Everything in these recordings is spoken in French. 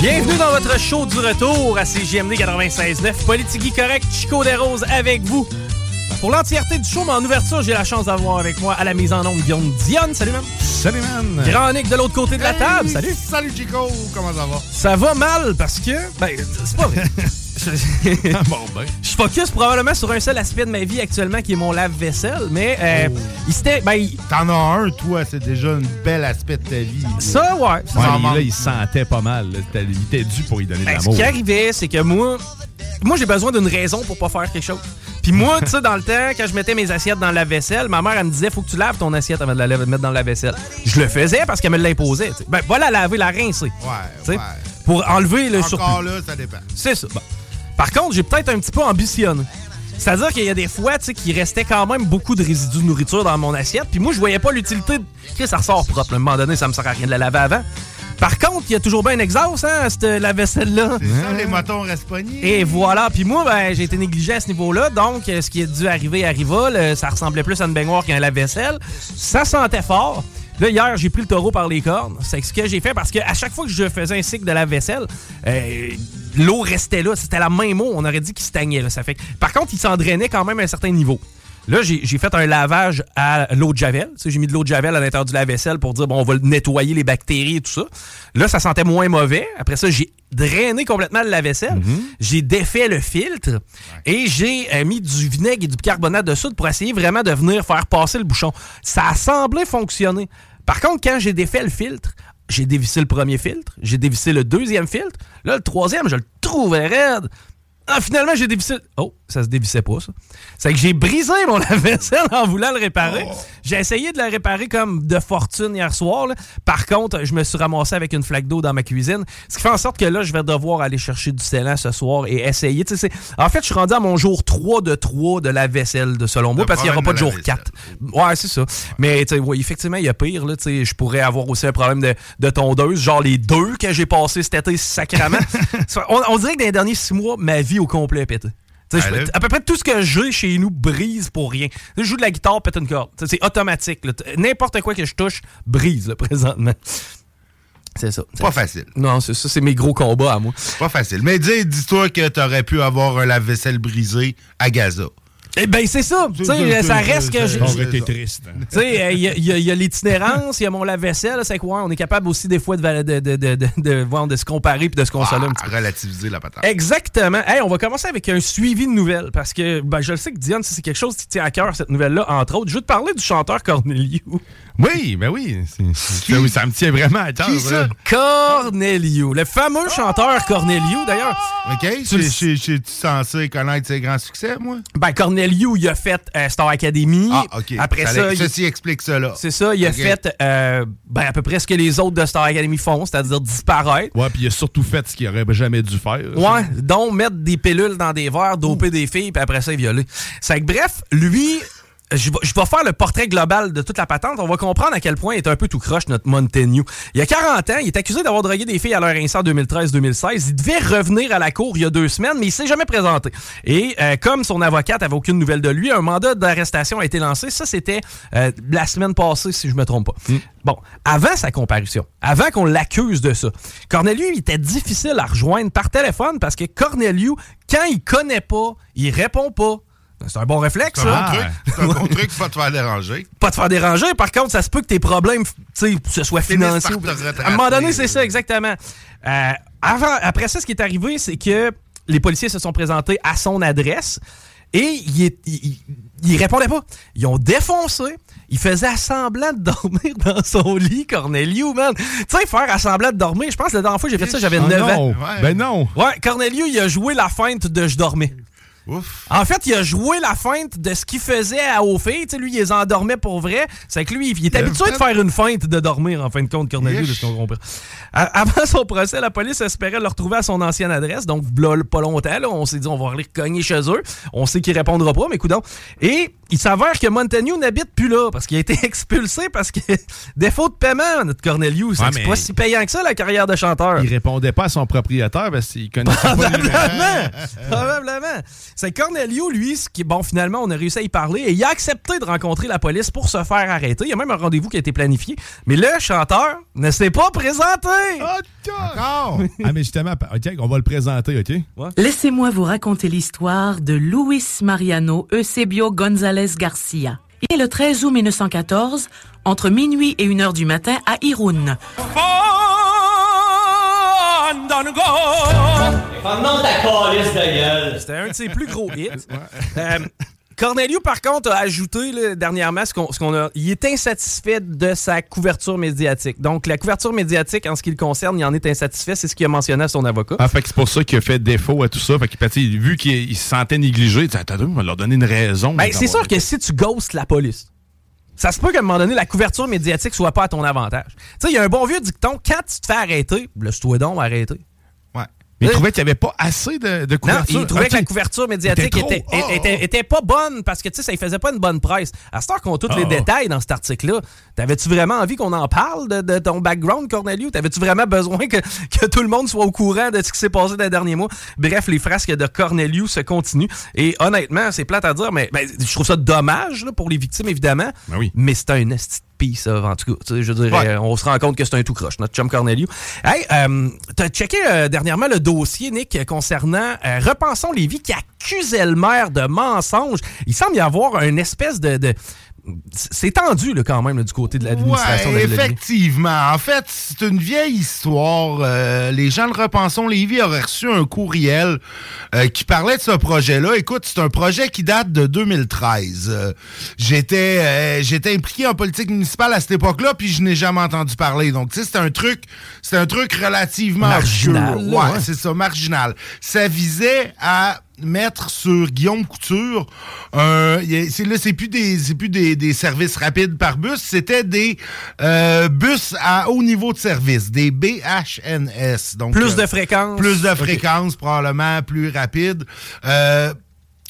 Bienvenue dans votre show du retour à CGMD 96.9. Politigui correct, Chico des Roses avec vous. Pour l'entièreté du show, mais en ouverture, j'ai la chance d'avoir avec moi à la mise en ombre Guillaume Dionne. Salut, man. Salut, man. Grand Nick de l'autre côté de la table. Salut. Salut, Chico. Comment ça va? Ça va mal parce que. Ben, c'est pas vrai. bon, ben. Je focus probablement sur un seul aspect de ma vie actuellement qui est mon lave-vaisselle, mais euh, Oh. il s'était. Ben, il- T'en as un, toi, c'est déjà un bel aspect de ta vie. ça, ouais. Ouais, manque. là, il se sentait pas mal. là. Il était dû pour y donner de Ben, ce l'amour. qui arrivait, c'est que moi, moi j'ai besoin d'une raison pour pas faire quelque chose. Puis moi, tu sais, dans le temps, quand je mettais mes assiettes dans la vaisselle, ma mère, elle me disait, faut que tu laves ton assiette avant de la mettre dans la vaisselle. Je le faisais parce qu'elle me l'imposait. Ben, va la laver, la rincer. Ouais, ouais. Pour enlever le surplus. Encore là, ça dépend. C'est ça. Bon. Par contre, j'ai peut-être un petit peu ambitionné. C'est-à-dire qu'il y a des fois, tu sais, qu'il restait quand même beaucoup de résidus de nourriture dans mon assiette. Puis moi, je voyais pas l'utilité. de... Chris, ça ressort propre. À un moment donné, ça me sert à rien de la laver avant. Par contre, il y a toujours bien un exhaust, hein, cette la vaisselle-là. Les motons restent pognés. Et voilà. Puis moi, ben, j'ai été négligé à ce niveau-là. Donc, euh, ce qui est dû arriver arriva. Le- ça ressemblait plus à une baignoire qu'à un lave-vaisselle. Ça sentait fort. Là, hier, j'ai pris le taureau par les cornes. C'est ce que j'ai fait parce qu'à chaque fois que je faisais un cycle de lave-vaisselle, euh, l'eau restait là. C'était la même eau. On aurait dit qu'il stagnait. Là. Ça fait que- Par contre, il s'en drainait quand même à un certain niveau. Là, j'ai fait un lavage à l'eau de Javel. J'ai mis de l'eau de Javel à l'intérieur du lave-vaisselle pour dire, bon, on va nettoyer les bactéries et tout ça. Là, ça sentait moins mauvais. Après ça, j'ai drainé complètement le lave-vaisselle. J'ai défait le filtre et j'ai euh, mis du vinaigre et du bicarbonate de soude pour essayer vraiment de venir faire passer le bouchon. Ça a semblé fonctionner. Par contre, quand j'ai défait le filtre, j'ai dévissé le premier filtre, j'ai dévissé le deuxième filtre. Là, le troisième, je le trouvais raide. Ah, finalement, j'ai dévissé. Oh, ça se dévissait pas, ça. C'est que j'ai brisé mon lave-vaisselle en voulant le réparer. J'ai essayé de le réparer comme de fortune hier soir. là. Par contre, je me suis ramassé avec une flaque d'eau dans ma cuisine. Ce qui fait en sorte que là, je vais devoir aller chercher du scellant ce soir et essayer. Tu sais, c'est- en fait, je suis rendu à mon jour 3 de 3 de la vaisselle, de, selon moi, Le parce qu'il n'y aura pas de jour de la 4. Ouais, c'est ça. Mais tu sais, ouais, effectivement, il y a pire. Là, je pourrais avoir aussi un problème de, de tondeuse, genre les deux que j'ai passés cet été sacrément. on, on dirait que dans les derniers six mois, ma vie au complet a pété. Allez. à peu près tout ce que j'ai chez nous brise pour rien. Je joue de la guitare, pète une corde. C'est automatique. N'importe quoi que je touche brise là, présentement. C'est ça. Pas facile. Non, c'est ça, c'est mes gros combats à moi. Pas facile. Mais dis, dis-toi que t'aurais pu avoir un lave-vaisselle brisé à Gaza. Eh ben c'est ça. Tu sais, ça reste que j'ai- Ça j'ai- aurait été triste. Tu sais, il y a- l'itinérance, il y a mon lave-vaisselle, c'est quoi? On est capable aussi des fois de, de, de, de, de, de- voir, de se comparer puis de se consoler un petit peu. Ah, relativiser la patate. Exactement. Hey, on va commencer avec un suivi de nouvelles parce que ben, je le sais que Diane, c'est quelque chose qui tient à cœur, cette nouvelle-là, entre autres. Je veux te parler du chanteur Corneliu. Oui, ben oui. c'est- c'est- oui, ça me tient vraiment à cœur. Qui ça? là. Corneliu, le fameux chanteur Corneliu, d'ailleurs. OK? Tu suis censé connaître ses grands succès, moi? Ben, Corneliu, il a fait euh, Star Academy. Ah, OK. Après ça, il- Ceci explique cela. c'est ça, il a fait euh, ben, à peu près ce que les autres de Star Academy font, c'est-à-dire disparaître. Ouais, puis il a surtout fait ce qu'il aurait jamais dû faire. Ouais, donc mettre des pilules dans des verres, doper des filles, puis après ça, violer. C'est que bref, lui, je, vais- je vais faire le portrait global de toute la patente. On va comprendre à quel point il est un peu tout croche, notre Montaigne. Il y a 40 ans, il est accusé d'avoir drogué des filles à leur instant 2013-2016. Il devait revenir à la cour il y a deux semaines, mais il s'est jamais présenté. Et euh, comme son avocate avait aucune nouvelle de lui, un mandat d'arrestation a été lancé. Ça, c'était euh, la semaine passée, si je me trompe pas. Bon, avant sa comparution, avant qu'on l'accuse de ça, Corneliu, il était difficile à rejoindre par téléphone parce que Corneliu, quand il connaît pas, il répond pas. C'est un bon réflexe, C'est un ça. bon truc. C'est un bon truc, pas te faire déranger. Pas te faire déranger. Par contre, ça se peut que tes problèmes, tu sais, ce soit retracer. À un moment donné, c'est ça, exactement. Euh, avant, après ça, ce qui est arrivé, c'est que les policiers se sont présentés à son adresse et il, est- il- répondait pas. Ils ont défoncé. Il faisait semblant de dormir dans son lit, Corneliu, man. Tu sais, faire semblant de dormir. Je pense que la dernière fois que j'ai fait ça, j'avais Oh 9 ans. non. Ouais. Ben non. Ouais, Corneliu, il a joué la feinte de je dormais. Ouf. En fait, il a joué la feinte de ce qu'il faisait à aux filles. Tu sais, lui, il les endormait pour vrai. C'est que lui, il est habitué de faire une feinte de dormir, en fin de compte, Corneliu, de ce qu'on comprend. Avant son procès, la police espérait le retrouver à son ancienne adresse. Donc, là, pas longtemps, là, on s'est dit, on va aller cogner chez eux. On sait qu'il répondra pas, mais coudons. Et il s'avère que Montaigne n'habite plus là parce qu'il a été expulsé parce que défaut de paiement, notre Corneliu. C'est Ouais, c'est mais- pas si payant que ça, la carrière de chanteur. Il répondait pas à son propriétaire parce qu'il connaissait pas Probablement. Probablement. C'est Cornelio, lui, ce qui, bon, finalement, on a réussi à y parler et il a accepté de rencontrer la police pour se faire arrêter. Il y a même un rendez-vous qui a été planifié. Mais le chanteur ne s'est pas présenté. Encore? Ah, mais justement, OK, on va le présenter, OK? Laissez-moi vous raconter l'histoire de Luis Mariano Eusebio González Garcia. Il est le 13 août 1914, entre minuit et 1 heure du matin à Irun. C'était un de ses plus gros hits. Euh, Cornelio, par contre, a ajouté là, dernièrement ce qu'on ce qu'on a. Il est insatisfait de sa couverture médiatique. Donc, la couverture médiatique, en ce qui le concerne, il en est insatisfait. C'est ce qu'il a mentionné à son avocat. Ah, fait que c'est pour ça qu'il a fait défaut à tout ça. Fait que, tu sais, vu qu'il il se sentait négligé, tu sais, attends, on va leur donner une raison. Ben, c'est sûr que si tu ghostes la police, ça se peut qu'à un moment donné, la couverture médiatique soit pas à ton avantage. Tu sais, il y a un bon vieux dicton, quand tu te fais arrêter, laisse-toi donc arrêter. Mais il trouvait qu'il n'y avait pas assez de, de Non, couverture. il trouvait que la couverture médiatique Était était, pas bonne parce que, tu sais, ça ne faisait pas une bonne presse. À ce heure qu'on a tous les Ah. détails dans cet article-là, t'avais-tu vraiment envie qu'on en parle de, de ton background, Corneliu? T'avais-tu vraiment besoin que, que tout le monde soit au courant de ce qui s'est passé dans les derniers mois? Bref, les frasques de Corneliu se continuent. Et honnêtement, c'est plate à dire, mais ben, je trouve ça dommage là, pour les victimes, évidemment. Ben oui. Mais c'est un esti ça, en tout cas. Je veux dire, Ouais. on se rend compte que c'est un tout croche, notre chum Corneliu. Hey, euh, t'as checké euh, dernièrement le dossier, Nick, concernant euh, Repensons Lévis qui accusait le maire de mensonge. Il semble y avoir une espèce de... de- c'est tendu là, quand même là, du côté de l'administration Ouais, effectivement. En fait, c'est une vieille histoire. Euh, les gens de Repensons Lévis auraient reçu un courriel euh, qui parlait de ce projet-là. Écoute, c'est un projet qui date de 2013. Euh, j'étais j'étais impliqué en politique municipale à cette époque-là, puis je n'ai jamais entendu parler. Donc, tu sais, c'est un truc, c'est un truc relativement Marginal, obscur. là, Ouais, ouais. c'est ça, marginal. Ça visait à mettre sur Guillaume Couture a- c'est là c'est plus des c'est plus des, des services rapides par bus c'était des euh, bus à haut niveau de service des BHNS donc Plus euh, de fréquences. plus de fréquences probablement plus rapide euh,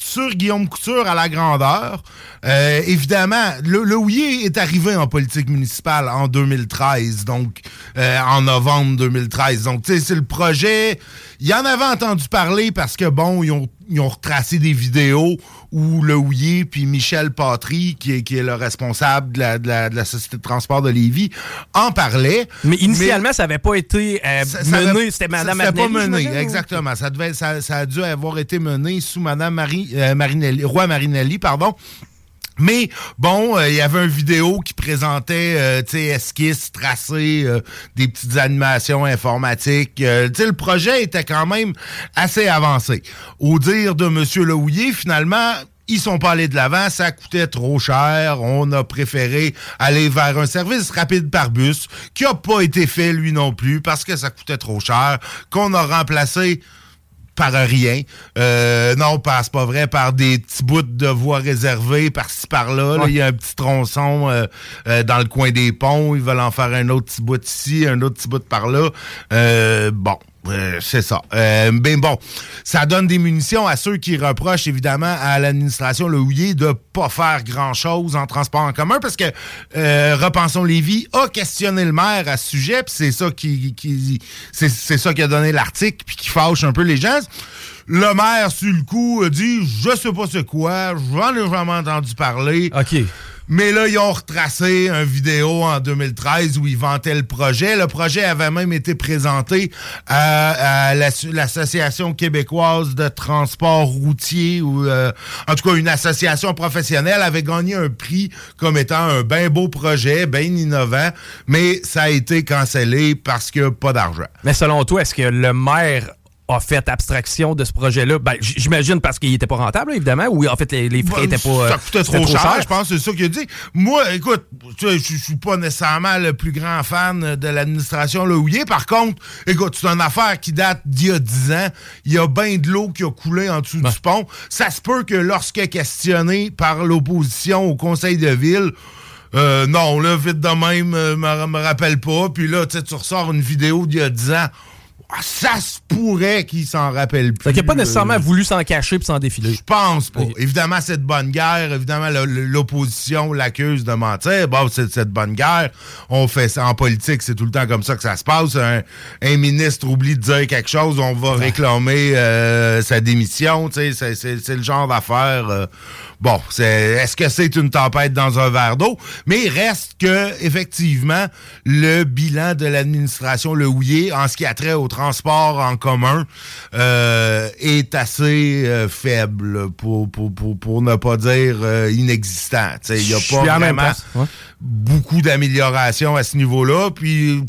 sur Guillaume Couture à la grandeur. Euh, évidemment, le, le est arrivé en politique municipale en 2013, donc euh, en novembre 2013. Donc, tu sais, c'est le projet. Il y en avait entendu parler parce que, bon, ils ont, ils ont retracé des vidéos où le houiller puis Michel Patry, qui est, qui est le responsable de la, de la- de la Société de transport de Lévis, en parlait. Mais initialement, ça n'avait pas été euh, Ça- ça mené. C'était ça- Mme C'était pas mené, exactement. Ça, devait, ça, ça a dû avoir été mené sous Mme Marie, euh, Marinelli, Roi Marinelli, pardon. Mais bon, euh, il y avait une vidéo qui présentait, euh, tu sais, esquisses, tracés, euh, des petites animations informatiques. Euh, tu sais, le projet était quand même assez avancé. Au dire de M. Lehouillier, finalement, ils sont pas allés de l'avant, ça coûtait trop cher. On a préféré aller vers un service rapide par bus qui a pas été fait lui non plus parce que ça coûtait trop cher, qu'on a remplacé par rien. Euh, non, pas- c'est pas vrai, par des petits bouts de voies réservées par-ci par-là. là. Il y a un petit tronçon euh, euh, dans le coin des ponts. Ils veulent en faire un autre petit bout ici, un autre petit bout par là. Euh, bon. C'est ça. Euh, ben bon, ça donne des munitions à ceux qui reprochent évidemment à l'administration Le Houillet de pas faire grand-chose en transport en commun parce que euh, Repensons Lévis a questionné le maire à ce sujet, puis c'est ça qui, qui c'est, ça qui a donné l'article puis qui fâche un peu les gens. Le maire, sur le coup, a dit Je sais pas c'est quoi, j'en ai jamais entendu parler. OK. Mais là, ils ont retracé une vidéo en 2013 où ils vantaient le projet. Le projet avait même été présenté à, l'Association québécoise de transport routier, ou euh, en tout cas une association professionnelle, avait gagné un prix comme étant un bien beau projet, bien innovant, mais ça a été cancellé parce que pas d'argent. Mais selon toi, est-ce que le maire a fait abstraction de ce projet-là? Ben, j'imagine parce qu'il était pas rentable, évidemment, ou en fait les, frais n'étaient pas. Ça coûtait trop, cher, je pense, c'est ça qu'il a dit. Moi, écoute, je suis pas nécessairement le plus grand fan de l'administration Houillet. Par contre, écoute, c'est une affaire qui date d'il y a 10 ans. Il y a bien de l'eau qui a coulé en dessous du pont. Ça se peut que lorsque questionné par l'opposition au conseil de ville, euh, non, là, vite de même, euh, me, me rappelle pas. Puis là, tu ressors une vidéo d'il y a 10 ans. Ah, ça se pourrait qu'il s'en rappelle plus. Fait qu'il n'a pas nécessairement voulu s'en cacher puis s'en défiler. Je pense pas. Évidemment, cette bonne guerre, évidemment, l'opposition l'accuse de mentir. Bon, c'est cette bonne guerre. On fait ça en politique, c'est tout le temps comme ça que ça se passe. Un, ministre oublie de dire quelque chose, on va réclamer euh, sa démission. C'est le genre d'affaire. Euh, Bon, c'est est-ce que c'est une tempête dans un verre d'eau? Mais il reste que, effectivement, le bilan de l'administration Le Houillet en ce qui a trait au transport en commun euh, est assez euh, faible, pour, pour, pour, pour, ne pas dire euh, inexistant. Il n'y a pas vraiment beaucoup d'amélioration à ce niveau-là. Puis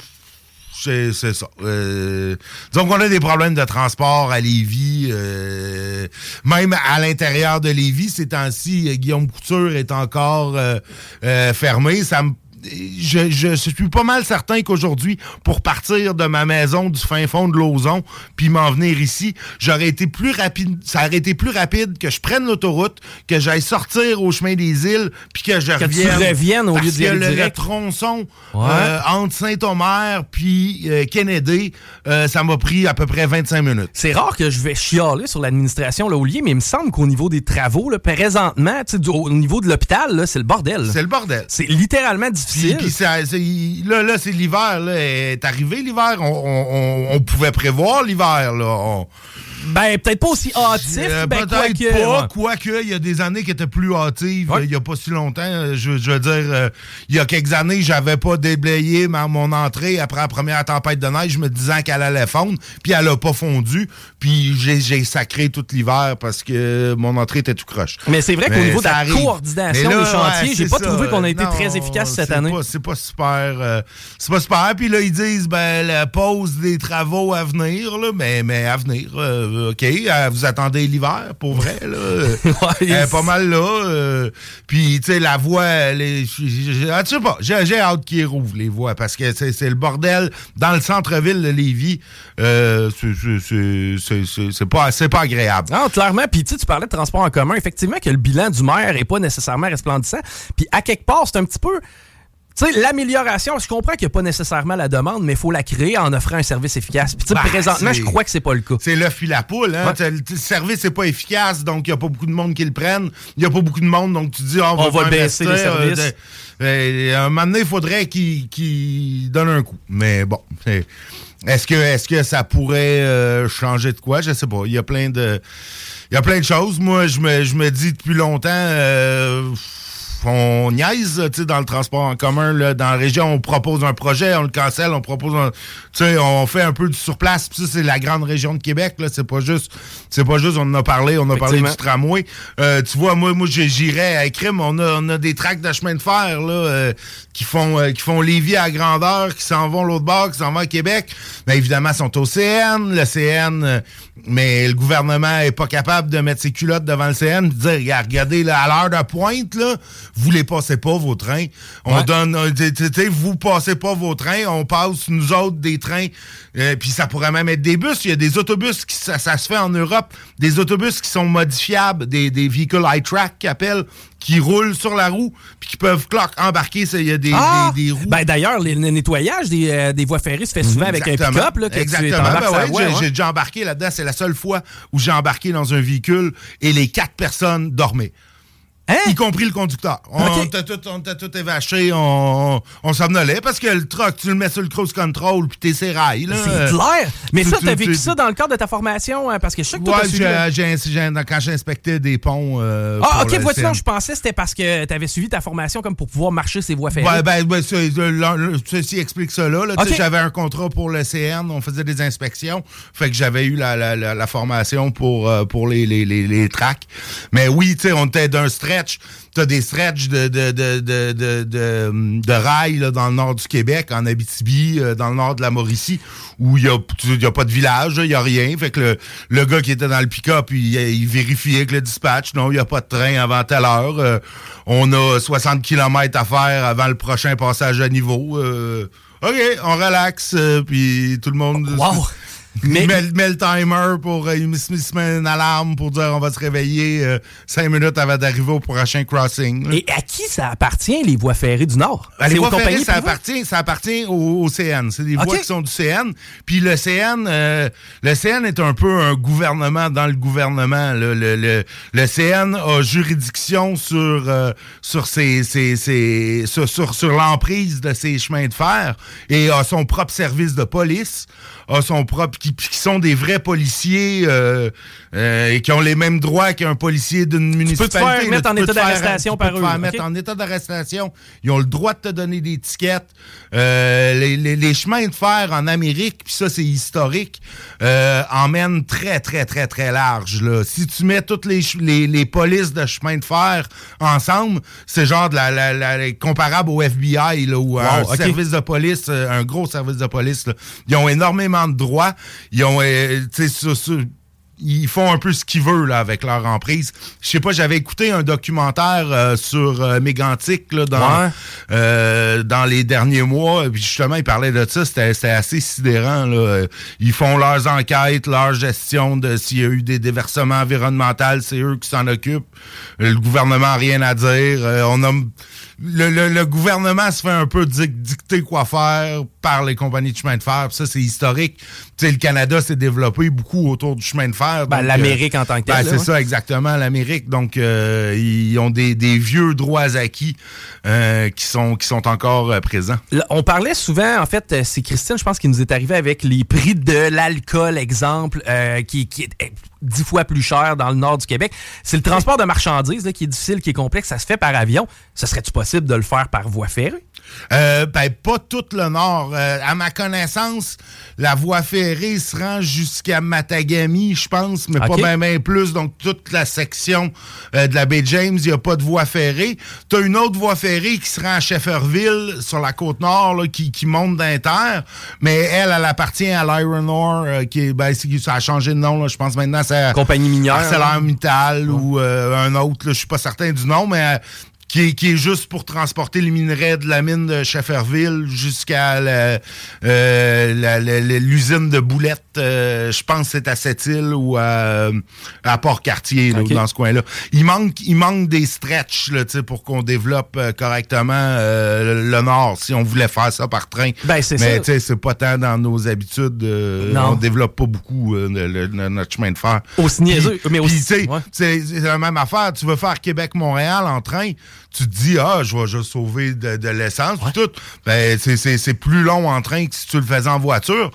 c'est ça. Euh, donc, on a des problèmes de transport à Lévis. Euh, même à l'intérieur de Lévis, ces temps-ci, Guillaume Couture est encore euh, fermé. Ça me je, je, suis pas mal certain qu'aujourd'hui, pour partir de ma maison du fin fond de Lauson, puis m'en venir ici, j'aurais été plus rapide. Ça aurait été plus rapide que je prenne l'autoroute, que j'aille sortir au chemin des îles, puis que je revienne. Que tu reviennes au lieu de le, direct. tronçon euh, entre Saint-Omer puis euh, Kennedy, euh, ça m'a pris à peu près 25 minutes. C'est rare que je vais chialer sur l'administration Laulier, mais il me semble qu'au niveau des travaux, là, présentement, au niveau de l'hôpital, c'est le bordel. C'est le bordel. C'est littéralement difficile là, là c'est l'hiver. Là, est arrivé l'hiver. On, pouvait prévoir l'hiver. là. Ben, peut-être pas aussi hâtif. Euh, ben, peut-être pas, quoique il y a des années qui étaient plus hâtives. Il n'y a pas si longtemps. Je, veux dire, euh, il y a quelques années, j'avais pas déblayé mon entrée après la première tempête de neige, me disant qu'elle allait fondre, puis elle a pas fondu. Puis j'ai sacré tout l'hiver parce que mon entrée était tout croche. Mais c'est vrai qu'au niveau de la coordination des chantiers, j'ai pas trouvé qu'on a été très efficace cette année. C'est pas super. c'est pas super. Puis là, ils disent, ben, la pause des travaux à venir, là, mais, mais à venir. Euh, OK, euh, vous attendez l'hiver, pour vrai, là. pas mal là. Euh, puis, tu sais, la voie, je sais pas, j'ai hâte qu'ils rouvrent les voies parce que c'est le bordel dans le centre-ville de Lévis. c'est pas, pas agréable. Non, clairement. Puis, tu parlais de transport en commun. Effectivement, que le bilan du maire est pas nécessairement resplendissant. Puis, à quelque part, c'est un petit peu tu sais, l'amélioration, je comprends qu'il n'y a pas nécessairement la demande, mais il faut la créer en offrant un service efficace. Puis, bah, présentement, je crois que c'est pas le cas. C'est le fil à poule. Hein? Le service n'est pas efficace, donc il n'y a pas beaucoup de monde qui le prennent. Il n'y a pas beaucoup de monde, donc tu dis, oh, on, va, baisser les services. Euh, ben, un moment donné, il faudrait qu'il qu donne un coup. Mais bon, est-ce que, est que ça pourrait euh, changer de quoi? Je sais pas. Il y a plein de. Il y a plein de choses. Moi, je me, je me dis depuis longtemps. Euh, on niaise dans le transport en commun. Là, dans la région, on propose un projet, on le cancelle, on propose un. On fait un peu du surplace. Puis ça, c'est la grande région de Québec. Là, c'est pas juste. C'est pas juste, on en a parlé, on a parlé du tramway. Euh, tu vois, moi, moi j'irais à Crime, on a, on a des tracts de chemin de fer là, euh, qui font euh, qui font Lévis à grandeur, qui s'en vont l'autre bord, qui s'en vont à Québec. Mais évidemment, ils sont au CN. Le CN, mais le gouvernement est pas capable de mettre ses culottes devant le CN et de dire regardez là, à l'heure de pointe, là, vous les passez pas, vos trains. On Ouais. donne, euh, vous passez pas vos trains, on passe, nous autres, des trains, euh, puis ça pourrait même être des bus. Il y a des autobus, qui ça, ça se fait en Europe, des autobus qui sont modifiables, des, des véhicules high-track qui appellent, qui roulent sur la roue, puis qui peuvent, cloc, embarquer, ça, il y a des, Ah! des, des roues. Ben d'ailleurs, le le nettoyage des, euh, des voies ferrées se fait souvent avec un pick-up Exactement. Ben ouais, voie, j'ai déjà embarqué là-dedans. C'est la seule fois où j'ai embarqué dans un véhicule et les quatre personnes dormaient. Y compris le conducteur. On Hein? Ok. t'a tout, tout évaché, on, on s'en allait parce que le truck, tu le mets sur le cruise control puis t'es ses rails. C'est clair. Mais tu- ça, tu- t'as vécu tu- ça dans le cadre de ta formation, hein, parce que je sais que toi, Ouais, le- j'ai, quand j'inspectais des ponts. euh, Ah, ok, CN. je pensais que c'était parce que t'avais suivi ta formation comme pour pouvoir marcher ces voies ferrées. Ben, ben, le- ceci explique Ok. J'avais un contrat pour le CN, on faisait des inspections. Fait que j'avais eu la, la, la, la formation pour, euh, pour les, les, les, les tracks. Mais oui, tu sais, on était d'un stretch. T'as des stretches de, de, de, de, de, rails là, dans le nord du Québec, en Abitibi, euh, dans le nord de la Mauricie, où il y a, y a pas de village, il y a rien. Fait que le, le gars qui était dans le pick-up, il, il vérifiait avec le dispatch. Non, il n'y a pas de train avant telle heure. Euh, on a 60 km à faire avant le prochain passage à niveau. Euh, OK, on relaxe, puis tout le monde... Wow! Mais... Met, met le timer pour... euh, il met une alarme pour dire on va se réveiller euh, cinq minutes avant d'arriver au prochain crossing. là. Et à qui ça appartient, les voies ferrées du Nord? Ben, les voies ferrées, ça appartient, ça appartient au, au CN. C'est des voies qui sont du CN. Puis le CN, euh, le CN est un peu un gouvernement dans le gouvernement. là. Le, le, le CN a juridiction sur euh, sur ses, ses- ses- sur, sur, sur l'emprise de ses chemins de fer et a son propre service de police, a son propre qui, qui sont des vrais policiers euh, euh, et qui ont les mêmes droits qu'un policier d'une peux te municipalité. faire là. mettre en état te faire- d'arrestation tu peux par te eux, faire ok? mettre en état d'arrestation. Ils ont le droit de te donner des tickets. Euh, les, les- les chemins de fer en Amérique, puis ça c'est historique, euh, emmènent très très très très large. Là. Si tu mets toutes les, les, les polices de chemin de fer ensemble, c'est genre de la, la- la- comparable au FBI là, ou un Wow, ok. service de police, euh, un gros service de police. là. Ils ont énormément de droits. Ils ont, euh, ils font un peu ce qu'ils veulent là, avec leur emprise. Je sais pas, j'avais écouté un documentaire euh, sur euh, Mégantic là, dans, Ouais. euh, dans les derniers mois. Puis justement, ils parlaient de ça. C'était assez sidérant. Là. Ils font leurs enquêtes, leur gestion de s'il y a eu des déversements environnementaux, c'est eux qui s'en occupent. Le gouvernement a rien à dire. On a le, le- le gouvernement se fait un peu dic- dicter quoi faire par les compagnies de chemin de fer. Puis ça, c'est historique. Tu sais, le Canada s'est développé beaucoup autour du chemin de fer. Ben, l'Amérique en tant que ben, telle, c'est ça, exactement, l'Amérique. Donc, euh, ils ont des, des vieux droits acquis euh, qui, sont, qui sont encore euh, présents. Là, on parlait souvent, en fait, c'est Christine, je pense, qui nous est arrivé avec les prix de l'alcool, exemple, euh, qui, qui est eh, dix fois plus cher dans le nord du Québec. C'est le transport de marchandises qui est difficile, qui est complexe. Ça se fait par avion. Ce serait-tu possible de le faire par voie ferrée? Euh, ben, pas tout le nord. Euh, à ma connaissance, la voie ferrée se rend jusqu'à Matagami, je pense, mais pas ben plus. Donc, toute la section euh, de la baie James, il n'y a pas de voie ferrée. Tu as une autre voie ferrée qui se rend à Shefferville, sur la côte nord, là, qui, qui monte d'Inter, mais elle, elle appartient à l'Iron Ore, euh, qui est, ben, ça a changé de nom, je pense maintenant, c'est Compagnie minière. ArcelorMittal ou euh, un autre, je suis pas certain du nom, mais qui, est, qui est juste pour transporter les minerais de la mine de Shefferville jusqu'à euh, l'usine de boulettes. euh, je pense c'est à Sept-Îles ou à, à Port-Cartier, dans ce coin-là. Il manque, il manque des stretches là, tu sais, pour qu'on développe euh, correctement euh, le, le Nord, si on voulait faire ça par train. Ben, c'est Mais ça. tu sais, c'est pas tant dans nos habitudes. euh, on développe pas beaucoup euh, le- le- notre chemin de fer. Aussi niaiseux, mais aussi- ouais. c'est la même affaire. Tu veux faire Québec-Montréal en train, tu te dis, ah, je vais juste sauver de, de l'essence, puis tout. Ben, c'est- c'est c'est plus long en train que si tu le faisais en voiture.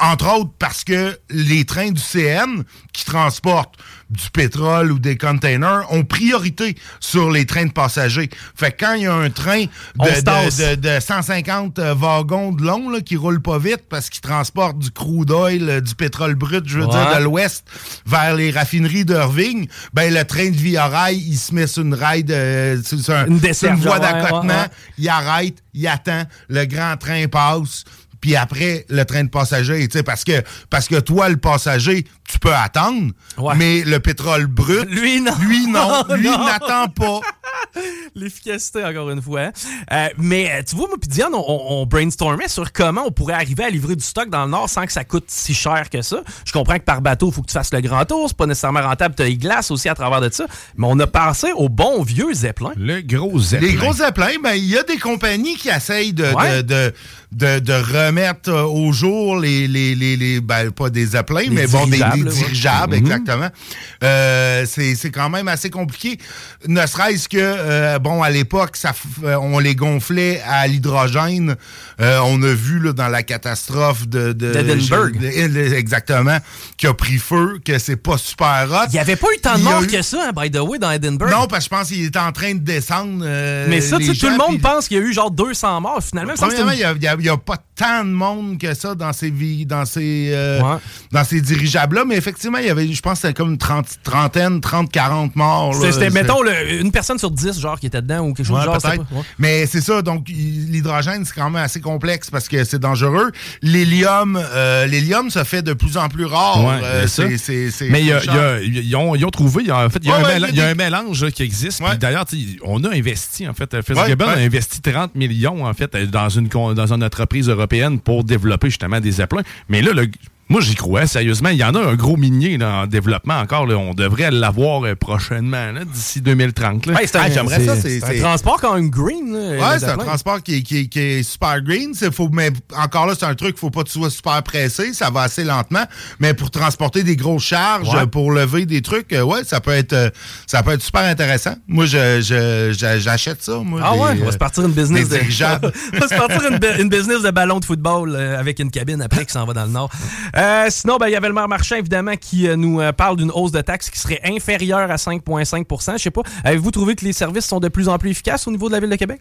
Entre autres parce que les trains du CN qui transportent du pétrole ou des containers ont priorité sur les trains de passagers. Fait que quand il y a un train de, se tasse. de- de- de 150 euh, wagons de long là, qui roulent pas vite parce qu'ils transportent du crude oil, euh, du pétrole brut, je veux Ouais. dire, de l'ouest vers les raffineries d'Irving, ben le train de Via Rail, il se met sur une rail de sur sur un- Une voie d'accotement, ouais, ouais. il arrête, il attend, le grand train passe. Puis après, le train de passagers, tu sais, parce que, parce que toi, le passager, tu peux attendre, Ouais. mais le pétrole brut, Lui, non. lui, non, lui, n'attend pas. L'efficacité, encore une fois. Euh, mais euh, tu vois, moi puis Diane, on, on brainstormait sur comment on pourrait arriver à livrer du stock dans le Nord sans que ça coûte si cher que ça. Je comprends que par bateau, il faut que tu fasses le grand tour. C'est pas nécessairement rentable. Tu as les glaces aussi à travers de ça. Mais on a pensé au bon vieux Zeppelin. Le gros Zeppelin. Les gros zeppelins, ben, il y a des compagnies qui essayent de, Ouais. de, de, de- de remettre euh, au jour les, les, les, les- ben, pas des Les mais bon, des, des dirigeables, ouais. Mhm. exactement. Euh, c'est c'est quand même assez compliqué. Ne serait-ce que, euh, bon, à l'époque, ça, on les gonflait à l'hydrogène. On a vu là, dans la catastrophe de... de exactement, qui a pris feu, que c'est pas super hot. Il n'y avait pas eu tant de morts eu- que ça, hein, by the way, dans Edinburgh. Non, parce que je pense qu'il était en train de descendre. euh, mais ça, tu tout le monde pense qu'il y a eu genre 200 morts. Finalement, il n'y a, a pas tant de monde que ça dans ces, vi- dans ces, euh, Ouais. dans ces dirigeables-là, mais effectivement, il y avait, je pense, c'était comme une trente- trentaine, 30, 40 morts. C'était, mettons, le- une personne sur 10, genre, qui était dedans ou quelque chose Ouais, genre. pas- ouais. Mais c'est ça, donc l'hydrogène, c'est quand même assez complexe parce que c'est dangereux. L'hélium, euh, l'hélium se fait de plus en plus rare. Euh, c'est Mais ils ont, trouvé, il y a- en fait, il y a, un, y a mélange qui existe. D'ailleurs, on a investi, en fait, Fitzgibbon a investi 30 millions, en fait, dans une, dans une entreprise européenne pour développer justement des zeppelins. Mais là, le- moi, j'y crois, sérieusement. Il y en a un gros minier là, en développement encore. là. On devrait l'avoir euh, prochainement, là, d'ici 2030. là. Hey, c'est un, Ah, j'aimerais ça, c'est- c'est un transport quand même green. là, Ouais, c'est un transport qui, est- qui est- qui est super green. C'est- Faut, mais encore là, c'est un truc, faut pas que tu sois super pressé. Ça va assez lentement. Mais pour transporter des grosses charges, Ouais. pour lever des trucs, euh, ouais, ça peut être euh, ça peut être super intéressant. Moi, je, je- je- j'achète ça. Moi, Ah des, ouais, on va se partir une business des de on va se partir une, bu- une business de ballon de football euh, avec une cabine après qui s'en va dans le nord. Euh, sinon, ben, il y avait le maire Marchand évidemment qui euh, nous euh, parle d'une hausse de taxes qui serait inférieure à 5,5% Je sais pas. Avez-vous trouvé que les services sont de plus en plus efficaces au niveau de la ville de Québec?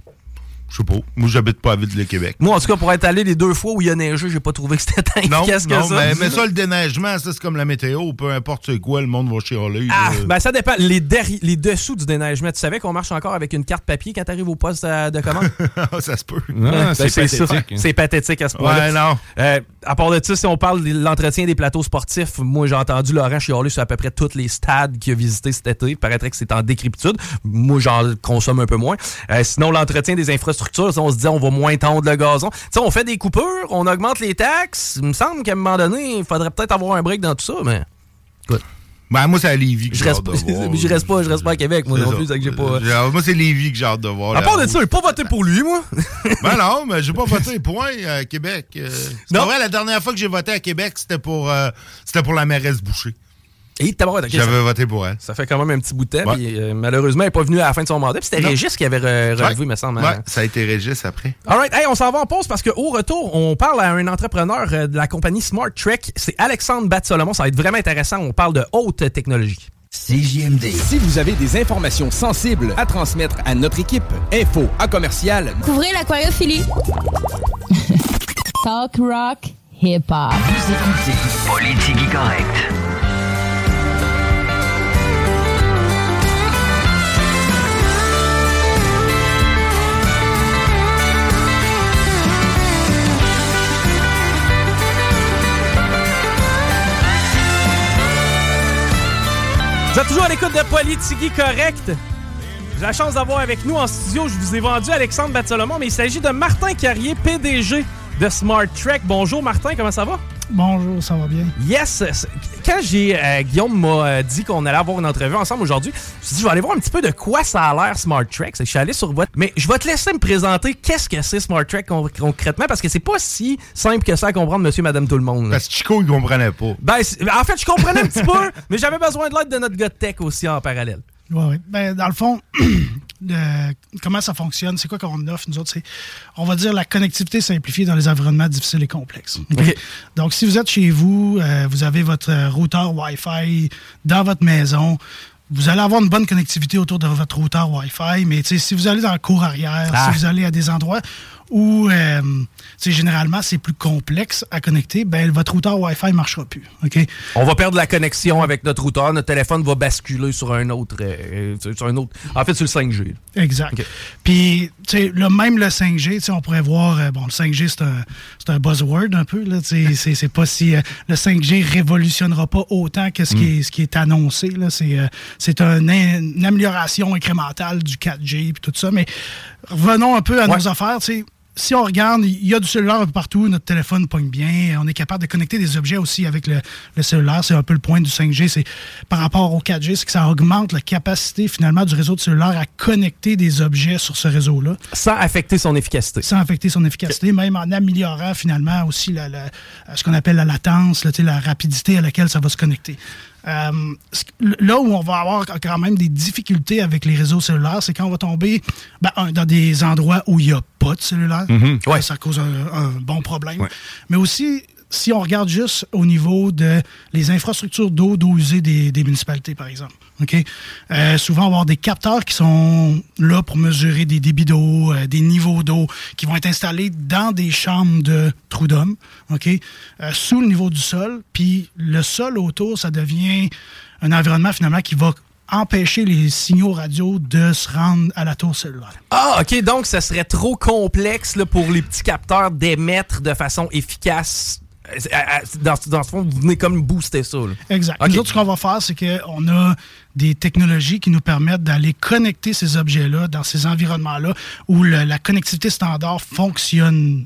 Je sais pas. Moi, j'habite pas à Ville-le-Québec. Moi, en tout cas, pour être allé les deux fois où il y a neigé, j'ai pas trouvé que c'était efficace que non, ça. mais, mais ça, le déneigement, ça, c'est comme la météo. Peu importe c'est quoi, le monde va chialer. Ah, ben ça dépend. Les, derri- les dessous du déneigement, tu savais qu'on marche encore avec une carte papier quand t'arrives au poste euh, de commande? ça se peut. Ben, c'est pathétique. hein. C'est pathétique à ce point-là. Ouais, non. Euh, à part de ça, si on parle de l'entretien des plateaux sportifs, moi j'ai entendu Laurent chialer sur à peu près tous les stades qu'il a visités cet été. Il paraîtrait que c'est en décrépitude. Moi j'en consomme un peu moins. Euh, sinon, l'entretien des infrastructures, si on se dit on va moins tondre le gazon. Tu sais, on fait des coupures, on augmente les taxes. Il me semble qu'à un moment donné, il faudrait peut-être avoir un break dans tout ça, mais. Ben, moi, c'est à Lévis que j'ai hâte de voir. je reste pas, je reste pas à Québec, moi C'est non plus, que j'ai pas. Moi, c'est Lévis que j'ai hâte de voir. À part de ça, j'ai pas voté pour lui, moi. Ben non, mais j'ai pas voté, point, à Québec. Euh, c'est vrai, la dernière fois que j'ai voté à Québec, c'était pour, euh, c'était pour la mairesse Boucher. Et tabarouette, ok, ça- J'avais voté pour elle. Ça fait quand même un petit bout de temps. Ouais. puis, euh, malheureusement, elle n'est pas venue à la fin de son mandat. Puis c'était Non. Régis qui avait re- relevé, Ouais. me semble. Ouais, hein. ça a été Régis après. All right. Hey, on s'en va en pause parce qu'au retour, on parle à un entrepreneur euh, de la compagnie Smart Trek. C'est Alexandre Bat-Solomon. Ça va être vraiment intéressant. On parle de haute technologie. CJMD. Si vous avez des informations sensibles à transmettre à notre équipe, info à commercial Couvrez l'aquariophilie. Talk rock hip hop. Vous écoutez Politique correct. Vous êtes toujours à l'écoute de Politique Correct. J'ai la chance d'avoir avec nous en studio, je vous ai vendu Alexandre Bat-Solomon, mais il s'agit de Martin Carrier, PDG de Smart Trek. Bonjour Martin, comment ça va? Bonjour, ça va bien. Yes! Quand j'ai euh, Guillaume m'a euh, dit qu'on allait avoir une entrevue ensemble aujourd'hui, je me suis dit, je vais aller voir un petit peu de quoi ça a l'air Smart Trek. Que Je suis allé sur votre. Mais je vais te laisser me présenter qu'est-ce que c'est Smart Trek con- concrètement parce que c'est pas si simple que ça à comprendre, monsieur, madame, tout le monde. là. Parce que Chico, il comprenait pas. Ben, en fait, je comprenais un petit peu, mais j'avais besoin de l'aide de notre gars de tech aussi en parallèle. Oui, oui. Ben, dans le fond, comment ça fonctionne, c'est quoi qu'on offre, nous autres, c'est, on va dire, la connectivité simplifiée dans les environnements difficiles et complexes. OK? Donc, si vous êtes chez vous, euh, vous avez votre routeur Wi-Fi dans votre maison, vous allez avoir une bonne connectivité autour de votre routeur Wi-Fi, mais si vous allez dans le cour arrière, Ah. si vous allez à des endroits ou euh, généralement c'est plus complexe à connecter, ben votre routeur Wi-Fi ne marchera plus. On va perdre la connexion avec notre routeur, notre téléphone va basculer sur un autre. euh, sur un autre en fait, sur le 5G. là. Exact. OK. Puis, là, même le 5G, tu sais, on pourrait voir, euh, bon, le 5G, c'est un, c'est un buzzword un peu, c'est- c'est pas si... euh, le 5G révolutionnera pas autant que ce, qui, est, ce qui est annoncé, là, c'est c'est un une amélioration incrémentale du 4G puis tout ça, mais revenons un peu à nos affaires, sais, si on regarde, il y a du cellulaire un peu partout, notre téléphone pogne bien, on est capable de connecter des objets aussi avec le, le cellulaire. C'est un peu le point du 5G, c'est par rapport au 4G, c'est que ça augmente la capacité finalement du réseau de cellulaire à connecter des objets sur ce réseau-là. Sans affecter son efficacité. Sans affecter son efficacité, même en améliorant finalement aussi la- la- ce qu'on appelle la latence, la rapidité à laquelle ça va se connecter. Euh, là où on va avoir quand même des difficultés avec les réseaux cellulaires, c'est quand on va tomber ben, un, dans des endroits où il n'y a pas de cellulaire. Mhm. Ouais, Ça cause un, un bon problème. Mais aussi, si on regarde juste au niveau de les infrastructures d'eau, d'eau usée des, des municipalités, par exemple. OK? Euh, souvent, on va avoir des capteurs qui sont là pour mesurer des débits d'eau, euh, des niveaux d'eau, qui vont être installés dans des chambres de trous d'hommes, OK? Euh, sous le niveau du sol. Puis le sol autour, ça devient un environnement finalement qui va empêcher les signaux radio de se rendre à la tour cellulaire. Ah, OK, donc ça serait trop complexe là, pour les petits capteurs d'émettre de façon efficace. Dans, dans ce fond, vous venez comme booster ça. là. Exact. Nous autres, ce qu'on va faire, c'est qu'on a des technologies qui nous permettent d'aller connecter ces objets-là dans ces environnements-là où la connectivité standard fonctionne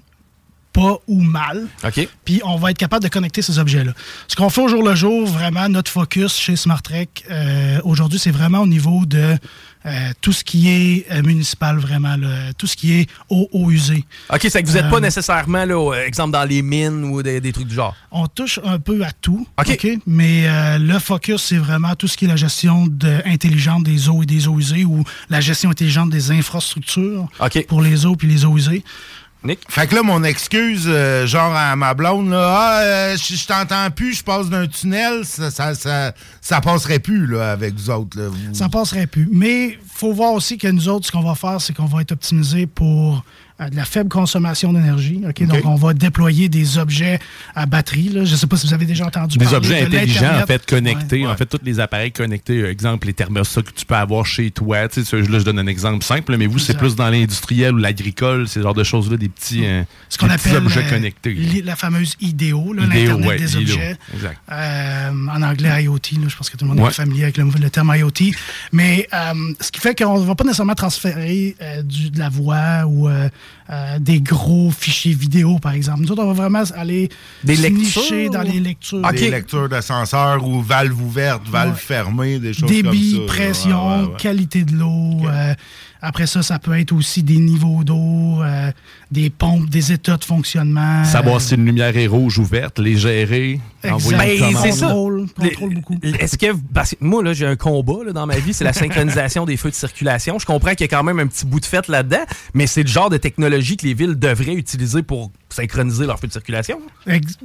pas ou mal. OK. Puis on va être capable de connecter ces objets-là. Ce qu'on fait au jour le jour, vraiment, notre focus chez SmartTrek, euh, aujourd'hui, c'est vraiment au niveau de euh, tout ce qui est euh, municipal, vraiment, là, tout ce qui est eau, eau usée. OK, c'est que vous n'êtes pas nécessairement, là, exemple, dans les mines ou des, des trucs du genre. On touche un peu à tout. OK. Mais le focus, c'est vraiment tout ce qui est la gestion de, intelligente des eaux et des eaux usées ou la gestion intelligente des infrastructures pour les eaux puis les eaux usées. Nick? Fait que là, mon excuse, euh, genre à ma blonde, là, ah, euh, je je t'entends plus, je passe d'un tunnel, ça, ça, ça, ça passerait plus là, avec vous autres. Là. Vous- Ça passerait plus. Mais faut voir aussi que nous autres, ce qu'on va faire, c'est qu'on va être optimisé pour de la faible consommation d'énergie. Donc, on va déployer des objets à batterie. Là. Je ne sais pas si vous avez déjà entendu Des parler objets de intelligents, en fait, connectés. Ouais. En fait, tous les appareils connectés, euh, exemple, les thermostats que tu peux avoir chez toi. Tu sais, ça, là, je donne un exemple simple, mais vous, c'est plus dans l'industriel ou l'agricole, ces genres de choses-là, des petits, euh, Ce qu'on appelle objets euh, connectés. la fameuse IDEO, l'Internet ouais, des objets. exact. Euh, en anglais, IoT. là, je pense que tout le monde est familier avec le, le terme IoT. Mais ce qui fait qu'on ne va pas nécessairement transférer du- de la voix ou euh, des gros fichiers vidéo, par exemple. Nous autres, on va vraiment aller Des se lectures? nicher dans ou- les lectures. Des lectures d'ascenseur ou valves ouvertes, valves Ouais. fermées, des choses Débit, comme ça. pression, Ouais, ouais, ouais. qualité de l'eau. euh, après ça, ça peut être aussi des niveaux d'eau, euh, des pompes, des états de fonctionnement. Savoir si une lumière est rouge ou verte, les gérer, envoyer Ben, c'est ça. Contrôle, Les- contrôle beaucoup. Est-ce que, parce que moi, là, j'ai un combat là, dans ma vie, c'est la synchronisation des feux de circulation. Je comprends qu'il y a quand même un petit bout de fait là-dedans, mais c'est le genre de technologie que les villes devraient utiliser pour synchroniser leurs feux de circulation.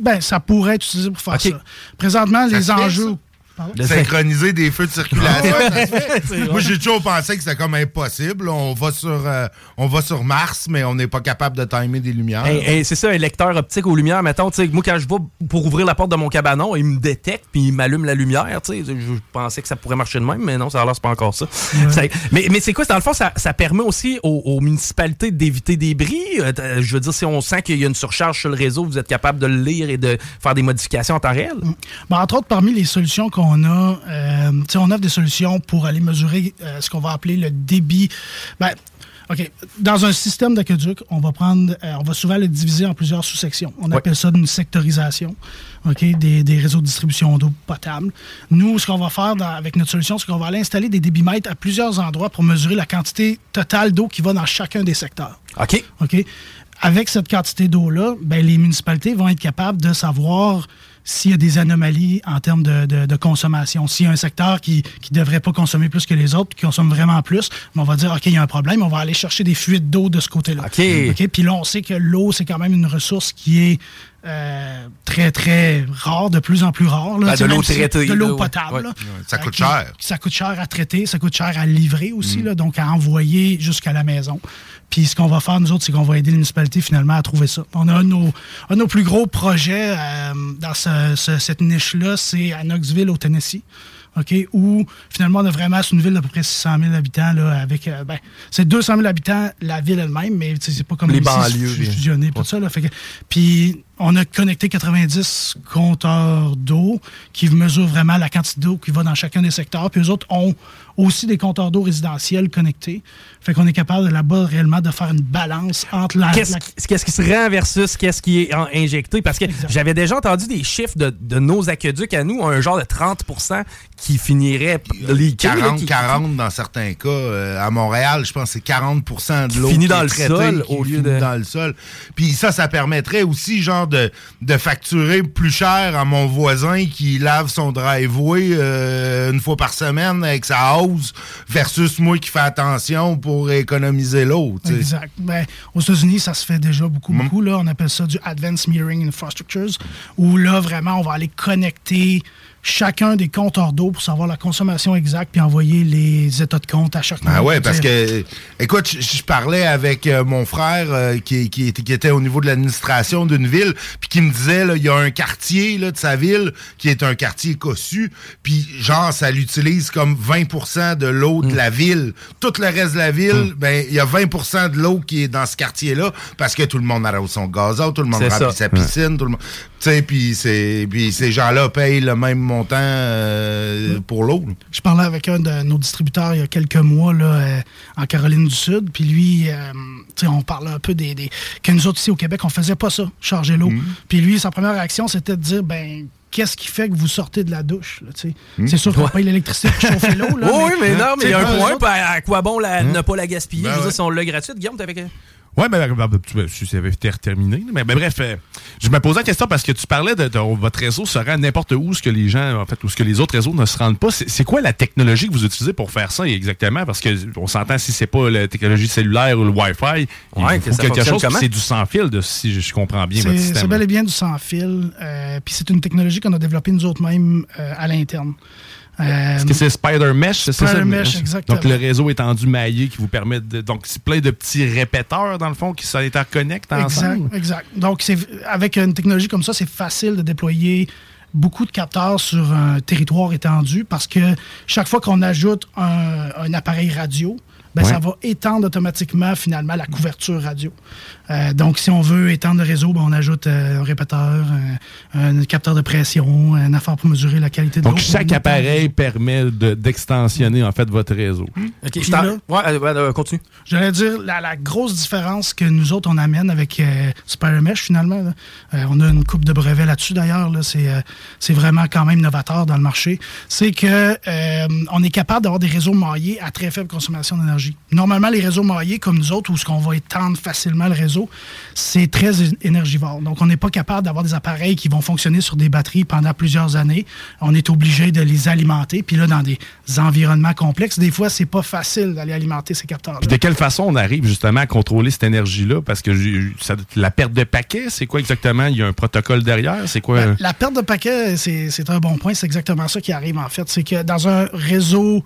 Ben, ça pourrait être utilisé pour faire ça. Présentement, Ça les enjeux. ça? Pardon? Synchroniser des feux de circulation. C'est Moi, j'ai toujours pensé que c'était comme impossible. On va sur, euh, on va sur Mars, mais on n'est pas capable de timer des lumières. Hey, hey, c'est ça, un lecteur optique aux lumières. Mettons, tu sais, moi, quand je vais pour ouvrir la porte de mon cabanon, il me détecte puis il m'allume la lumière. tu sais. Je, pensais que ça pourrait marcher de même, mais non, ça a l'air c'est pas encore ça. Ça- mais mais c'est quoi? Dans le fond, ça, ça permet aussi aux, aux municipalités d'éviter des bris? Euh, t- je veux dire, si on sent qu'il y a une surcharge sur le réseau, vous êtes capable de le lire et de faire des modifications en temps réel? Ben, entre autres, parmi les solutions qu'on a, euh, on offre des solutions pour aller mesurer euh, ce qu'on va appeler le débit. Ben, OK. Dans un système d'aqueduc, on va prendre, euh, on va souvent le diviser en plusieurs sous-sections. On appelle ça une sectorisation, OK, des, des réseaux de distribution d'eau potable. Nous, ce qu'on va faire dans- avec notre solution, c'est qu'on va aller installer des débitmètres à plusieurs endroits pour mesurer la quantité totale d'eau qui va dans chacun des secteurs. OK. OK? Avec cette quantité d'eau-là, ben, les municipalités vont être capables de savoir s'il y a des anomalies en termes de, de- de consommation. S'il y a un secteur qui ne devrait pas consommer plus que les autres, qui consomme vraiment plus, ben, on va dire, OK, il y a un problème, on va aller chercher des fuites d'eau de ce côté-là. OK? Puis là, on sait que l'eau, c'est quand même une ressource qui est euh, très, très rares, de plus en plus rares. là. Ben, de l'eau traitée, De l'eau là, ouais. potable. Ouais. là. Ouais, ça coûte cher. Ça coûte cher à traiter, ça coûte cher à livrer aussi, Mm. là, donc à envoyer jusqu'à la maison. Puis ce qu'on va faire, nous autres, c'est qu'on va aider les municipalités finalement à trouver ça. On a un de nos, un de nos plus gros projets euh, dans ce- ce- cette niche-là, c'est à Knoxville, au Tennessee. OK, où finalement on a vraiment c'est une ville d'à peu près 600 000 habitants là, avec euh, ben, c'est 200 000 habitants la ville elle-même mais c'est pas comme Les ici, banlieues, fusionné tout ça là, fait que- puis on a connecté 90 compteurs d'eau qui mesurent vraiment la quantité d'eau qui va dans chacun des secteurs puis les autres ont aussi des compteurs d'eau résidentiels connectés fait qu'on est capable là-bas réellement de faire une balance entre la, Qu'est-ce la- qui, qu'est-ce qui se rend versus qu'est-ce qui est en- injecté? Parce que j'avais déjà entendu des chiffres de, de nos aqueducs à nous, un genre de 30% qui finirait les 40, 40 dans certains cas. Euh, à Montréal, je pense que c'est 40% de l'eau finit qui dans est le traitée, sol qui au lieu finit de- dans le sol. Puis ça, ça permettrait aussi genre de, de facturer plus cher à mon voisin qui lave son driveway euh, une fois par semaine avec sa hose versus moi qui fais attention pour économiser l'eau. Exact. Ben, aux États-Unis, ça se fait déjà beaucoup, Mm. beaucoup. Là. On appelle ça du Advanced Metering Infrastructures, où là, vraiment, on va aller connecter chacun des compteurs d'eau pour savoir la consommation exacte puis envoyer les états de compte à chaque Ah ouais, parce que, écoute, je, je parlais avec euh, mon frère euh, qui, qui, était, qui était au niveau de l'administration d'une ville, puis qui me disait, là, il y a un quartier là, de sa ville qui est un quartier cossu, puis genre, ça l'utilise comme 20% de l'eau Mm. de la ville. Tout le reste de la ville, ben, il y a 20% de l'eau qui est dans ce quartier-là, parce que tout le monde arrose son gazon, tout le monde remplit sa piscine, tout le monde... Puis c'est- puis ces gens-là payent le même montant euh, pour l'eau. Je parlais avec un de nos distributeurs il y a quelques mois là, euh, en Caroline du Sud. Puis lui, euh, tu sais, on parlait un peu des, des. que nous autres ici au Québec, on faisait pas ça, charger l'eau. Puis lui, sa première réaction, c'était de dire ben. Qu'est-ce qui fait que vous sortez de la douche? Hmm. C'est sûr qu'on Ouais. paye l'électricité pour chauffer l'eau. là, oui, mais non, mais il y a un point. autres- À, quoi bon la- ne pas la gaspiller? Ben Je veux dire, ouais. si on l'a gratuite, Guillaume, t'avais que. Ouais, ben, ben, tu- si ça avait été terminé. Mais, ben, bref, euh, je me posais la question parce que tu parlais de, de- votre réseau se rend n'importe où, ce que les gens, en fait, ou ce que les autres réseaux ne se rendent pas. C'est quoi la technologie que vous utilisez pour faire ça exactement? Parce que on s'entend si c'est pas la technologie cellulaire ou le Wi-Fi, il Ouais, faut que quelque chose. C'est du sans fil, de, si je, je comprends bien votre C'est c'est système. bel et bien du sans-fil. euh, Puis c'est une technologie qu'on a développée nous autres mêmes euh, à l'interne. Euh, Est-ce que c'est Spider Mesh? c'est ça? Spider Mesh, exactement. Donc, le réseau étendu maillé qui vous permet de. Donc, c'est plein de petits répéteurs, dans le fond, qui s'interconnectent Exact, ensemble. exact. Donc, c'est avec une technologie comme ça, c'est facile de déployer beaucoup de capteurs sur un territoire étendu parce que chaque fois qu'on ajoute un, un appareil radio, ben, Ouais. ça va étendre automatiquement finalement la couverture radio. Euh, donc, si on veut étendre le réseau, ben, on ajoute euh, un répéteur, un, un capteur de pression, un affaire pour mesurer la qualité de l'eau. Donc, chaque appareil permet de- d'extensionner, en fait, votre réseau. Ok, Puis je t'en- là- Ouais, euh, ouais, euh, continue. J'allais dire, la, la grosse différence que nous autres, on amène avec euh, Spider-Mesh, finalement, là, euh, on a une coupe de brevets là-dessus, d'ailleurs, là, c'est euh, c'est vraiment quand même novateur dans le marché, c'est que euh, on est capable d'avoir des réseaux maillés à très faible consommation d'énergie. Normalement, les réseaux maillés, comme nous autres, où ce qu'on va étendre facilement le réseau, c'est très énergivore. Donc, on n'est pas capable d'avoir des appareils qui vont fonctionner sur des batteries pendant plusieurs années. On est obligé de les alimenter. Puis là, dans des environnements complexes, des fois, c'est pas facile d'aller alimenter ces capteurs-là. Puis de quelle façon on arrive justement à contrôler cette énergie-là? Parce que ça- la perte de paquets, c'est quoi exactement? Il y a un protocole derrière? C'est quoi? Ben, la perte de paquets, c'est c'est un bon point. C'est exactement ça qui arrive, en fait. C'est que dans un réseau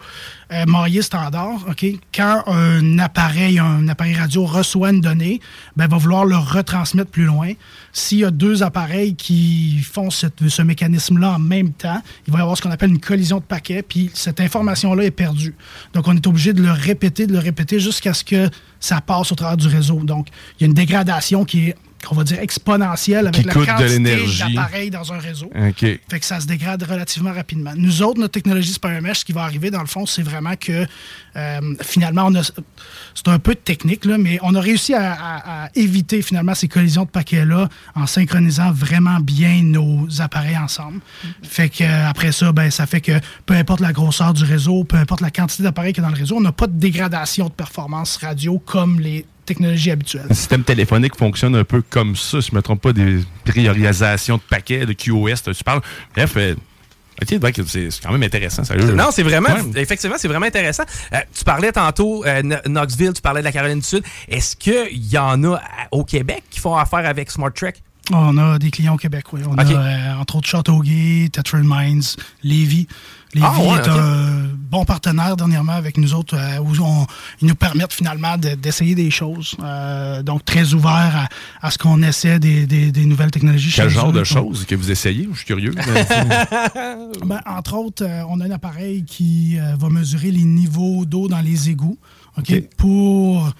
euh, maillé standard, OK, quand un appareil, un appareil radio reçoit une donnée, ben, va vouloir le retransmettre plus loin. S'il y a deux appareils qui font ce mécanisme-là en même temps, il va y avoir ce qu'on appelle une collision de paquets, puis cette information-là est perdue. Donc, on est obligé de le répéter, de le répéter jusqu'à ce que ça passe au travers du réseau. Donc, il y a une dégradation qui est qu'on va dire exponentielle avec Qui la quantité d'appareils dans un réseau. Fait que ça se dégrade relativement rapidement. Nous autres, notre technologie Spiremesh, ce qui va arriver dans le fond, c'est vraiment que euh, finalement, on a, c'est un peu de technique, là, mais on a réussi à, à- à éviter finalement ces collisions de paquets-là en synchronisant vraiment bien nos appareils ensemble. Fait que euh, après ça, ben, ça fait que peu importe la grosseur du réseau, peu importe la quantité d'appareils qu'il y a dans le réseau, on n'a pas de dégradation de performance radio comme les technologies habituelles. Le système téléphonique fonctionne un peu comme ça, si je ne me trompe pas, des priorisations de paquets, de QoS, tu parles. Bref, euh, ok, donc, c'est c'est quand même intéressant, sérieux. Non, c'est vraiment, Ouais. effectivement, c'est vraiment intéressant. Euh, tu parlais tantôt euh, Kno- Knoxville, tu parlais de la Caroline du Sud. Est-ce qu'il y en a à- au Québec qui font affaire avec Smart Trek? On a des clients au Québec, oui. On a, euh, entre autres, Châteauguay, Tetra Mines, Lévis. Lévis Ah, ouais, est un bon partenaire dernièrement avec nous autres, euh, où on- ils nous permettent finalement de- d'essayer des choses. Euh, donc, très ouvert à, à ce qu'on essaie des, des- des nouvelles technologies. Quel genre de choses que vous essayez? Je suis curieux. Ben, entre autres, on a un appareil qui va mesurer les niveaux d'eau dans les égouts ok, OK. pour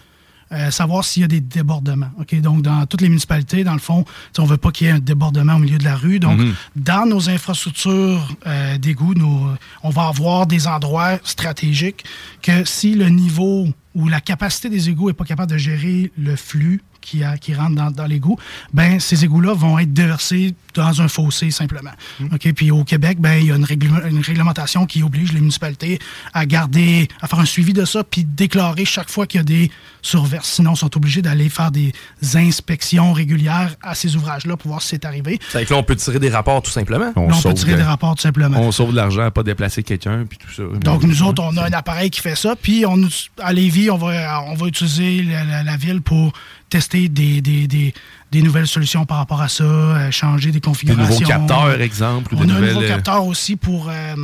euh, savoir s'il y a des débordements. ok? Donc, dans toutes les municipalités, dans le fond, on ne veut pas qu'il y ait un débordement au milieu de la rue. Donc, Mhm. dans nos infrastructures euh, d'égouts, nous, on va avoir des endroits stratégiques que si le niveau ou la capacité des égouts n'est pas capable de gérer le flux qui, a- qui rentre dans, dans l'égout, ben ces égouts-là vont être déversés dans un fossé simplement. OK? Puis au Québec, ben il y a une, régl- une réglementation qui oblige les municipalités à garder, à faire un suivi de ça, puis déclarer chaque fois qu'il y a des surverses. Sinon, ils sont obligés d'aller faire des inspections régulières à ces ouvrages-là pour voir si c'est arrivé. C'est que là, on peut tirer des rapports tout simplement. On Là, on peut sauve tirer de- des rapports tout simplement. On sauve de l'argent à pas déplacer quelqu'un, puis tout ça. Donc, nous autres, on a un appareil qui fait ça. Puis, on, à Lévis, on va, on va utiliser la, la- la ville pour tester des, des, des- des nouvelles solutions par rapport à ça, euh, changer des Des configurations. nouveaux capteurs, exemple. ou On des a un nouveau euh, capteur aussi pour euh,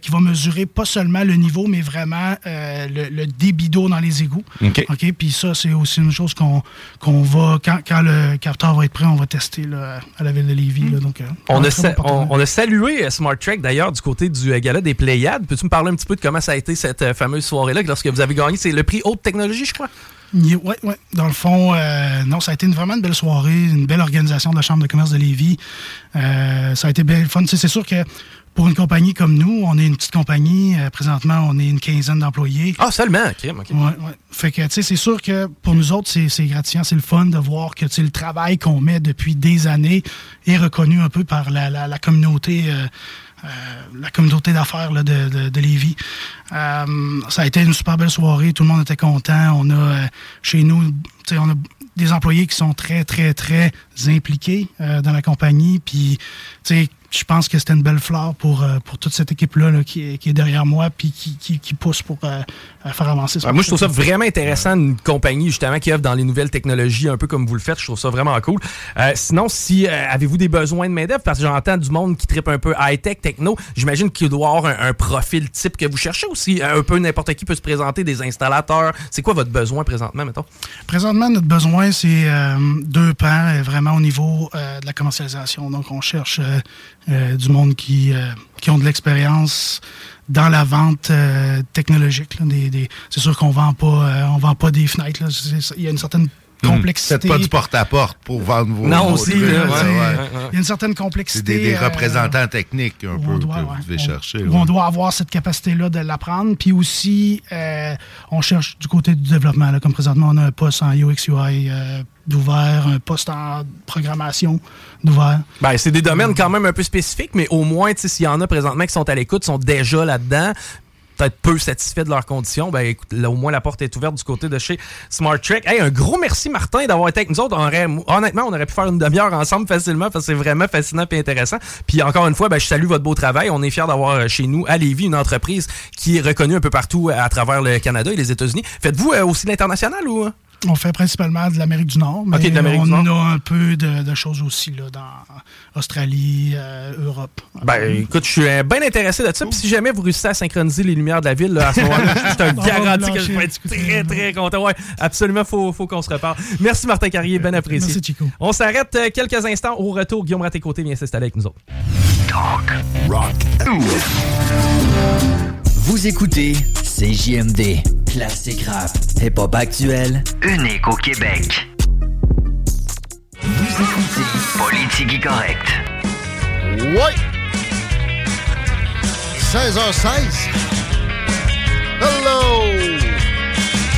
qui va mesurer pas seulement le niveau, mais vraiment euh, le, le débit d'eau dans les égouts. OK. Puis ça, c'est aussi une chose qu'on qu'on va, quand, quand le capteur va être prêt, on va tester là, à la ville de Lévis. là. donc, On a, sa- on, on a salué Smart Trek d'ailleurs du côté du gala des Pléiades. Peux-tu me parler un petit peu de comment ça a été cette fameuse soirée-là lorsque vous avez gagné? C'est le prix haute technologie, je crois? Oui, ouais. Dans le fond, euh, non, ça a été une- vraiment une belle soirée, une belle organisation de la Chambre de commerce de Lévis. Euh, ça a été bien fun. C'est sûr que pour une compagnie comme nous, on est une petite compagnie. euh, présentement, on est une quinzaine d'employés. Ah, seulement, crime, OK. Ouais, ouais. Fait que, tu sais, c'est sûr que pour nous autres, c'est c'est gratifiant, c'est le fun de voir que, le travail qu'on met depuis des années est reconnu un peu par la, la- la communauté, euh, la communauté d'affaires de, de, Lévis. Euh, ça a été une super belle soirée, tout le monde était content. On a, euh, chez nous, on a des employés qui sont très, très, très impliqués euh, dans la compagnie. Puis, tu sais, je pense que c'était une belle fleur pour, euh, pour toute cette équipe-là là, qui, est, qui est derrière moi puis qui, qui, qui pousse pour euh, faire avancer ce moi, je trouve ça vraiment intéressant, une compagnie justement qui œuvre dans les nouvelles technologies, un peu comme vous le faites. Je trouve ça vraiment cool. Euh, sinon, si euh, avez-vous des besoins de main-d'œuvre, parce que j'entends du monde qui tripe un peu high-tech, techno, j'imagine qu'il doit y avoir un, un profil type que vous cherchez aussi. Un peu n'importe qui peut se présenter, des installateurs. C'est quoi votre besoin présentement, mettons? Présentement, notre besoin, c'est deux pans, vraiment au niveau de la commercialisation. Donc, on cherche du monde qui, euh, qui ont de l'expérience dans la vente euh, technologique. des- des- c'est sûr qu'on vend pas, euh, on vend pas des fenêtres. Il y a une certaine complexité. Faites pas du porte-à-porte pour vendre vos Non, aussi, ouais, c'est- ouais. Il y a une certaine C'est complexité. des, des euh, représentants techniques un peu on doit, que ouais, vous devez on- chercher. où on doit avoir cette capacité-là de l'apprendre. Puis aussi, euh, on cherche du côté du développement. Là, comme présentement, on a un poste en UX UI euh, d'ouvert, un poste en programmation d'ouvert. Ben, c'est des domaines quand même un peu spécifiques, mais au moins, tu sais, s'il y en a présentement qui sont à l'écoute, sont déjà là-dedans, peut-être peu satisfaits de leurs conditions, ben écoute, là, au moins la porte est ouverte du côté de chez Smart Trek. Hey, un gros merci Martin d'avoir été avec nous autres. Honnêtement, on aurait pu faire une demi-heure ensemble facilement parce que c'est vraiment fascinant et intéressant. Puis encore une fois, ben, je salue votre beau travail. On est fiers d'avoir euh, chez nous à Lévis une entreprise qui est reconnue un peu partout à travers le Canada et les États-Unis. Faites-vous euh, aussi l'international ou? On fait principalement de l'Amérique du Nord, mais Ok, de l'Amérique on du Nord. a un peu de, de choses aussi là, dans Australie, euh, Europe. Ben, écoute, je suis euh, bien intéressé de ça. Puis si jamais vous réussissez à synchroniser les lumières de la ville, là, à ce moment-là, je te garantis que je vais être très, très content. Ouais, absolument, faut, faut qu'on se reparle. Merci, Martin Carrier, bien apprécié. Merci, Chico. On s'arrête euh, quelques instants. Au retour, Guillaume Raté-Côté vient s'installer avec nous autres. Vous écoutez CJMD, classique rap, hip-hop actuel, unique au Québec. Vous écoutez Politique Correct. Ouais! 16h16. Hello!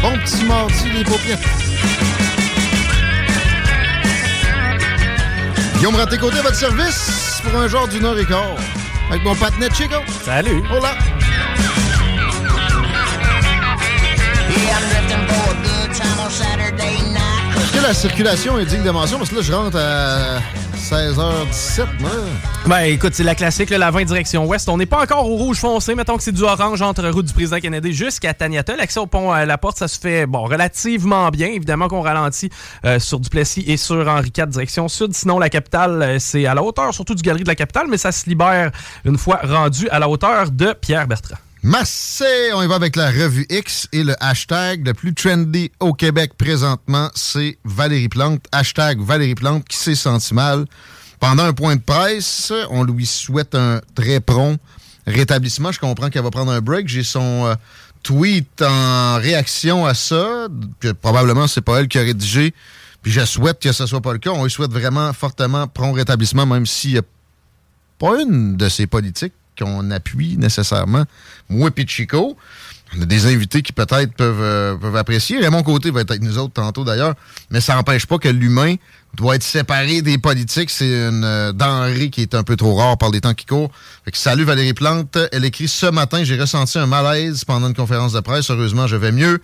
Bon petit mardi, les paupières. Guillaume Raté-Côté à votre service pour un genre d'une heure et quart. Avec mon patinet Chico. Salut! Hola! Est-ce que la circulation est digne de mention? Parce que là, je rentre à 16h17, moi. Ben écoute, c'est la classique, là, la 20 direction ouest. On n'est pas encore au rouge foncé. Mettons que c'est du orange entre route du président Kennedy jusqu'à Taniata. L'accès au pont à la porte, ça se fait bon relativement bien. Évidemment qu'on ralentit euh, sur Duplessis et sur Henri IV direction sud. Sinon, la capitale, euh, c'est à la hauteur, surtout du galerie de la capitale, mais ça se libère une fois rendu à la hauteur de Pierre Bertrand. Massé, on y va avec la revue X et le hashtag le plus trendy au Québec présentement, c'est Valérie Plante. Hashtag Valérie Plante qui s'est senti mal. Pendant un point de presse, on lui souhaite un très prompt rétablissement. Je comprends qu'elle va prendre un break. J'ai son euh, tweet en réaction à ça. que probablement, c'est pas elle qui a rédigé. Puis je souhaite que ce soit pas le cas. On lui souhaite vraiment fortement prompt rétablissement, même s'il n'y a pas une de ses politiques qu'on appuie nécessairement. Moi et Chico. On a des invités qui peut-être peuvent, euh, peuvent apprécier. Raymond Côté va être avec nous autres tantôt d'ailleurs. Mais ça n'empêche pas que l'humain doit être séparé des politiques. C'est une euh, denrée qui est un peu trop rare par les temps qui courent. Fait que salut Valérie Plante. Elle écrit ce matin, j'ai ressenti un malaise pendant une conférence de presse. Heureusement, je vais mieux.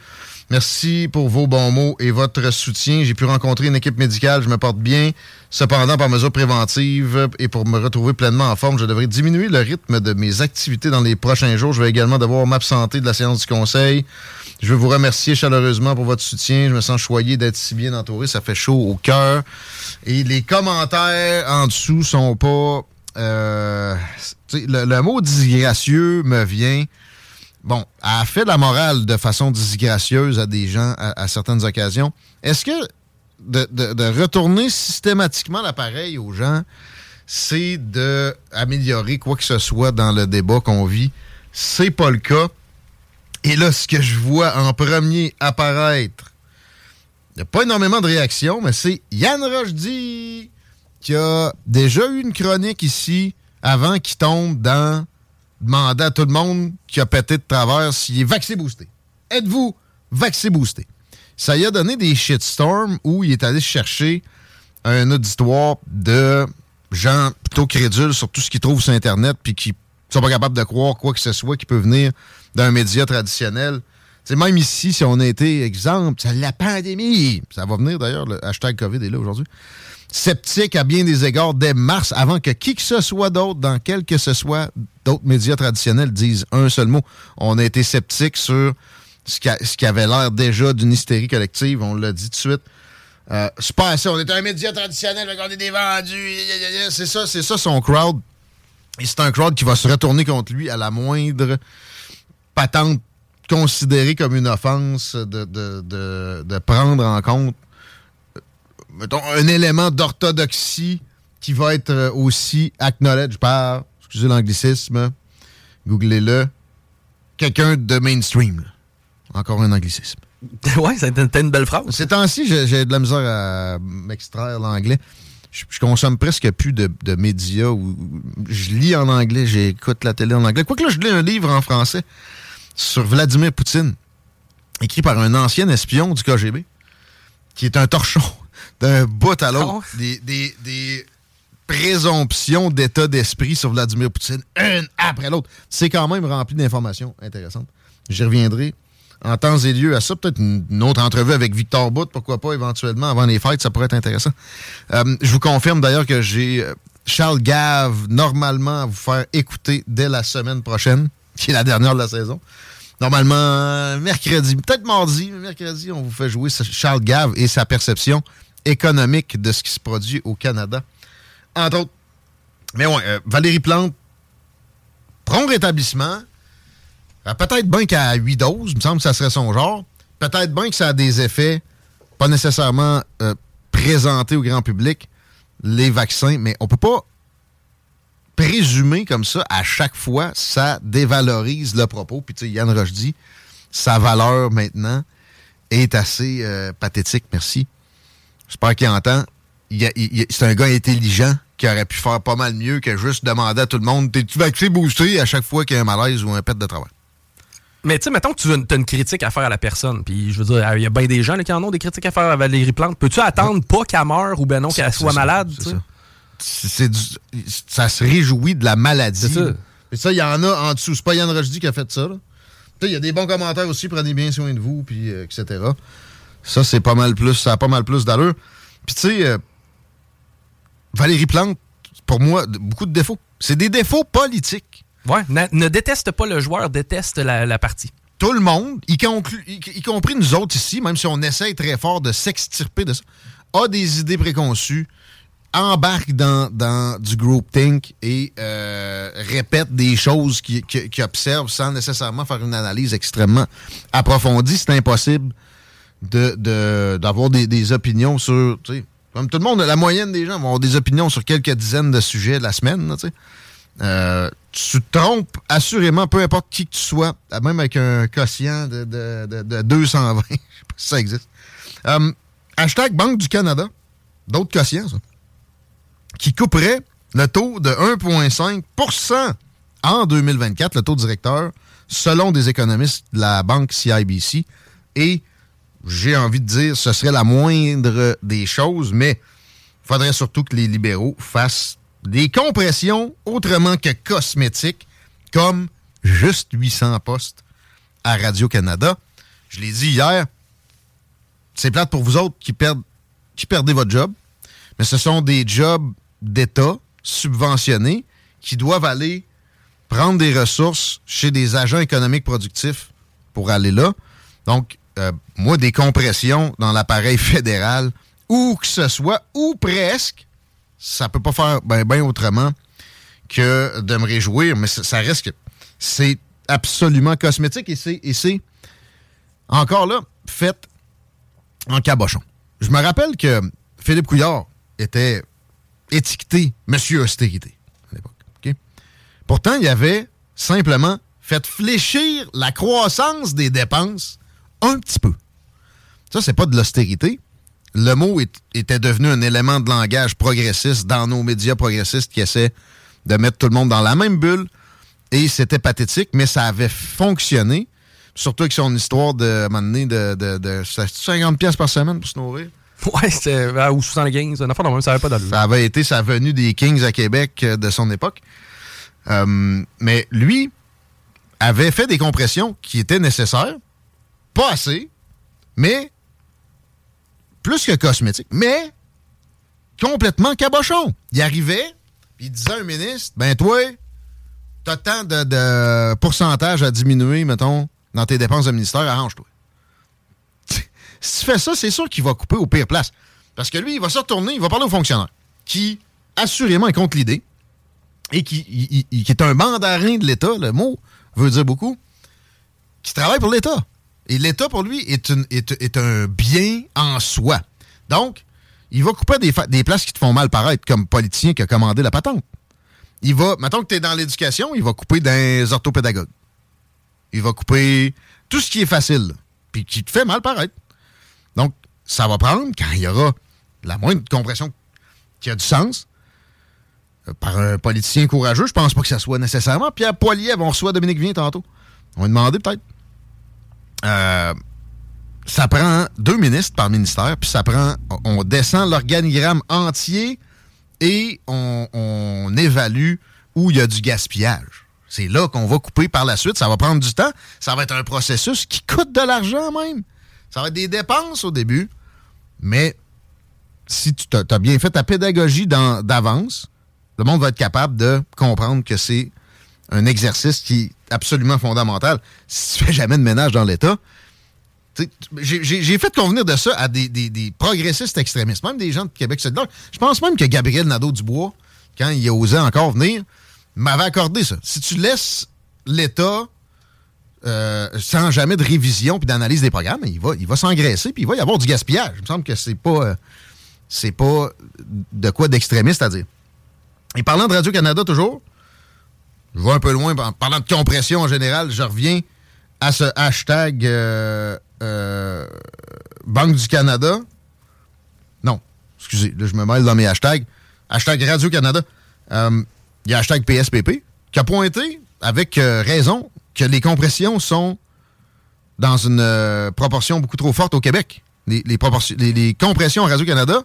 Merci pour vos bons mots et votre soutien. J'ai pu rencontrer une équipe médicale, je me porte bien. Cependant, par mesure préventive et pour me retrouver pleinement en forme, je devrais diminuer le rythme de mes activités dans les prochains jours. Je vais également devoir m'absenter de la séance du conseil. Je veux vous remercier chaleureusement pour votre soutien. Je me sens choyé d'être si bien entouré. Ça fait chaud au cœur. Et les commentaires en dessous sont pas... Euh, le, le mot disgracieux me vient bon, a fait la morale de façon disgracieuse à des gens à, certaines occasions. Est-ce que de, retourner systématiquement l'appareil aux gens, c'est d'améliorer quoi que ce soit dans le débat qu'on vit? C'est pas le cas. Et là, ce que je vois en premier apparaître, il n'y a pas énormément de réactions, mais c'est Yann Rochdy qui a déjà eu une chronique ici avant qu'il tombe dans demander à tout le monde qui a pété de travers s'il est vacciné boosté. Êtes-vous vacciné boosté? Ça y a donné des shitstorms où il est allé chercher un auditoire de gens plutôt crédules sur tout ce qu'ils trouvent sur Internet puis qui sont pas capables de croire quoi que ce soit qui peut venir d'un média traditionnel. C'est même ici, si on a été exemple, la pandémie. Ça va venir d'ailleurs, le hashtag COVID est là aujourd'hui sceptique à bien des égards dès mars, avant que qui que ce soit d'autre, dans quel que ce soit d'autres médias traditionnels, disent un seul mot. On a été sceptique sur ce qui, avait l'air déjà d'une hystérie collective, on l'a dit tout de suite. Euh, c'est pas assez, on est un média traditionnel, on est des vendus, c'est ça, c'est ça son crowd. Et c'est un crowd qui va se retourner contre lui à la moindre patente considérée comme une offense de, de prendre en compte mettons, un élément d'orthodoxie qui va être euh, aussi acknowledged par, excusez l'anglicisme, googlez-le, quelqu'un de mainstream. Encore un anglicisme. ouais, c'était une belle phrase. Ces temps-ci, j'ai de la misère à m'extraire l'anglais. Je, consomme presque plus de, médias où je lis en anglais, j'écoute la télé en anglais. Quoique là, je lis un livre en français sur Vladimir Poutine, écrit par un ancien espion du KGB, qui est un torchon d'un bout à l'autre oh. des, présomptions d'état d'esprit sur Vladimir Poutine, une après l'autre. C'est quand même rempli d'informations intéressantes. J'y reviendrai en temps et lieu à ça. Peut-être une autre entrevue avec Victor Bout, pourquoi pas éventuellement avant les fêtes, ça pourrait être intéressant. Euh, je vous confirme d'ailleurs que j'ai euh, Charles Gave normalement à vous faire écouter dès la semaine prochaine, qui est la dernière de la saison. Normalement, mercredi, peut-être mardi, mais mercredi, on vous fait jouer Charles Gave et sa perception économique de ce qui se produit au Canada. Entre autres. Mais ouais, euh, Valérie Plante, prompt rétablissement. Euh, peut-être bien qu'à 8 doses, il me semble que ça serait son genre. Peut-être bien que ça a des effets pas nécessairement euh, présentés au grand public, les vaccins, mais on peut pas présumer comme ça à chaque fois, ça dévalorise le propos. Puis tu sais, Yann Roche dit, sa valeur maintenant est assez pathétique, merci. J'espère qu'il entend. c'est un gars intelligent qui aurait pu faire pas mal mieux que juste demander à tout le monde T'es-tu vacciné boosté à chaque fois qu'il y a un malaise ou un pet de travail? Mais tu sais, mettons que tu as une critique à faire à la personne, puis je veux dire, il y a bien des gens qui en ont des critiques à faire à Valérie Plante. Peux-tu attendre pas qu'elle meure ou ben non qu'elle soit malade? Ça. ça se réjouit de la maladie. C'est ça. Et ça, il y en a en dessous. C'est pas Yann Rochdy qui a fait ça. Il y a des bons commentaires aussi, prenez bien soin de vous, puis euh, etc. Ça, c'est pas mal plus, ça a pas mal plus d'allure. Puis tu sais, euh, Valérie Plante, pour moi, beaucoup de défauts. C'est des défauts politiques. Ouais, ne déteste pas le joueur, déteste la, la partie. Tout le monde, y, conclu- y- y compris nous autres ici, même si on essaye très fort de s'extirper de ça, a des idées préconçues, embarque dans, dans du groupthink et euh, répète des choses qu'il qui, qui observe sans nécessairement faire une analyse extrêmement approfondie. C'est impossible de- de- d'avoir des, des opinions sur... Comme tout le monde, la moyenne des gens vont avoir des opinions sur quelques dizaines de sujets la semaine. Euh, tu te trompes assurément, peu importe qui que tu sois, même avec un quotient de- de 220. Je sais pas si ça existe. Euh, hashtag Banque du Canada. D'autres quotients, ça. Qui couperait le taux de 1,5% en 2024, le taux directeur, selon des économistes de la banque CIBC. Et j'ai envie de dire, ce serait la moindre des choses, mais il faudrait surtout que les libéraux fassent des compressions autrement que cosmétiques, comme juste 800 postes à Radio-Canada. Je l'ai dit hier, c'est plate pour vous autres qui, qui perdez votre job, mais ce sont des jobs d'État subventionnés qui doivent aller prendre des ressources chez des agents économiques productifs pour aller là. Donc, euh, moi, des compressions dans l'appareil fédéral, où que ce soit, ou presque, ça peut pas faire bien ben autrement que de me réjouir, mais ça, ça reste que c'est absolument cosmétique et c'est, encore là fait en cabochon. Je me rappelle que Philippe Couillard était étiqueté Monsieur Austérité à l'époque. Pourtant, il avait simplement fait fléchir la croissance des dépenses un petit peu. Ça, c'est pas de l'austérité. Le mot est- était devenu un élément de langage progressiste dans nos médias progressistes qui essaient de mettre tout le monde dans la même bulle. Et c'était pathétique, mais ça avait fonctionné. Surtout avec son histoire de, à un moment donné, de, de, de- c'était 50 pièces par semaine pour se nourrir. Ouais, c'était. ah, Ou 75, une affaire de même, ça avait pas d'allure. Ça avait été sa venue des Kings à Québec euh, de son époque. Euh, mais lui avait fait des compressions qui étaient nécessaires. Pas assez, mais plus que cosmétiques, mais complètement cabochon. Il arrivait, puis il disait à un ministre, ben toi, t'as tant de, de pourcentage à diminuer, mettons, dans tes dépenses de ministère, arrange-toi. si tu fais ça, c'est sûr qu'il va couper aux pires places. Parce que lui, il va se retourner, il va parler aux fonctionnaires, qui, assurément, est contre l'idée, et qui, qui est un mandarin de l'État, le mot veut dire beaucoup, qui travaille pour l'État. Et l'État, pour lui, est, un bien en soi. Donc, il va couper des, des places qui te font mal paraître comme politicien qui a commandé la patente. Il va, mettons que tu es dans l'éducation, il va couper les orthopédagogues. Il va couper tout ce qui est facile, puis qui te fait mal paraître. Donc, ça va prendre, quand il y aura la moindre compression qui a du sens, euh, par un politicien courageux, je pense pas que ça soit nécessairement. Pierre Poilievre, on reçoit Dominique Vien tantôt. On va demander peut-être. Euh, ça prend deux ministres par ministère, puis ça prend. On descend l'organigramme entier et on, évalue où il y a du gaspillage. C'est là qu'on va couper par la suite. Ça va prendre du temps. Ça va être un processus qui coûte de l'argent même. Ça va être des dépenses au début. Mais si tu as bien fait ta pédagogie d'avance, le monde va être capable de comprendre que c'est un exercice qui est absolument fondamental. Si tu fais jamais de ménage dans l'État, j'ai fait convenir de ça à des, progressistes extrémistes, même des gens de Québec solidaire. Je pense même que Gabriel Nadeau-Dubois, quand il osé encore venir, m'avait accordé ça. Si tu laisses l'État euh, sans jamais de révision puis d'analyse des programmes, il va, il va s'engraisser puis il va y avoir du gaspillage. Il me semble que c'est pas, euh, c'est pas de quoi d'extrémiste à dire. Et parlant de Radio-Canada toujours, je vais un peu loin, en parlant de compression en général, je reviens à ce hashtag euh, euh, Banque du Canada. Non, excusez, là je me mêle dans mes hashtags. Hashtag Radio-Canada. Euh, Il y a hashtag PSPP qui a pointé, avec raison, que les compressions sont dans une proportion beaucoup trop forte au Québec. Les- les compressions à Radio-Canada,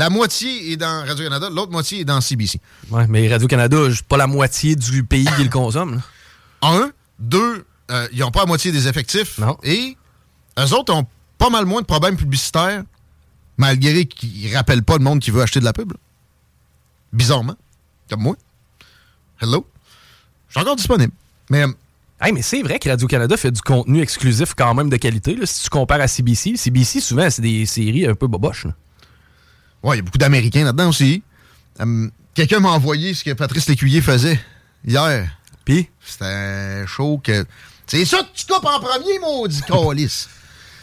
la moitié est dans Radio-Canada, l'autre moitié est dans CBC. Ouais, mais Radio-Canada, pas la moitié du pays qui le consomme. là. Un. Deux, euh, ils n'ont pas la moitié des effectifs. Non. Et eux autres ont pas mal moins de problèmes publicitaires, malgré qu'ils rappellent pas le monde qui veut acheter de la pub. là. bizarrement, comme moi. Hello. Je suis encore disponible. Mais. Hey, mais c'est vrai que Radio-Canada fait du contenu exclusif quand même de qualité. Là, si tu compares à CBC, CBC, souvent, c'est des séries un peu boboches. là. Ouais, il y a beaucoup d'Américains là-dedans aussi. Hum, Quelqu'un m'a envoyé ce que Patrice Lécuyer faisait hier. Puis? C'était chaud que. C'est ça que tu coupes en premier, maudit calice.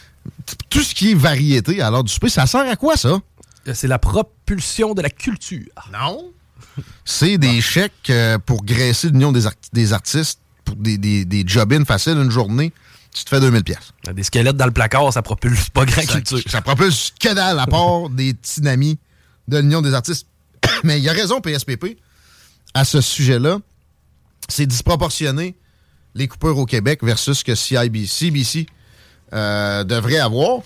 Tout ce qui est variété à l'heure du souper, ça sert à quoi, ça? C'est la propulsion de la culture. Non. C'est des chèques euh, pour graisser l'Union des, art- des artistes pour des, des, des job-ins faciles une journée. Tu te fais 2000 pièces. Des squelettes dans le placard, ça propulse pas grand Ça, culture. ça propulse que dalle à part des petits amis de l'Union des artistes. Mais il y a raison, PSPP, à ce sujet-là. C'est disproportionné les coupures au Québec versus ce que CIBC, CBC euh, devrait avoir.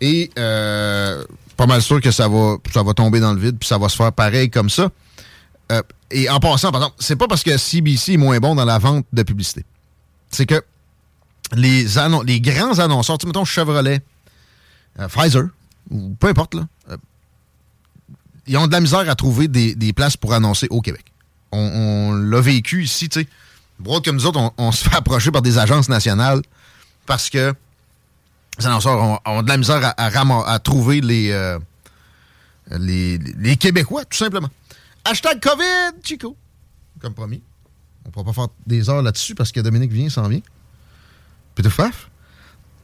Et euh, pas mal sûr que ça va, ça va tomber dans le vide, puis ça va se faire pareil comme ça. Euh, et en passant, par exemple, c'est pas parce que CBC est moins bon dans la vente de publicité. C'est que les, grands annonceurs, tu mettons Chevrolet, euh, Pfizer, ou peu importe, là, euh, ils ont de la misère à trouver des, places pour annoncer au Québec. On, l'a vécu ici, tu sais. Comme nous autres, on, se fait approcher par des agences nationales parce que les annonceurs ont, de la misère à, trouver les, euh, les Québécois, tout simplement. Hashtag COVID, Chico. Comme promis. On ne pourra pas faire des heures là-dessus parce que Dominique vient, s'en vient. Puis tout faf.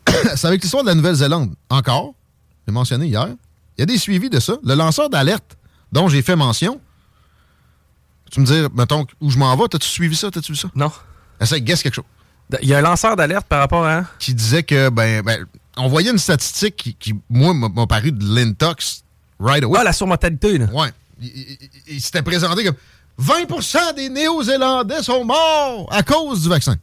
C'est avec l'histoire de la Nouvelle-Zélande. Encore, j'ai mentionné hier. Il y a des suivis de ça. Le lanceur d'alerte dont j'ai fait mention. Tu me dis, mettons, où je m'en vais, t'as-tu suivi ça? T'as-tu vu ça? Non. Essaye, guess quelque chose. Il y a un lanceur d'alerte par rapport à? Qui disait que, ben, ben, on voyait une statistique qui, qui, moi, m'a paru de l'intox right away. Ah, la surmortalité, là. Ouais. Il, il- il- il s'était présenté comme 20% des Néo-Zélandais sont morts à cause du vaccin.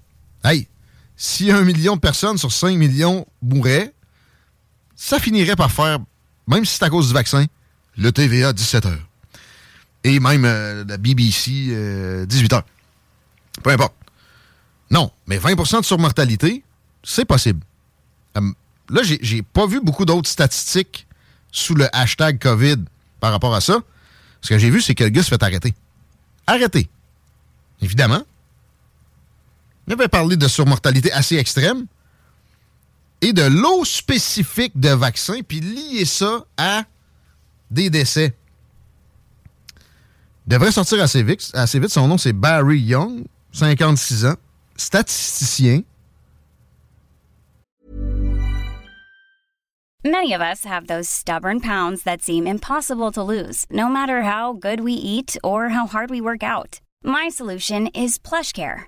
Hey, si un million de personnes sur 5 millions mouraient, ça finirait par faire, même si c'est à cause du vaccin, le TVA 17 heures. Et même euh, la BBC euh, 18 heures. Peu importe. Non, mais 20% de surmortalité, c'est possible. Hum, là, j'ai pas vu beaucoup d'autres statistiques sous le hashtag COVID par rapport à ça. Ce que j'ai vu, c'est que le gars se fait arrêter. Arrêter. Évidemment. Il avait parlé de surmortalité assez extrême et de l'eau spécifique de vaccin, puis lier ça à des décès. Il devrait sortir assez vite. Assez vite. Son nom, c'est Barry Young, 56 ans, statisticien. Many of us have those stubborn pounds that seem impossible to lose, no matter how good we eat or how hard we work out. My solution is PlushCare.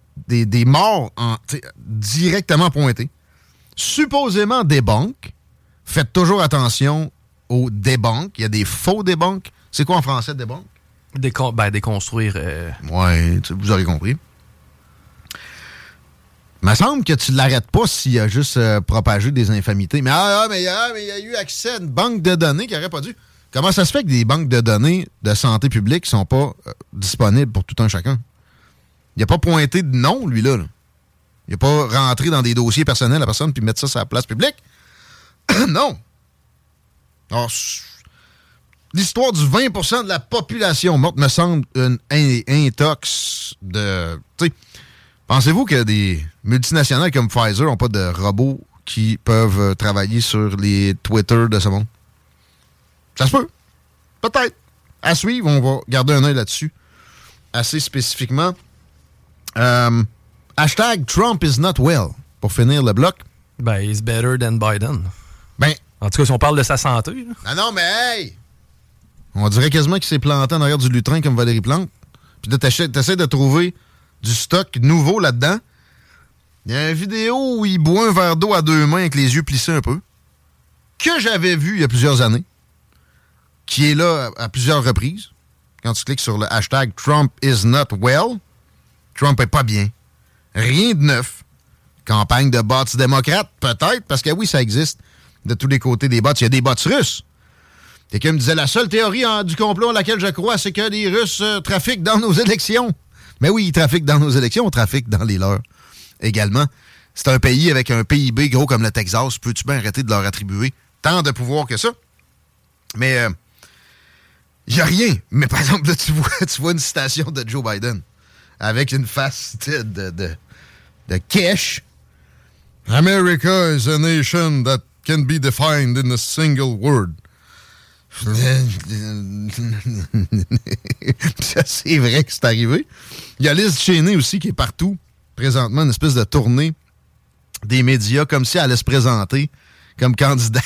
des, des morts en, directement pointés. Supposément des banques. Faites toujours attention aux débanques. Il y a des faux débanques. C'est quoi en français, débanque? Décon ben, déconstruire. euh, Ouais, vous aurez compris. Il me semble que tu ne l'arrêtes pas s'il a juste euh, propagé des infamités. Mais ah, ah, mais, ah, mais il y a eu accès à une banque de données qui n'aurait pas dû. Comment ça se fait que des banques de données de santé publique sont pas euh, disponibles pour tout un chacun? Il n'a pas pointé de nom, lui, là. Il n'a pas rentré dans des dossiers personnels à personne puis mettre ça sur la place publique. non. L'histoire du 20% de la population morte me semble une in- intox de. Pensez-vous que des multinationales comme Pfizer n'ont pas de robots qui peuvent euh, travailler sur les Twitter de ce monde? Ça se peut. Peut-être. À suivre, on va garder un œil là-dessus assez spécifiquement. Euh, hashtag Trump is not well, pour finir le bloc. Ben, he's better than Biden. Ben. En tout cas, si on parle de sa santé. là. Ah non, mais hey! On dirait quasiment qu'il s'est planté en arrière du lutrin comme Valérie Plante. Puis là, t'essaies de trouver du stock nouveau là-dedans. Il y a une vidéo où il boit un verre d'eau à deux mains avec les yeux plissés un peu. Que j'avais vu il y a plusieurs années. Qui est là à plusieurs reprises. Quand tu cliques sur le hashtag Trump is not well, Trump est pas bien. Rien de neuf. Campagne de bots démocrates, peut-être, parce que oui, ça existe de tous les côtés des bots. Il y a des bots russes. Quelqu'un me disait la seule théorie en- du complot à laquelle je crois, c'est que les Russes euh, trafiquent dans nos élections. Mais oui, ils trafiquent dans nos élections, on trafique dans les leurs également. C'est un pays avec un PIB gros comme le Texas. Peux-tu bien arrêter de leur attribuer tant de pouvoir que ça? Mais il n'y a rien. Mais par exemple, là, tu tu vois une citation de Joe Biden avec une face de, de, de cash. America is a nation that can be defined in a single word. Ça, c'est vrai que c'est arrivé. Il y a Liz Cheney aussi qui est partout, présentement, une espèce de tournée des médias, comme si elle allait se présenter comme candidate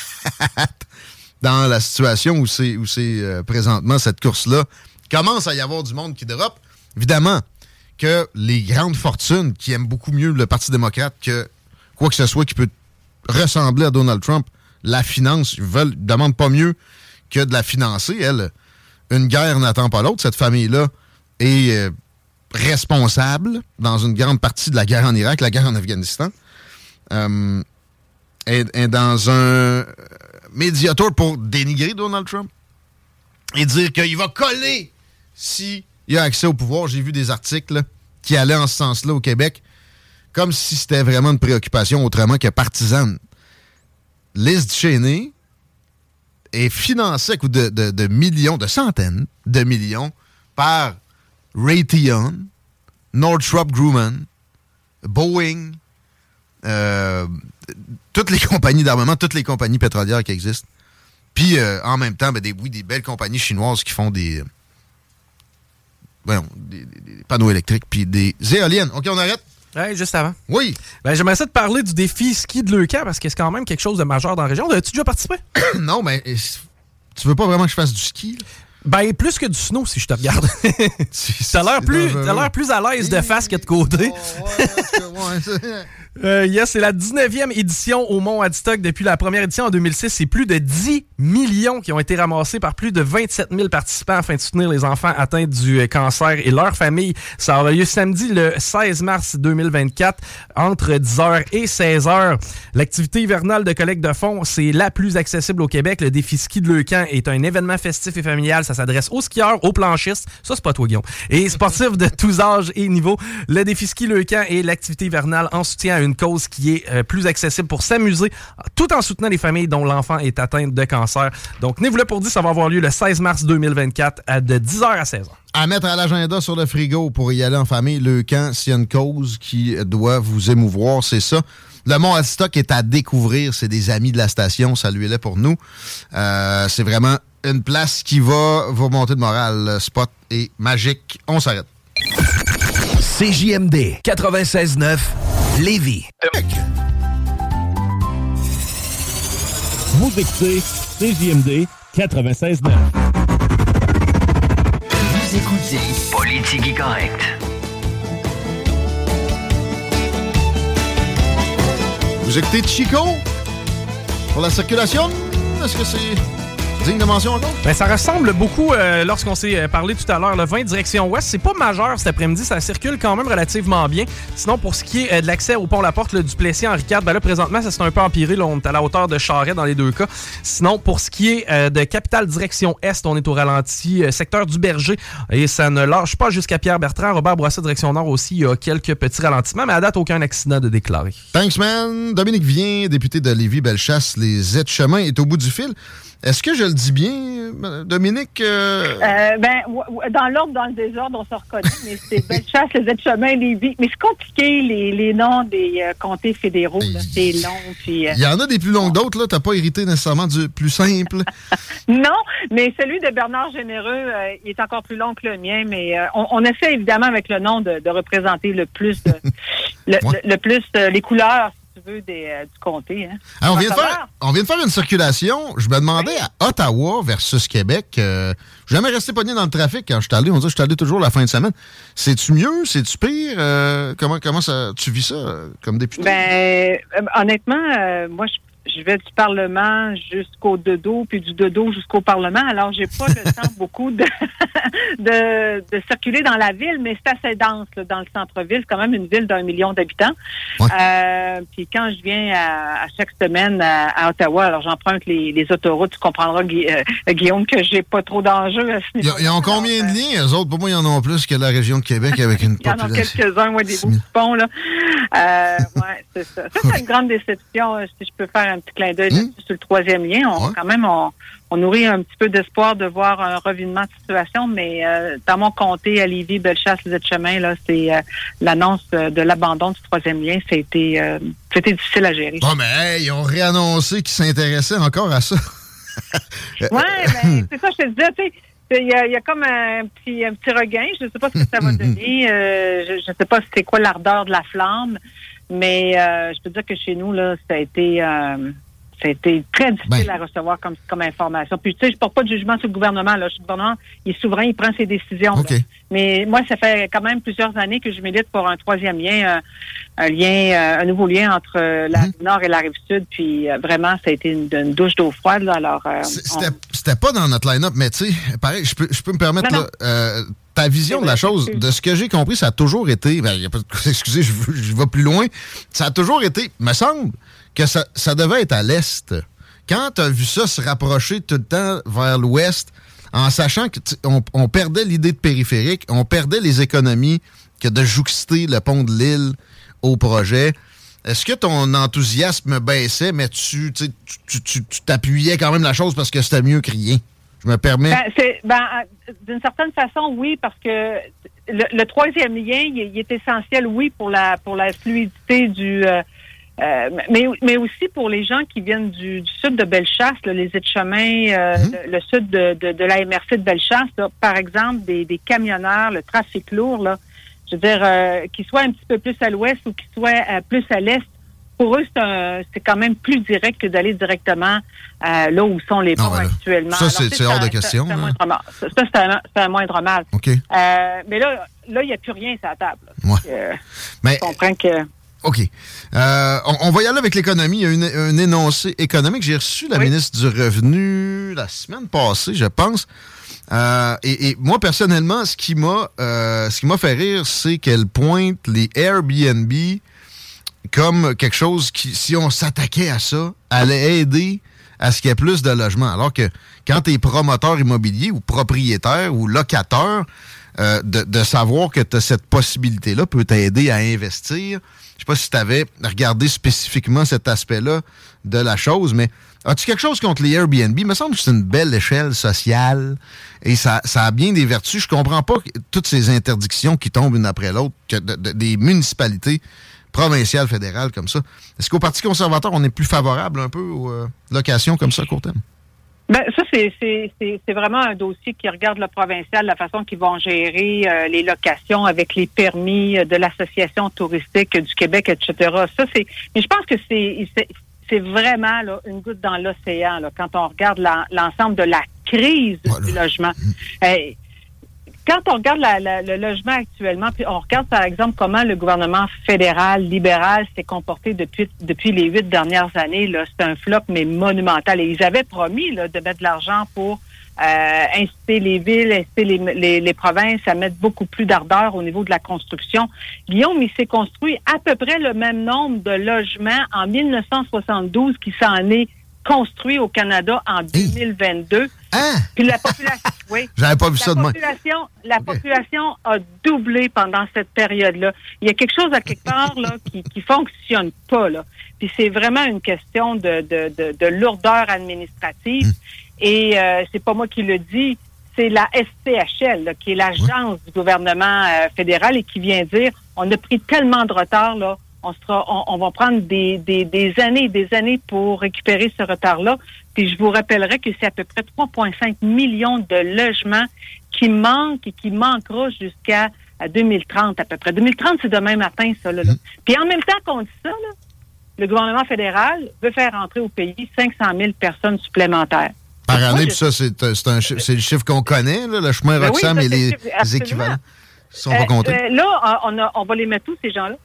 dans la situation où c'est euh, présentement cette course-là. Il commence à y avoir du monde qui dérope. Évidemment que les grandes fortunes qui aiment beaucoup mieux le Parti démocrate que quoi que ce soit qui peut ressembler à Donald Trump, la finance, veulent, demandent pas mieux que de la financer. Elle, une guerre n'attend pas l'autre. Cette famille-là est euh, responsable dans une grande partie de la guerre en Irak, la guerre en Afghanistan. Euh, est, dans un médiateur pour dénigrer Donald Trump et dire qu'il va coller si il a accès au pouvoir. J'ai vu des articles qui allaient en ce sens-là au Québec, comme si c'était vraiment une préoccupation autrement que partisane. Liz Cheney est financée à coup de, millions, de centaines de millions par Raytheon, Northrop Grumman, Boeing, euh, toutes les compagnies d'armement, toutes les compagnies pétrolières qui existent. Puis euh, en même temps, ben, des belles compagnies chinoises qui font des, des, panneaux électriques puis des éoliennes. OK, on arrête? Ouais, juste avant. Oui. Ben, j'aimerais ça te parler du défi ski de Leucan parce que c'est quand même quelque chose de majeur dans la région. As-tu déjà participé? non, mais tu veux pas vraiment que je fasse du ski? Ben, plus que du snow, si je te regarde. T'as l'air plus, t'as l'air plus à l'aise de face que de côté. Euh, yes, c'est la 19e édition au Mont Adstock depuis la première édition en 2006. C'est plus de 10 millions qui ont été ramassés par plus de 27 000 participants afin de soutenir les enfants atteints du euh, cancer et leurs familles. Ça aura lieu samedi le 16 mars 2024 entre 10h et 16h. L'activité hivernale de collecte de fonds, c'est la plus accessible au Québec. Le défi ski de Leucan est un événement festif et familial. Ça s'adresse aux skieurs, aux planchistes. Ça, c'est pas toi, Guillaume. Et sportifs de tous âges et niveaux. Le défi ski Leucan est l'activité hivernale en soutien à une cause qui est euh, plus accessible pour s'amuser, tout en soutenant les familles dont l'enfant est atteint de cancer. Donc, tenez-vous là pour dire, ça va avoir lieu le 16 mars 2024 à de 10h à 16h. À mettre à l'agenda sur le frigo pour y aller en famille, le camp, s'il y a une cause qui doit vous émouvoir, c'est ça. Le Mont Adstock est à découvrir. C'est des amis de la station. Saluez-les pour nous. Euh, c'est vraiment une place qui va vous remonter de morale. Le spot est magique. On s'arrête. CJMD 96.9 Lévis. Vous écoutez CJMD 96.9. Vous écoutez Politique Correct. Vous écoutez Chico? Pour la circulation? Est-ce que c'est digne de mention encore? Ben, ça ressemble beaucoup euh, lorsqu'on s'est euh, parlé tout à l'heure. Le 20 direction ouest, c'est pas majeur cet après-midi, ça circule quand même relativement bien. Sinon, pour ce qui est euh, de l'accès au pont La Porte, le Duplessis Henri IV, ben là présentement, ça c'est un peu empiré. Là, on est à la hauteur de Charret dans les deux cas. Sinon, pour ce qui est euh, de Capitale direction est, on est au ralenti, secteur du Berger, et ça ne lâche pas jusqu'à Pierre Bertrand. Robert Bourassa direction nord aussi, il y a quelques petits ralentissements, mais à date aucun accident de déclaré. Thanks, man. Dominique Vien, député de Lévis-Bellechasse, les aides-chemins, est au bout du fil. Est-ce que je le dit bien, Dominique? euh, Euh, ben, dans l'ordre, dans le désordre, on se reconnaît, mais c'est Bellechasse, les aides-chemins, Lévis. Mais c'est compliqué, les, les noms des euh, comtés fédéraux. C'est long. Puis, Il y en a des plus longs que d'autres, là. T'as pas hérité nécessairement du plus simple. Non, mais celui de Bernard Généreux, il est encore plus long que le mien, mais on, on essaie évidemment avec le nom de, de représenter le plus, de- le, le- le plus les couleurs, des, euh, du comté. Hein. Ah, on, vient de faire, on vient de faire une circulation. Je me demandais à Ottawa versus Québec. euh, jamais resté pogné dans le trafic quand je suis allé. On dirait que je suis allé toujours la fin de semaine. C'est-tu mieux? C'est-tu pire? Euh, comment comment ça, tu vis ça euh, comme député? Ben, honnêtement, moi, je, je vais du Parlement jusqu'au dodo, puis du dodo jusqu'au Parlement. Alors, j'ai pas le temps beaucoup de, de, de circuler dans la ville, mais c'est assez dense là, dans le centre-ville. C'est quand même une ville d'un million d'habitants. Euh, puis quand je viens à, à chaque semaine à, à Ottawa, alors j'emprunte les, les autoroutes. Tu comprendras, euh, Guillaume, que j'ai pas trop d'enjeux à ce niveau. ils ont combien de liens, eux autres? Pour moi, ils en ont plus que la région de Québec avec une Il y en a population. quelques-uns, moi, des beaux petits ponts, là. Euh, ouais, c'est ça. Ça, c'est une grande déception. Si je peux faire un petit clin d'œil là-dessus sur le troisième lien, on, quand même, on, on nourrit un petit peu d'espoir de voir un revirement de situation, mais euh, dans mon comté, à Lévis, Bellechasse, les chemins là, c'est euh, l'annonce de l'abandon du troisième lien. C'était euh, c'était difficile à gérer. Bon, mais hey, ils ont réannoncé qu'ils s'intéressaient encore à ça. Ouais, ben, c'est ça, je te disais, tu sais. Il y, a, il y a comme un petit, un petit regain. Je ne sais pas ce que ça va donner. Euh, je ne sais pas c'est quoi l'ardeur de la flamme. Mais euh, je peux dire que chez nous, là, ça a été, euh, été très difficile à recevoir comme, comme information. Puis, tu sais, je porte pas de jugement sur le gouvernement. Là. Le gouvernement, il est souverain, il prend ses décisions. Mais moi, ça fait quand même plusieurs années que je milite pour un troisième lien, un, un lien, euh, un nouveau lien entre euh, la rive nord et la rive sud. Puis, euh, vraiment, ça a été une, une douche d'eau froide. Là. Alors, euh, C'était c'était pas dans notre line-up, mais tu sais, pareil, je peux, je peux me permettre, Non, là, euh, ta vision de la chose, de ce que j'ai compris, ça a toujours été, ben, y a pas de- excusez, je, je vais plus loin, ça a toujours été, me semble, que ça, ça devait être à l'est. Quand tu as vu ça se rapprocher tout le temps vers l'ouest, en sachant tu- on, perdait l'idée de périphérique, on perdait les économies que de jouxter le pont de l'île au projet. Est-ce que ton enthousiasme baissait, mais tu t'appuyais quand même la chose parce que c'était mieux que rien? Je me permets. Ben, ben, d'une certaine façon, oui, parce que le, troisième lien, il, il est essentiel, oui, pour la pour la fluidité du. euh, euh, mais, mais aussi pour les gens qui viennent du, du sud de Bellechasse, là, les aides-chemins, euh, le, le sud de, de, de la MRC de Bellechasse, là, par exemple, des, des camionneurs, le trafic lourd, là, je veux dire, euh, qu'ils soient un petit peu plus à l'ouest ou qu'ils soient euh, plus à l'est, pour eux, c'est, quand même plus direct que d'aller directement euh, là où sont les ponts ben actuellement. ça, c'est- hors de question, Ça, c'est un un, moindre mal. OK. Mais là, là, il n'y a plus rien sur la table. Ouais. Euh, Mais- je comprends que. OK. Euh, on, on va y aller avec l'économie. Il y a une- un énoncé économique. J'ai reçu la ministre du Revenu la semaine passée, je pense. Euh, et, et moi, personnellement, ce qui m'a euh, ce qui m'a fait rire, c'est qu'elle pointe les Airbnb comme quelque chose qui, si on s'attaquait à ça, allait aider à ce qu'il y ait plus de logements. Alors que quand tu es promoteur immobilier ou propriétaire ou locateur, euh, de, de savoir que tu as cette possibilité-là peut t'aider à investir. Je sais pas si tu avais regardé spécifiquement cet aspect-là de la chose, mais as-tu quelque chose contre les Airbnb? Il me semble que c'est une belle échelle sociale et ça, ça a bien des vertus. Je comprends pas toutes ces interdictions qui tombent une après l'autre, des municipalités provinciales, fédérales comme ça. Est-ce qu'au Parti conservateur, on est plus favorable un peu aux euh, locations comme ça court terme? Ben, ça, c'est, c'est, c'est, c'est vraiment un dossier qui regarde le provincial, la façon qu'ils vont gérer euh, les locations avec les permis euh, de l'Association touristique du Québec, etc. Ça, c'est. Mais je pense que c'est, c'est, vraiment là, une goutte dans l'océan quand on regarde l'ensemble de la crise du logement. Euh, quand on regarde la- la- le logement actuellement, puis on regarde par exemple comment le gouvernement fédéral libéral s'est comporté depuis depuis les huit dernières années, là, c'est un flop mais monumental. Et ils avaient promis là, de mettre de l'argent pour euh, inciter les villes, inciter les, les, les provinces à mettre beaucoup plus d'ardeur au niveau de la construction. Guillaume, il s'est construit à peu près le même nombre de logements en 1972 qui s'en est construit au Canada en 2022. Puis la population, oui. J'avais pas vu La ça de la population a doublé pendant cette période-là. Il y a quelque chose à quelque part là qui qui fonctionne pas là. Puis c'est vraiment une question de de, de, de lourdeur administrative. Et euh, c'est pas moi qui le dis, c'est la SCHL, là, qui est l'agence du gouvernement euh, fédéral et qui vient dire on a pris tellement de retard, là, on, sera, on, on va prendre des, des, des années et des années pour récupérer ce retard-là. Puis je vous rappellerai que c'est à peu près 3,5 millions de logements qui manquent et qui manquera jusqu'à à 2030 à peu près. 2030, c'est demain matin, ça. Là, là. Puis en même temps qu'on dit ça, là, le gouvernement fédéral veut faire entrer au pays 500 000 personnes supplémentaires. Par année, puis ça, c'est euh, c'est le chiffre qu'on connaît, là, le chemin Ben oui, Roxham ça, et les, équivalents. Sont Euh, euh, là, on, a- on va les mettre où, ces gens-là?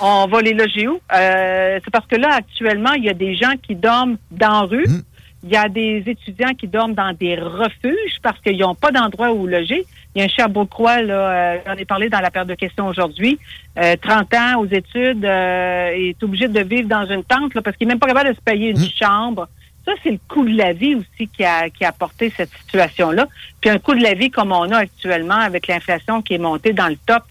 On va les loger où? Euh, c'est parce que là, actuellement, il y a des gens qui dorment dans la rue. Hum. Il y a des étudiants qui dorment dans des refuges parce qu'ils n'ont pas d'endroit où loger. Il y a un Cherbourgois, là, euh, j'en ai parlé dans la paire de questions aujourd'hui, euh, 30 ans aux études, euh, est obligé de vivre dans une tente là, parce qu'il n'est même pas capable de se payer une chambre. Ça, c'est le coût de la vie aussi qui a, qui a apporté cette situation-là. Puis un coût de la vie comme on a actuellement avec l'inflation qui est montée dans le top,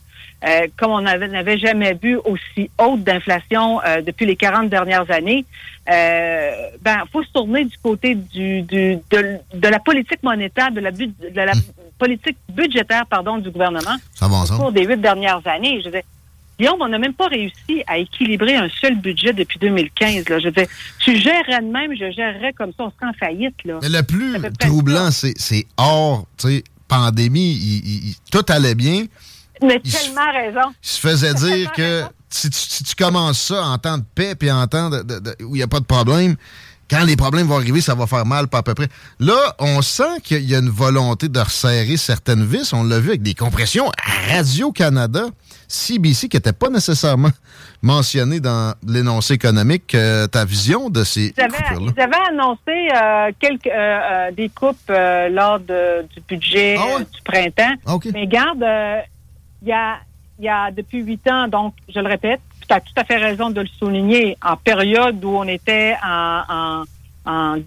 euh, comme on avait- n'avait jamais vu aussi haute d'inflation euh, depuis les 40 dernières années, euh, ben faut se tourner du côté du, du de, de la politique monétaire, de la, bu- de la politique budgétaire pardon du gouvernement Ça va au cours des huit dernières années. Je veux dire, Guillaume, on n'a même pas réussi à équilibrer un seul budget depuis 2015. Là. Je veux dire, tu gérerais de même, je gérerais comme ça, on serait en faillite. Là. Mais le plus troublant, c'est hors pandémie. il- il- tout allait bien. Mais Il se- tellement raison. Il se faisait dire que si tu, si tu commences ça en temps de paix puis en temps de- de- de- où il n'y a pas de problème, quand les problèmes vont arriver, ça va faire mal, pas à peu près. Là, on sent qu'il y a une volonté de resserrer certaines vis. On l'a vu avec des compressions à Radio-Canada, CBC, qui n'était pas nécessairement mentionné dans l'énoncé économique. Euh, ta vision de ces Ils avaient, ils avaient annoncé euh, quelques euh, euh, des coupes lors de- du budget euh, du printemps. Mais garde, il y a il y a depuis huit ans, donc je le répète, tu as tout à fait raison de le souligner, en période où on était en, en, en-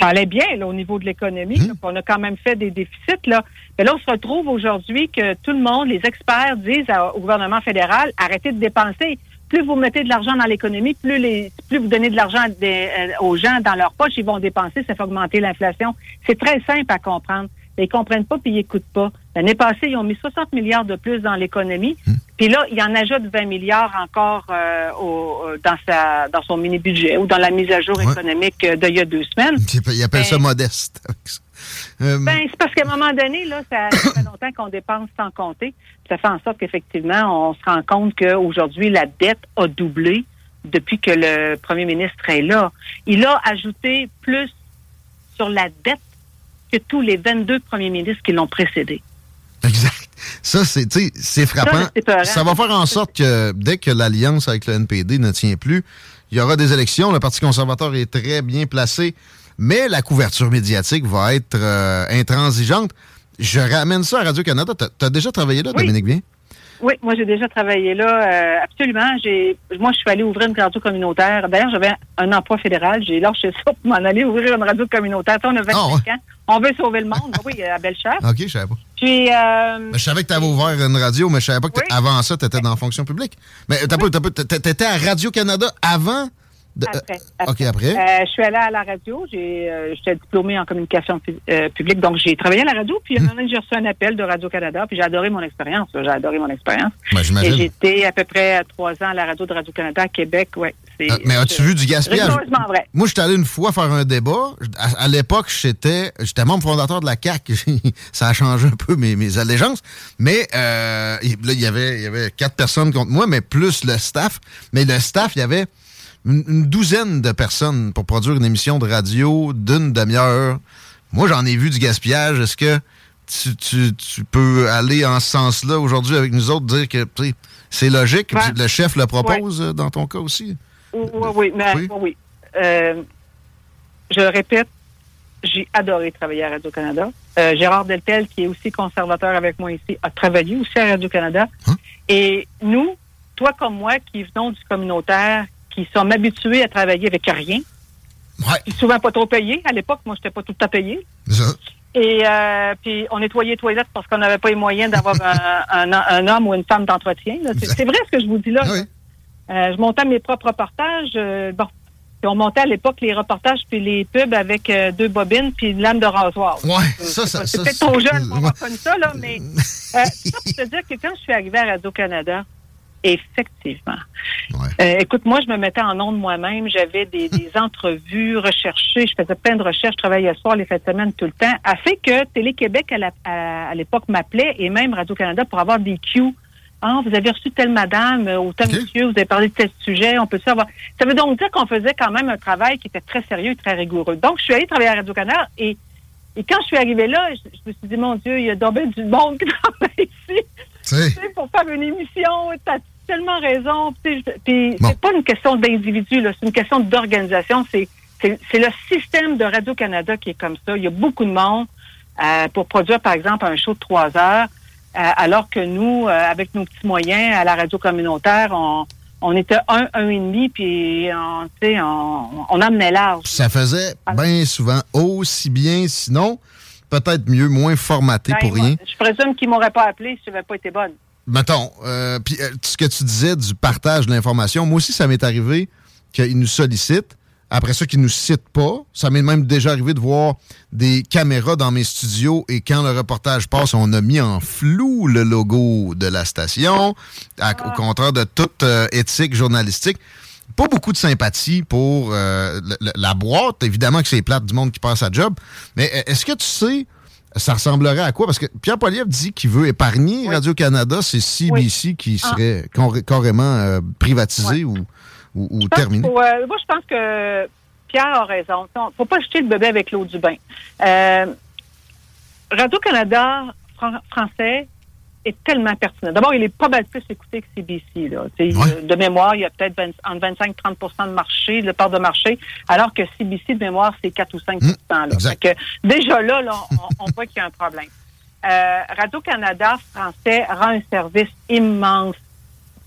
ça allait bien là, au niveau de l'économie, puis on a quand même fait des déficits là. Mais là, on se retrouve aujourd'hui que tout le monde, les experts disent à- au gouvernement fédéral, arrêtez de dépenser. Plus vous mettez de l'argent dans l'économie, plus les, plus vous donnez de l'argent euh, aux gens dans leur poche, ils vont dépenser, ça fait augmenter l'inflation. C'est très simple à comprendre. Mais ils comprennent pas puis ils écoutent pas. L'année passée, ils ont mis 60 milliards de plus dans l'économie. Puis là, il en ajoute 20 milliards encore euh, au- euh, dans sa dans son mini-budget ou dans la mise à jour Ouais. économique euh, d'il y a deux semaines. Ils appellent ça Ben- modeste. Euh, Ben, c'est parce qu'à un moment donné, là, ça, ça fait longtemps qu'on dépense sans compter. Ça fait en sorte qu'effectivement, on se rend compte qu'aujourd'hui, la dette a doublé depuis que le premier ministre est là. Il a ajouté plus sur la dette que tous les 22 premiers ministres qui l'ont précédé. Ça, c'est c'est frappant. Ça va faire en sorte que dès que l'alliance avec le NPD ne tient plus, il y aura des élections. Le Parti conservateur est très bien placé, mais la couverture médiatique va être euh, intransigeante. Je ramène ça à Radio-Canada. Tu as déjà travaillé là, Dominique Bien? Oui, moi j'ai déjà travaillé là, euh, absolument. J'ai, moi je suis allée ouvrir une radio communautaire. D'ailleurs, j'avais un emploi fédéral. J'ai lâché ça pour m'en aller ouvrir une radio communautaire. On a 25 Ah, ouais. ans. On veut sauver le monde. Oui, à Bellechasse. OK, je savais pas. Puis, euh, Ben, je savais que tu avais ouvert une radio, mais je savais pas que avant ça, tu étais dans la fonction publique. Mais t'as pas, t'as pas- t'étais t'étais à Radio-Canada avant? De- Après, euh, OK, après. Euh, je suis allée à la radio. J'ai, euh, j'étais diplômée en communication pu- euh, publique, donc j'ai travaillé à la radio. Puis un moment donné, j'ai reçu un appel de Radio Canada. Puis j'ai adoré mon expérience. J'ai adoré mon expérience. Ben. Et j'étais à peu près trois ans à la radio de Radio Canada à Québec. Ouais. C'est, mais as-tu vu du gaspillage? Vrai. Moi, j'étais allé une fois faire un débat. À, à l'époque, j'étais j'étais membre fondateur de la CAC. Ça a changé un peu mes, mes allégeances. Mais euh, là, il y avait il y avait quatre personnes contre moi, mais plus le staff. Mais le staff, il y avait une, une douzaine de personnes pour produire une émission de radio d'une demi-heure. Moi, j'en ai vu du gaspillage. Est-ce que tu, tu- tu peux aller en ce sens-là aujourd'hui avec nous autres, dire que c'est logique, Ouais. le chef le propose euh, dans ton cas aussi? Oui, oui, mais- oui, oui. Euh, je le répète, j'ai adoré travailler à Radio-Canada. Euh, Gérard Deltel, qui est aussi conservateur avec moi ici, a travaillé aussi à Radio-Canada. Et nous, toi comme moi, qui venons du communautaire, qui sommes habitués à travailler avec rien, puis souvent pas trop payés. À l'époque, moi, j'étais pas tout à payer. Et euh, puis on nettoyait les toilettes parce qu'on n'avait pas les moyens d'avoir un, un- un homme ou une femme d'entretien. C'est vrai ce que je vous dis là. Euh, je montais mes propres reportages. euh, bon, Puis on montait à l'époque les reportages puis les pubs avec deux bobines puis une lame de rasoir. Ouais, ça, ça, C'est peut-être trop jeune pour avoir ouais. ça, là, mais ça pour te dire que quand je suis arrivée à Radio-Canada, effectivement. Euh, écoute, moi, je me mettais en onde moi-même. J'avais des, des entrevues recherchées. Je faisais plein de recherches. Je travaillais le soir, les fins de semaine, tout le temps. A fait que Télé-Québec, à l'époque, m'appelait et même Radio-Canada pour avoir des cues. Ah, vous avez reçu telle madame euh, ou tel monsieur, vous avez parlé de tel sujet, on peut savoir. Ça veut donc dire qu'on faisait quand même un travail qui était très sérieux et très rigoureux. Donc, je suis allée travailler à Radio-Canada et, et quand je suis arrivée là, je, je me suis dit, mon Dieu, il y a donc du monde qui travaille ici. Pour faire une émission, t'as tellement raison. Puis c'est pas une question d'individu, c'est une question d'organisation. C'est le système de Radio-Canada qui est comme ça. Il y a beaucoup de monde euh, pour produire, par exemple, un show de trois heures, euh, alors que nous, euh, avec nos petits moyens à la radio communautaire, on, on était un, un et demi, puis on, on, on amenait large. Ça faisait bien souvent aussi bien, sinon, peut-être mieux, moins formaté Ben, pour moi, rien. Je présume qu'ils m'auraient pas appelé si je n'avais pas été bonne. Mettons, euh, puis euh, ce que tu disais du partage de l'information, moi aussi, ça m'est arrivé qu'ils nous sollicitent. Après ça, qu'ils nous citent pas. Ça m'est même déjà arrivé de voir des caméras dans mes studios et quand le reportage passe, on a mis en flou le logo de la station, à- au contraire de toute euh, éthique journalistique. Pas beaucoup de sympathie pour euh, le- le- la boîte. Évidemment que c'est plate du monde qui passe à job. Mais euh, est-ce que tu sais ça ressemblerait à quoi? Parce que Pierre Poliev dit qu'il veut épargner Radio-Canada. C'est CBC qui Ah. serait carrément euh, privatisé ou, ou- ou terminé. Faut, euh, moi, je pense que Pierre a raison. Il ne faut pas jeter le bébé avec l'eau du bain. Euh, Radio-Canada fran- français est tellement pertinent. D'abord, il est pas mal plus écouté que CBC. Là. De mémoire, il y a peut-être 20 entre 25 et 30% de marché, de part de marché, alors que CBC, de mémoire, c'est 4 ou 5 là. Fait que déjà là, là, on, on voit qu'il y a un problème. Euh, Radio-Canada français rend un service immense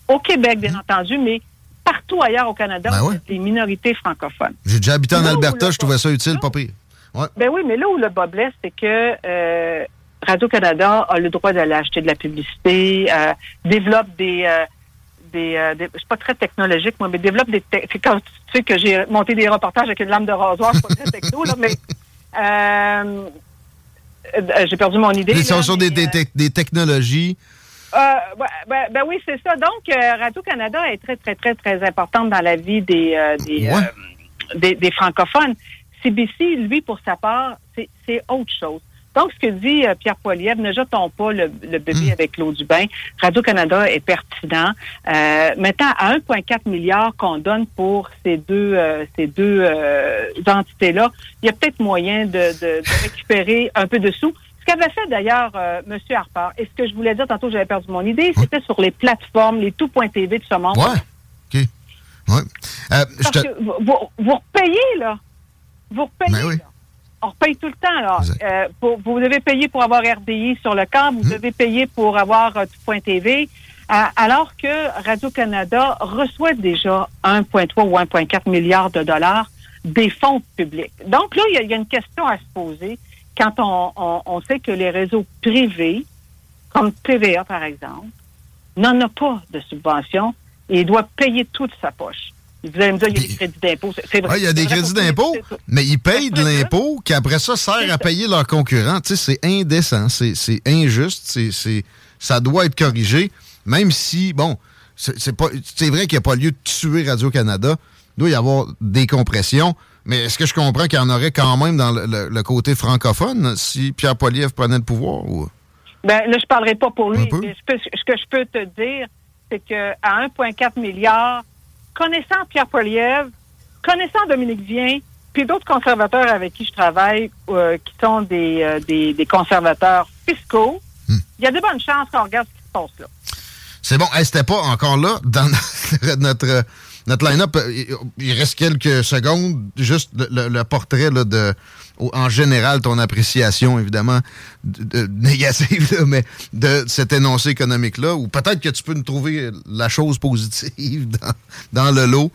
au Québec, bien entendu, mais partout ailleurs au Canada, Ben ouais. les minorités francophones. J'ai déjà habité en Là Alberta, je trouvais ça utile, pas pire. Ouais. Ben oui, mais là où le bas blesse, c'est que euh, Radio-Canada a le droit d'aller acheter de la publicité, euh, développe des... euh, des, euh, des- je suis pas très technologique, moi, mais développe des... quand tu sais que j'ai monté des reportages avec une lame de rasoir, je suis pas très techno, là, mais... euh, euh, j'ai perdu mon idée. Ils sont sur des, des des technologies. euh, ben, oui, c'est ça. Donc, euh, Radio-Canada est très, très, très, très importante dans la vie des, euh, des, des, des francophones. CBC, lui, pour sa part, c'est c'est autre chose. Donc, ce que dit euh, Pierre Poilievre, ne jetons pas le, le bébé avec l'eau du bain. Radio-Canada est pertinent. Euh, maintenant, à 1,4 milliard qu'on donne pour ces deux, euh, ces deux entités-là, il y a peut-être moyen de, de- de récupérer un peu de sous. Ce qu'avait fait d'ailleurs euh, M. Harper, et ce que je voulais dire tantôt, j'avais perdu mon idée, c'était sur les plateformes, les tout.tv de ce monde. Ouais. OK. Ouais. Euh, je Parce te- que vous, vous, vous repayez, là. Vous repayez. Ben oui. là. On repaye tout le temps, là. Euh, pour- vous devez payer pour avoir RDI sur le câble, Hmm. vous devez payer pour avoir euh, tout TV. Euh, alors que Radio-Canada reçoit déjà 1,3 ou 1,4 milliards de dollars des fonds publics. Donc là, il y y, a une question à se poser quand on, on- on sait que les réseaux privés, comme TVA par exemple, n'en a pas de subvention et doit payer tout de sa poche. Vous allez me dire, il y a des crédits d'impôt. C'est vrai. Ouais, il y a des crédits d'impôt, mais ils payent de l'impôt qui, après ça, sert à payer leurs concurrents. Tu sais, c'est indécent, c'est injuste, c'est ça doit être corrigé, même si, bon, c'est c'est pas- c'est vrai qu'il n'y a pas lieu de tuer Radio-Canada. Il doit y avoir des compressions, mais est-ce que je comprends qu'il y en aurait quand même dans le, le- le côté francophone si Pierre Poilievre prenait le pouvoir? Ou... Ben, là, je parlerai pas pour lui. mais je peux- ce que je peux te dire, c'est que à 1,4 milliard, connaissant Pierre Poilievre, connaissant Dominique Vien, puis d'autres conservateurs avec qui je travaille, euh, qui sont des, euh, des, des conservateurs fiscaux, il y a de bonnes chances qu'on regarde ce qui se passe là. C'est bon. Hey, C'était pas encore là dans notre, notre line-up. Il- Il reste quelques secondes. Juste le, le- le portrait là, de, en général, ton appréciation, évidemment, de- de- négative, là, mais de cet énoncé économique-là. Ou peut-être que tu peux nous trouver la chose positive dans, dans le lot.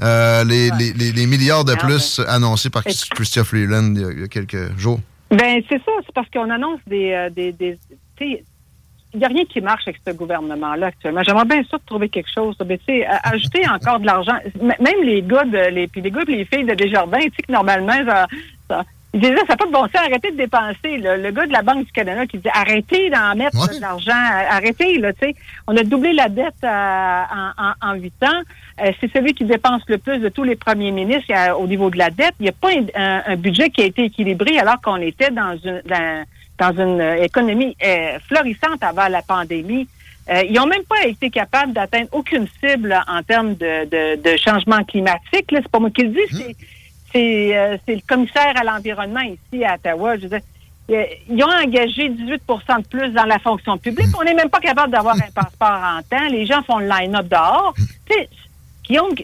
Euh, les, les- les- les milliards de plus annoncés par. Christophe Freeland il y a- il y a quelques jours. Ben c'est ça, c'est parce qu'on annonce des, euh, des, des il n'y a rien qui marche avec ce gouvernement-là actuellement. J'aimerais bien ça de trouver quelque chose. Mais tu sais, à- ajouter encore de l'argent. Même les gars de les, puis les gars et les filles de Desjardins, tu sais que normalement, ça, ça- ils disaient ça n'a pas de bon sens, arrêtez de dépenser. là. Le gars de la Banque du Canada qui disait arrêtez d'en mettre Ouais. de l'argent, arrêtez, là, tu sais. On a doublé la dette euh, en, en, en huit ans. Euh, c'est celui qui dépense le plus de tous les premiers ministres au niveau de la dette. Il n'y a pas un, un- un budget qui a été équilibré alors qu'on était dans une dans, dans une euh, économie euh, florissante avant la pandémie. Euh, ils n'ont même pas été capables d'atteindre aucune cible en termes de, de, de changement climatique. C'est pas moi qui le dis, c'est c'est euh, le commissaire à l'environnement ici à Ottawa. Je veux dire, ils ont engagé 18 de plus dans la fonction publique. On n'est même pas capable d'avoir un passeport en temps. Les gens font le line-up dehors. Tu sais, Guillaume,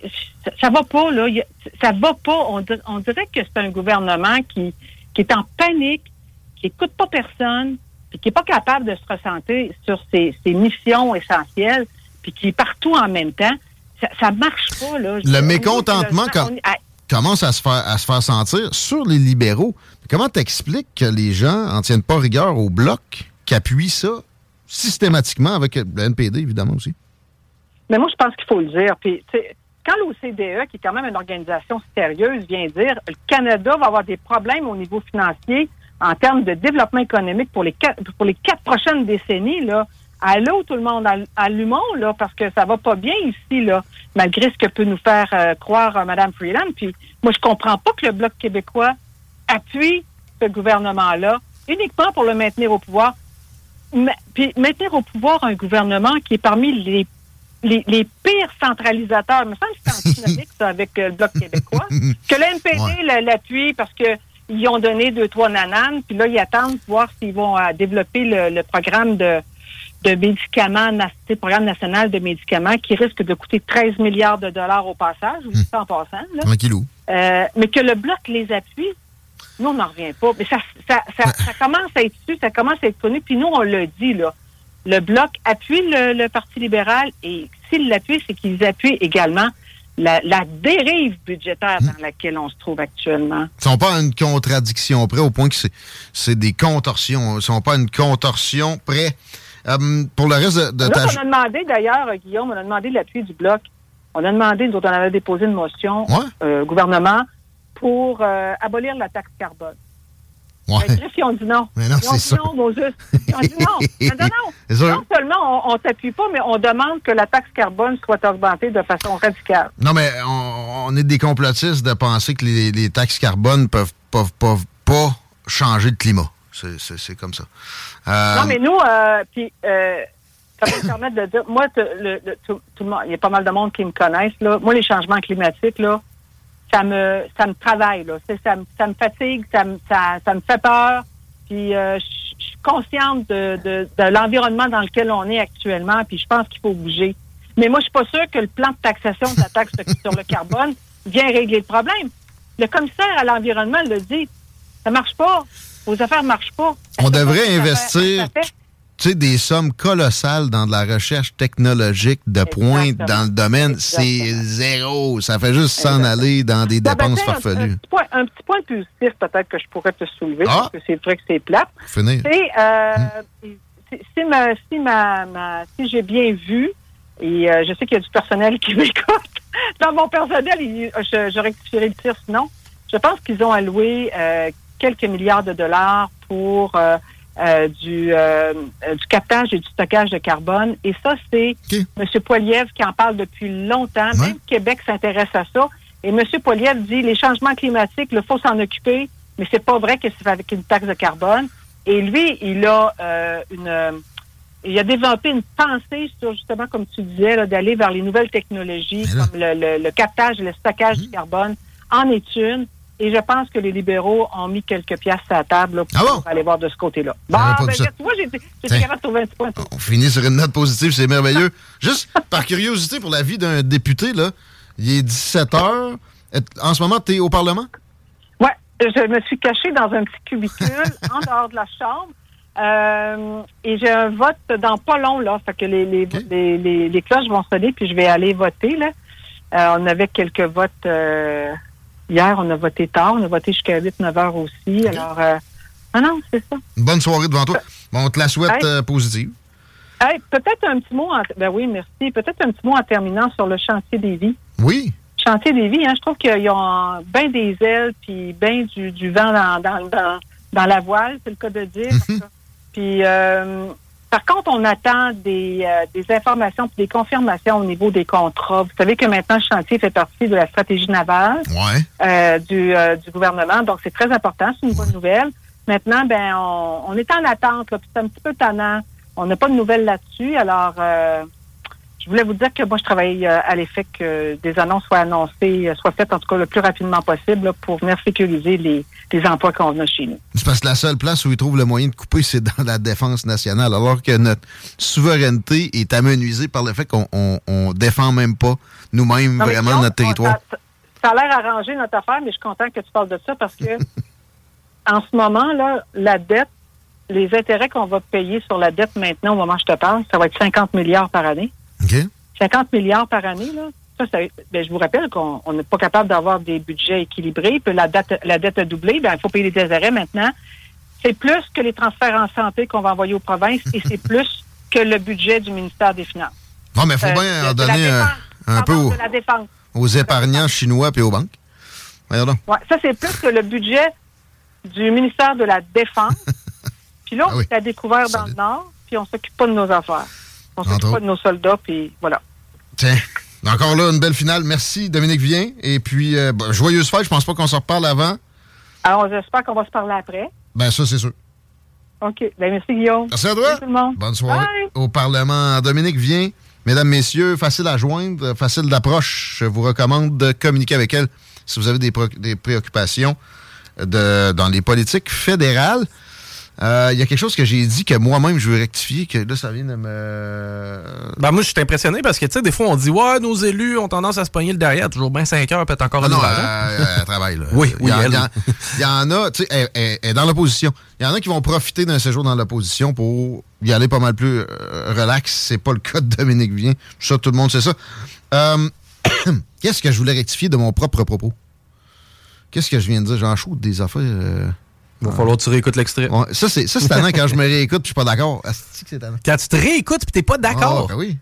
ça, va pas, là. Ça va pas. On, dir- on dirait que c'est un gouvernement qui, qui est en panique, qui écoute pas personne, puis qui est pas capable de se recentrer sur ses, ses missions essentielles, puis qui est partout en même temps. Ça, ça marche pas, là. Le mécontentement On- com- commence à se, faire, à se faire sentir sur les libéraux. Comment t'expliques que les gens en tiennent pas rigueur au bloc qui appuie ça systématiquement avec le NPD, évidemment aussi? Mais moi, je pense qu'il faut le dire. Puis, quand l'OCDE, qui est quand même une organisation sérieuse, vient dire le Canada va avoir des problèmes au niveau financier en termes de développement économique pour les quatre, pour les quatre prochaines décennies, là, allô tout le monde, all- allumons, là, parce que ça va pas bien ici, là, malgré ce que peut nous faire euh, croire euh, Mme Freeland. Puis, moi, je comprends pas que le Bloc québécois appuie ce gouvernement-là uniquement pour le maintenir au pouvoir. Ma- Puis maintenir au pouvoir un gouvernement qui est parmi les, les, les pires centralisateurs. Il me semble que c'est antinomique, ça, avec euh, le Bloc québécois. Que le NPD l'appuie parce que ils ont donné deux, trois nananes, puis là, ils attendent pour voir s'ils vont euh, développer le, le programme de, de médicaments, sais, programme national de médicaments qui risque de coûter 13 milliards de dollars au passage, ou ça en passant. Là. Tranquillou. Euh, mais que le bloc les appuie, nous, on n'en revient pas. Mais ça, ça, ça, ça commence à être su, ça commence à être connu. Puis nous, on le dit, là. Le bloc appuie le, le Parti libéral et s'il l'appuie, c'est qu'ils appuient également la, la dérive budgétaire dans laquelle on se trouve actuellement. Ils sont pas à une contradiction près au point que c'est, des contorsions. Ils sont pas à une contorsion près. Euh, pour le reste de, de Nous, ta... on a demandé, d'ailleurs, euh, Guillaume, on a demandé l'appui du bloc. On a demandé, nous autres, on avait déposé une motion euh, au gouvernement pour euh, abolir la taxe carbone. Ouais. Bref, ils ont dit non. Mais non, ils ont c'est dit ça. non. Ils ont dit non. non, non, non. Seulement on, on t'appuie pas, mais on demande que la taxe carbone soit augmentée de façon radicale. Non, mais on, on est des complotistes de penser que les, les taxes carbone peuvent, peuvent, peuvent pas changer le climat. C'est, comme ça. Euh, Non, mais nous, euh, puis, euh, ça va me permettre de dire, moi, te- le- le- tout, tout le monde, il y a pas mal de monde qui me connaissent, là. Moi, les changements climatiques, là, ça me, ça me travaille, là. Ça, me- ça me fatigue, ça me, ça, ça me fait peur. Puis, euh, je suis consciente de, de, de l'environnement dans lequel on est actuellement, puis je pense qu'il faut bouger. Mais moi, je suis pas sûre que le plan de taxation de la taxe sur le carbone vient régler le problème. Le commissaire à l'environnement le dit. Ça marche pas. Vos affaires marchent pas. on devrait investir tu sais, des sommes colossales dans de la recherche technologique de pointe dans le domaine. C'est zéro. Ça fait juste s'en aller dans des ben, dépenses tiens, un- Un, farfelues. petit point, un petit point positif peut-être que je pourrais te soulever, Ah. parce que c'est vrai que c'est plate. Finir. Euh, si, si ma, si, ma, ma- si j'ai bien vu, et euh, je sais qu'il y a du personnel qui m'écoute, dans mon personnel, il- je, je rectifierai le tir sinon, je pense qu'ils ont alloué euh, quelques milliards de dollars pour euh, euh, du, euh, du captage et du stockage de carbone. Et ça, c'est M. Poiliev qui en parle depuis longtemps. Même Québec s'intéresse à ça. Et M. Poiliev dit les changements climatiques, il faut s'en occuper, mais c'est pas vrai que c'est avec une taxe de carbone. Et lui, il a euh, une euh, il a développé une pensée sur justement, comme tu disais, d'aller vers les nouvelles technologies comme le, le- le captage et le stockage du carbone en est une. Et je pense que les libéraux ont mis quelques pièces à la table là, pour aller voir de ce côté-là. Bon, pas ben, tu vois, été capable de trouver un petit point. On finit sur une note positive, c'est merveilleux. Juste par curiosité pour la vie d'un député, là, il est 17 heures. En ce moment, tu es au Parlement? Ouais, je me suis cachée dans un petit cubicule en dehors de la chambre. Euh, et j'ai un vote dans pas long, là. Fait que les, les, les, les- les cloches vont sonner, puis je vais aller voter, là. Euh, on avait quelques votes euh, hier, on a voté tard, on a voté jusqu'à 8-9 heures aussi. Alors, euh, ah non, c'est ça. Une bonne soirée devant toi. Bon, on te la souhaite euh, positive. Hey, peut-être un petit mot en, ben oui, merci. Peut-être un petit mot en terminant sur le chantier des vies. Oui. Chantier des vies, hein, je trouve qu'ils ont bien des ailes puis bien du, du vent dans, dans, dans, dans la voile, c'est le cas de dire. Puis euh, par contre, on attend des, euh, des informations puis des confirmations au niveau des contrats. Vous savez que maintenant, le chantier fait partie de la stratégie navale Ouais. euh, du, euh, du gouvernement. Donc, c'est très important. C'est une bonne nouvelle. Maintenant, ben, on, on est en attente. C'est un petit peu tannant. On n'a pas de nouvelles là-dessus. Alors, euh, je voulais vous dire que moi, je travaille euh, à l'effet que des annonces soient annoncées, euh, soient faites en tout cas le plus rapidement possible là, pour venir sécuriser les, les emplois qu'on a chez nous. C'est parce que la seule place où ils trouvent le moyen de couper, c'est dans la défense nationale, alors que notre souveraineté est amenuisée par le fait qu'on on, on défend même pas nous-mêmes vraiment notre territoire. Ça, ça a l'air arrangé notre affaire, mais je suis content que tu parles de ça parce que en ce moment, là, la dette, les intérêts qu'on va payer sur la dette maintenant, au moment où je te parle, ça va être 50 milliards par année. OK. 50 milliards par année, là. Ça, ça- ben, je vous rappelle qu'on on n'est pas capable d'avoir des budgets équilibrés, puis la dette, la dette a doublé, ben, il faut payer les intérêts maintenant. C'est plus que les transferts en santé qu'on va envoyer aux provinces et c'est plus que le budget du ministère des Finances. Non, mais il faut Euh, bien en donner un, défense. un peu aux, épargnants chinois et aux banques. Ouais, ça, c'est plus que le budget du ministère de la Défense. puis là, Ah on est à découvert dans le Nord, puis on s'occupe pas de nos affaires. On s'occupe pas de nos soldats, puis voilà. Tiens. Encore là, une belle finale. Merci, Dominique Vien. Et puis, euh, joyeuse fête. Je pense pas qu'on se reparle avant. Alors, j'espère qu'on va se parler après. Ben, ça, c'est sûr. OK. Ben, merci, Guillaume. Merci à toi. Salut tout le monde. Bonne soirée. Bye. Au Parlement, Dominique vient. Mesdames, Messieurs, facile à joindre, facile d'approche. Je vous recommande de communiquer avec elle si vous avez des, pré- des préoccupations de, dans les politiques fédérales. Euh, Il y a quelque chose que j'ai dit que moi-même je veux rectifier, que là, ça vient de me. Ben moi, je suis impressionné parce que, tu sais, des fois, on dit, ouais, nos élus ont tendance à se pogner le derrière, toujours bien 5 heures, peut-être encore Ah une non, ouvrage, euh, hein? euh, elle travaille, là. Oui, oui, il y, en- y y a, tu sais, elle, elle- dans l'opposition. Il y en a qui vont profiter d'un séjour dans l'opposition pour y aller pas mal plus euh, relax. C'est pas le cas de Dominique Vien. Ça, tout le monde sait ça. Euh, Qu'est-ce que je voulais rectifier de mon propre propos? Qu'est-ce que je viens de dire? J'en chaude des affaires. Il va falloir que tu réécoutes l'extrait. Ça, c'est tannant quand je me réécoute puis je suis pas d'accord. Quand tu te réécoutes puis t'es pas d'accord. Ah, ben oui.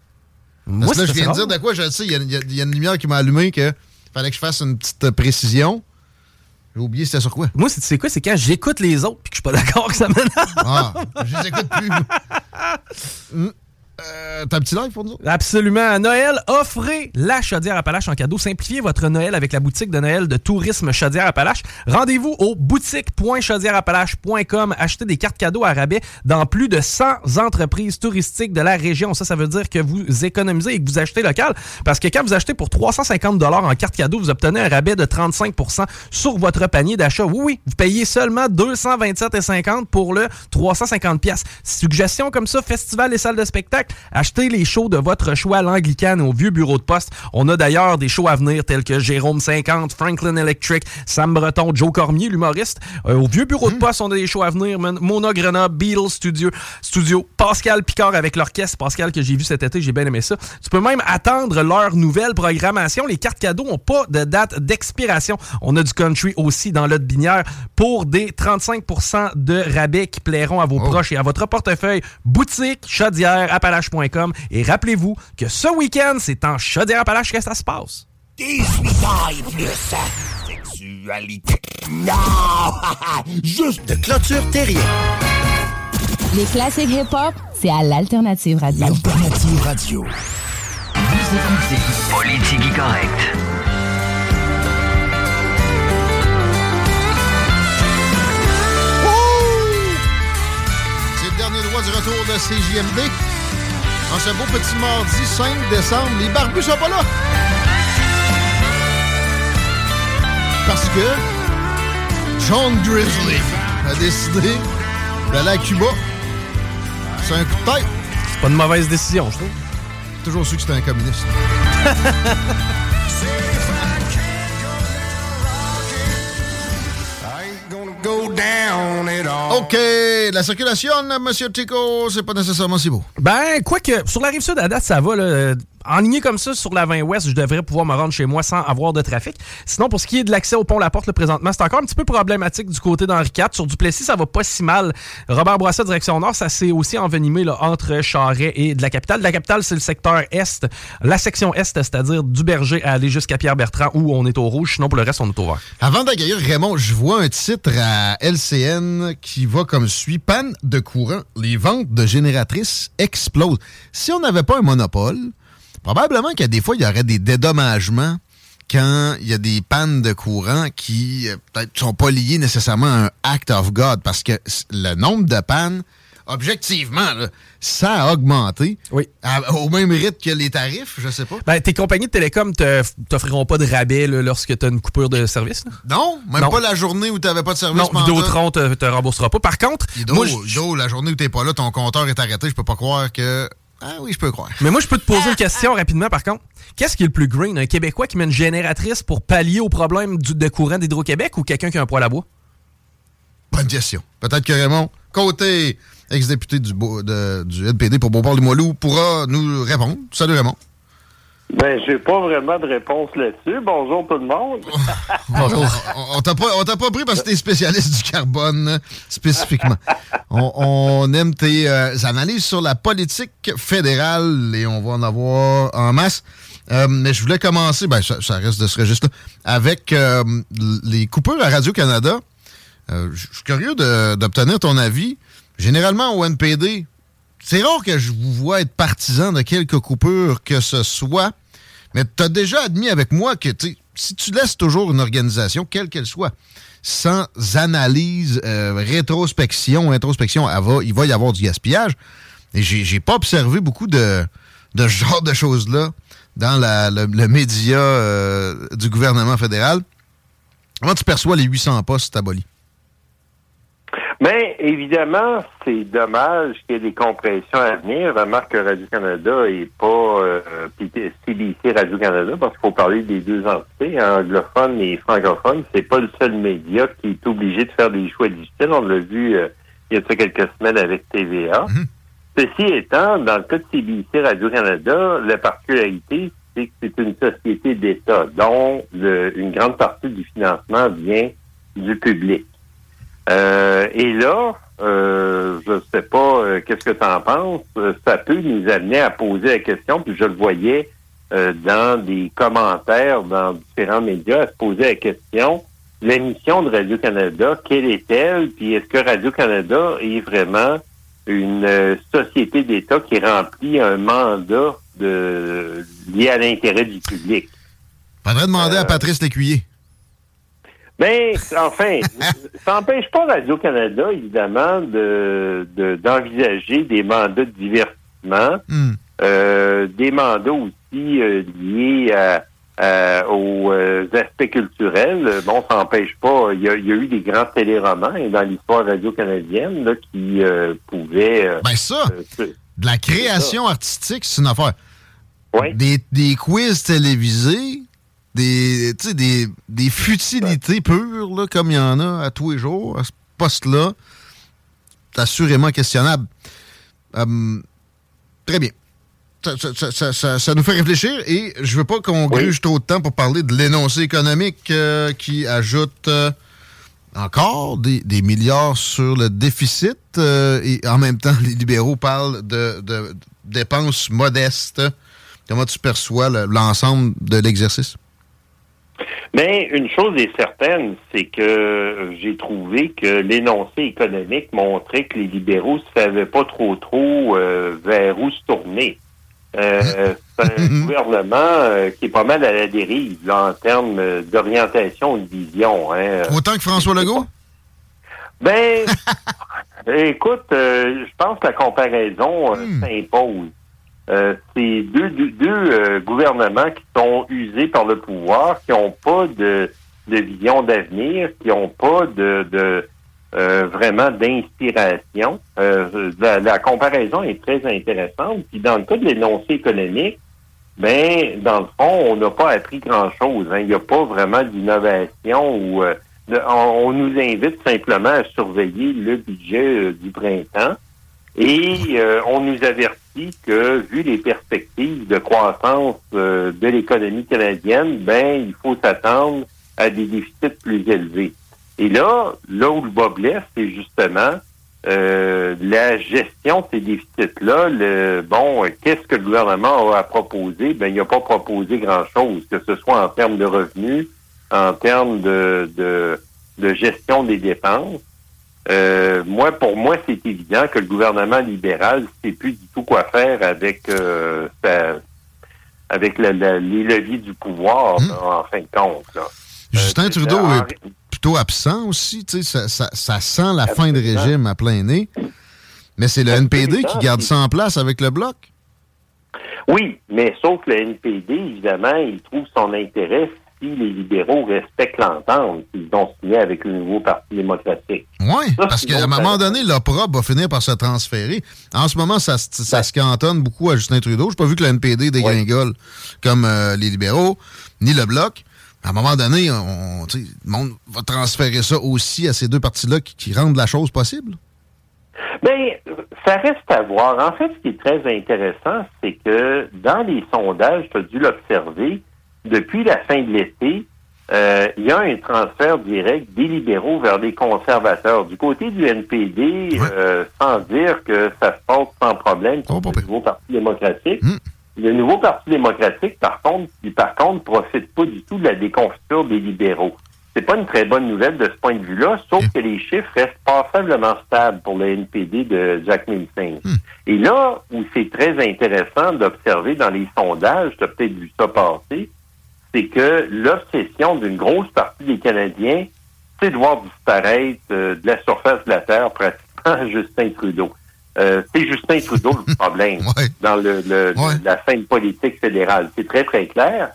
Moi, Parce que là, je viens de dire de quoi je le sais. Il y a, y y une lumière qui m'a allumé que fallait que je fasse une petite euh, précision. J'ai oublié c'était sur quoi. Moi, c'est- tu sais quoi? C'est quand j'écoute les autres puis que je suis pas d'accord que ça m'énerve. Ah, je les écoute plus. Euh, T'as un petit live pour nous? Absolument. Noël, offrez la chaudière Appalaches en cadeau. Simplifiez votre Noël avec la boutique de Noël de Tourisme Chaudière Appalaches. Rendez-vous au boutique.chaudiereappalaches.com. Achetez des cartes cadeaux à rabais dans plus de 100 entreprises touristiques de la région. Ça, ça veut dire que vous économisez et que vous achetez local. Parce que quand vous achetez pour 350 en carte cadeau, vous obtenez un rabais de 35% sur votre panier d'achat. Oui, oui, vous payez seulement 227,50 pour le 350 pièces. Suggestion comme ça, festival et salles de spectacle, achetez les shows de votre choix à l'Anglicane et au vieux bureau de poste. On a d'ailleurs des shows à venir tels que Jérôme 50, Franklin Electric, Sam Breton, Joe Cormier, l'humoriste. Euh, au vieux bureau de poste, on a des shows à venir. Mon- Mona Grenoble, Beatles Studio, Studio, Pascal Picard avec l'orchestre. Pascal que j'ai vu cet été, j'ai bien aimé ça. Tu peux même attendre leur nouvelle programmation. Les cartes cadeaux n'ont pas de date d'expiration. On a du country aussi dans l'autre binière pour des 35 de rabais qui plairont à vos proches et à votre portefeuille. Boutique Chaudière Appalaches.com. Et rappelez-vous que ce week-end, c'est en Chaudière Appalaches que ça se passe. 18 ans et plus. Sexualité. Non! Juste de clôture terrien. Les classiques hip-hop, c'est à l'Alternative Radio. Alternative Radio. Vous écoutez Politique correcte. C'est le dernier droit du retour de CJMD. En ce beau petit mardi 5 décembre, les barbus sont pas là. Parce que John Grizzly a décidé d'aller à Cuba. C'est un coup de tête. C'est pas une mauvaise décision, je trouve. Toujours su que c'était un communiste. OK, la circulation, Monsieur Tico, c'est pas nécessairement si beau. Ben, quoique, sur la rive sud, à date, ça va. Là. Enligné comme ça sur la 20 Ouest, je devrais pouvoir me rendre chez moi sans avoir de trafic. Sinon, pour ce qui est de l'accès au pont La Porte, là, présentement, c'est encore un petit peu problématique du côté d'Henri IV. Sur Duplessis, ça va pas si mal. Robert Bourassa, direction Nord, ça s'est aussi envenimé entre Charret et de la capitale. La capitale, c'est le secteur Est, la section Est, c'est-à-dire du Berger à aller jusqu'à Pierre-Bertrand où on est au rouge. Sinon, pour le reste, on est au vert. Avant d'accueillir Raymond, je vois un titre à LCN qui va comme suit. Panne de courant, les ventes de génératrices explosent. Si on n'avait pas un monopole, probablement qu'il y a des fois, il y aurait des dédommagements quand il y a des pannes de courant qui euh, peut-être sont pas liées nécessairement à un act of God, parce que le nombre de pannes, objectivement, là, ça a augmenté. Oui. À- au même rythme que les tarifs, je sais pas. Ben, tes compagnies de télécom t'offriront pas de rabais là, lorsque tu as une coupure de service. là? Non, même Non. pas la journée où tu n'avais pas de service. Non, Vidéotron te, te remboursera pas. Par contre, moi, la journée où t'es pas là, ton compteur est arrêté, je peux pas croire que. Ah oui, je peux croire. Mais moi, je peux te poser une question rapidement, par contre. Qu'est-ce qui est le plus green? Un Québécois qui met une génératrice pour pallier au problème du- de courant d'Hydro-Québec ou quelqu'un qui a un poêle à bois? Bonne question. Peut-être que Raymond, côté ex-député du, de- du NPD pour Beauport-Limoilou, pourra nous répondre. Salut Raymond. Ben, j'ai pas vraiment de réponse là-dessus. Bonjour tout le monde. Bonjour. on on t'a pas, pris parce que t'es spécialiste du carbone, euh, spécifiquement. on, on aime tes euh, analyses sur la politique fédérale et on va en avoir en masse. Euh, mais je voulais commencer, ben, ça, ça reste de ce registre-là, avec euh, les coupures à Radio-Canada. Euh, Je suis curieux d'obtenir ton avis. Généralement, au NPD, c'est rare que je vous vois être partisan de quelques coupures que ce soit, mais tu as déjà admis avec moi que si tu laisses toujours une organisation, quelle qu'elle soit, sans analyse, euh, rétrospection, introspection, il va y avoir du gaspillage. Et j'ai pas observé beaucoup de, ce genre de choses-là dans le média euh, du gouvernement fédéral. Comment tu perçois les 800 postes abolis? Mais évidemment, c'est dommage qu'il y ait des compressions à venir. Remarque que Radio-Canada et pas euh, CBC Radio-Canada, parce qu'il faut parler des deux entités, hein, anglophones et francophones. C'est pas le seul média qui est obligé de faire des choix difficiles. On l'a vu euh, il y a quelques semaines avec TVA. Ceci étant, dans le cas de CBC Radio-Canada, la particularité, c'est que c'est une société d'État, dont le- une grande partie du financement vient du public. Euh, et là, euh, je ne sais pas euh, qu'est-ce que tu en penses, euh, ça peut nous amener à poser la question, puis je le voyais euh, dans des commentaires dans différents médias, à se poser la question, la mission de Radio-Canada, quelle est-elle, puis est-ce que Radio-Canada est vraiment une euh, société d'État qui remplit un mandat de lié à l'intérêt du public? Faudrait demander à Patrice Lécuyer. Mais enfin, ça n'empêche pas Radio-Canada, évidemment, de de- d'envisager des mandats de divertissement, euh, des mandats aussi euh, liés à- à- aux euh, aspects culturels. Bon, ça n'empêche pas. Il y, a, il y a eu des grands téléromans dans l'histoire radio-canadienne là, qui euh, pouvaient. euh, Ben ça, de la création artistique, c'est une affaire. Oui. Des, des quiz télévisés, des, des, des futilités pures, là, comme il y en a à tous les jours, à ce poste-là, c'est assurément questionnable. Hum, très bien. Ça, ça- ça- nous fait réfléchir et je veux pas qu'on gruge trop de temps pour parler de l'énoncé économique euh, qui ajoute euh, encore des, des milliards sur le déficit euh, et en même temps, les libéraux parlent de, de dépenses modestes. Comment tu perçois le- l'ensemble de l'exercice? Mais une chose est certaine, c'est que j'ai trouvé que l'énoncé économique montrait que les libéraux ne savaient pas trop trop euh, vers où se tourner. Euh, c'est un gouvernement euh, qui est pas mal à la dérive là, en termes d'orientation ou de vision. Hein. Autant que François Legault? Ben, écoute, je pense que la comparaison euh, s'impose. Euh, c'est deux, euh, gouvernements qui sont usés par le pouvoir, qui n'ont pas de, vision d'avenir, qui n'ont pas de, euh, vraiment d'inspiration. Euh, la, comparaison est très intéressante. Puis dans le cas de l'énoncé économique, ben, dans le fond, on n'a pas appris grand-chose. hein. Il n'y a pas vraiment d'innovation ou on, nous invite simplement à surveiller le budget du printemps et on nous avertit que, vu les perspectives de croissance euh, de l'économie canadienne, ben il faut s'attendre à des déficits plus élevés. Et là, là où le bas blesse, c'est justement euh, la gestion de ces déficits-là. Bon, qu'est-ce que le gouvernement a à proposer? Ben, il n'a pas proposé grand-chose, que ce soit en termes de revenus, en termes de gestion des dépenses. Euh, moi, pour moi, c'est évident que le gouvernement libéral ne sait plus du tout quoi faire avec euh, sa- avec la- la- les leviers du pouvoir, là, en fin de compte. là. Justin Trudeau en- est plutôt absent aussi. tu sais, Ça, ça- ça sent la fin de régime à plein nez. Mais c'est le NPD qui garde ça en place avec le bloc. Oui, mais sauf que le NPD, évidemment, il trouve son intérêt les libéraux respectent l'entente qu'ils ont signé avec le nouveau Parti démocratique. Oui, parce qu'à un moment donné, l'opprobre va finir par se transférer. En ce moment, ça, se- ça se cantonne beaucoup à Justin Trudeau. Je pas vu que le NPD dégringole comme euh, les libéraux, ni le Bloc. À un moment donné, on, le monde va transférer ça aussi à ces deux partis-là qui, qui rendent la chose possible. Ben, ça reste à voir. En fait, ce qui est très intéressant, c'est que dans les sondages, tu as dû l'observer, depuis la fin de l'été, euh, il y a un transfert direct des libéraux vers les conservateurs. Du côté du NPD, euh, sans dire que ça se passe sans problème contre le nouveau Parti démocratique, le nouveau Parti démocratique, par contre, qui, par contre, profite pas du tout de la déconfiture des libéraux. C'est pas une très bonne nouvelle de ce point de vue-là, sauf que les chiffres restent passablement stables pour le NPD de Jack Milstein. Et là où c'est très intéressant d'observer dans les sondages, tu as peut-être vu ça passer, c'est que l'obsession d'une grosse partie des Canadiens, c'est de voir disparaître euh, de la surface de la Terre pratiquement Justin Trudeau. Euh, c'est Justin Trudeau le problème dans le, le- la scène politique fédérale. C'est très, très clair.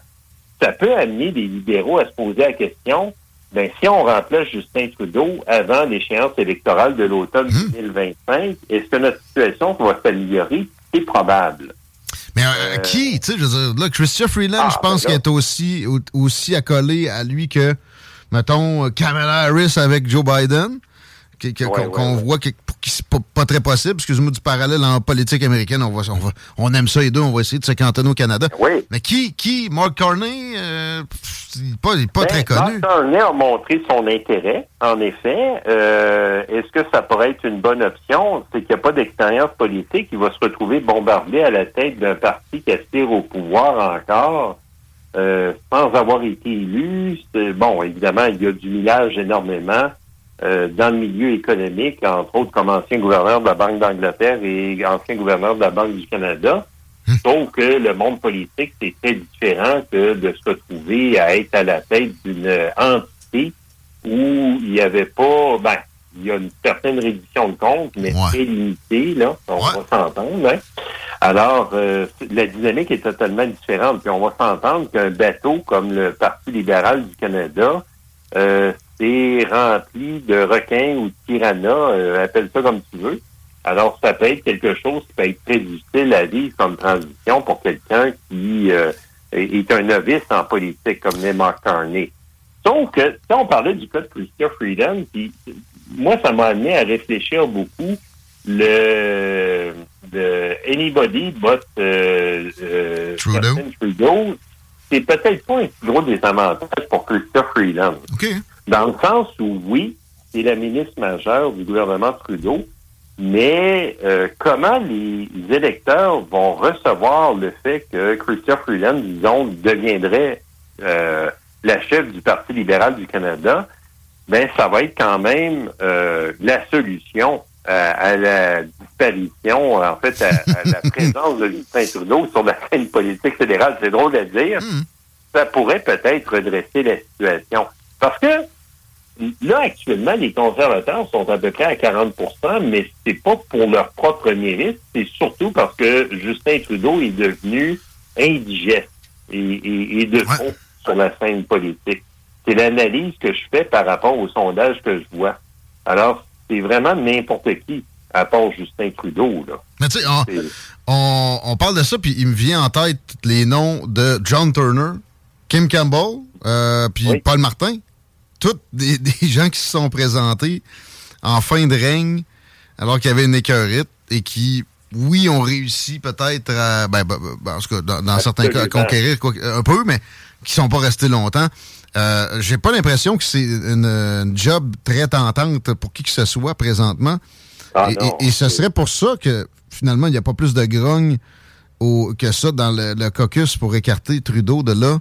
Ça peut amener les libéraux à se poser la question, ben, si on remplace Justin Trudeau avant l'échéance électorale de l'automne 2025, est-ce que notre situation va s'améliorer? C'est probable. Mais euh, qui, tu sais, je veux dire, là, Christian Freeland, Ah, je pense ben qu'il là. est aussi, au- aussi accolé à lui que, mettons, Kamala Harris avec Joe Biden, qu'on voit qui c'est pas, pas très possible, excuse-moi du parallèle en politique américaine, on, va, on, va- on aime ça les deux, on va essayer de se cantonner au Canada. Mais qui, qui, Mark Carney, euh, il n'est pas, il est pas Ben, très connu. Mark Carney a montré son intérêt, en effet. Euh, Est-ce que ça pourrait être une bonne option? C'est qu'il n'y a pas d'expérience politique. Il va se retrouver bombardé à la tête d'un parti qui aspire au pouvoir encore, euh, sans avoir été élu. Bon, évidemment, il y a du millage énormément euh, dans le milieu économique, entre autres comme ancien gouverneur de la Banque d'Angleterre et ancien gouverneur de la Banque du Canada. Sauf que le monde politique, c'est très différent que de se retrouver à être à la tête d'une entité où il n'y avait pas, ben, il y a une certaine réduction de compte, mais très limitée, là, on va s'entendre. Hein? Alors, euh, la dynamique est totalement différente. Puis on va s'entendre qu'un bateau comme le Parti libéral du Canada, euh, c'est rempli de requins ou de piranhas, euh, appelle ça comme tu veux. Alors, ça peut être quelque chose qui peut être très difficile à vivre comme transition pour quelqu'un qui euh, est un novice en politique, comme l'est Mark Carney. Sauf que, si on parlait du cas de Chrystia Freedom, puis moi, ça m'a amené à réfléchir beaucoup le, le anybody but euh, euh, Trudeau. C'est peut-être pas un si gros désavantage pour Chrystia Freeland. Dans le sens où, oui, c'est la ministre majeure du gouvernement Trudeau, mais euh, comment les électeurs vont recevoir le fait que Chrystia Freeland, disons, deviendrait euh, la chef du Parti libéral du Canada, ben ça va être quand même euh, la solution à, à la disparition, en fait, à, à la présence de Justin Trudeau sur la scène politique fédérale. C'est drôle à dire. Ça pourrait peut-être redresser la situation. Parce que là, actuellement, les conservateurs sont à peu près à 40% mais c'est pas pour leur propre mérite, c'est surtout parce que Justin Trudeau est devenu indigeste et, et, et de fond sur la scène politique. C'est l'analyse que je fais par rapport au sondage que je vois. Alors, c'est vraiment n'importe qui, à part Justin Trudeau, là. Mais tu sais, on, on- on parle de ça, puis il me vient en tête les noms de John Turner, Kim Campbell, euh, puis Paul Martin. Tous des, des gens qui se sont présentés en fin de règne, alors qu'il y avait une écœurite et qui oui, on réussit peut-être à, ben, ben, ben, en tout cas, dans, dans certains cas, à conquérir quoi- un peu, mais qui sont pas restés longtemps. Euh, J'ai pas l'impression que c'est une, une job très tentante pour qui que ce soit présentement. Ah, et, non. et- et ce serait pour ça que finalement, il n'y a pas plus de grogne au, que ça dans le, le caucus pour écarter Trudeau de là.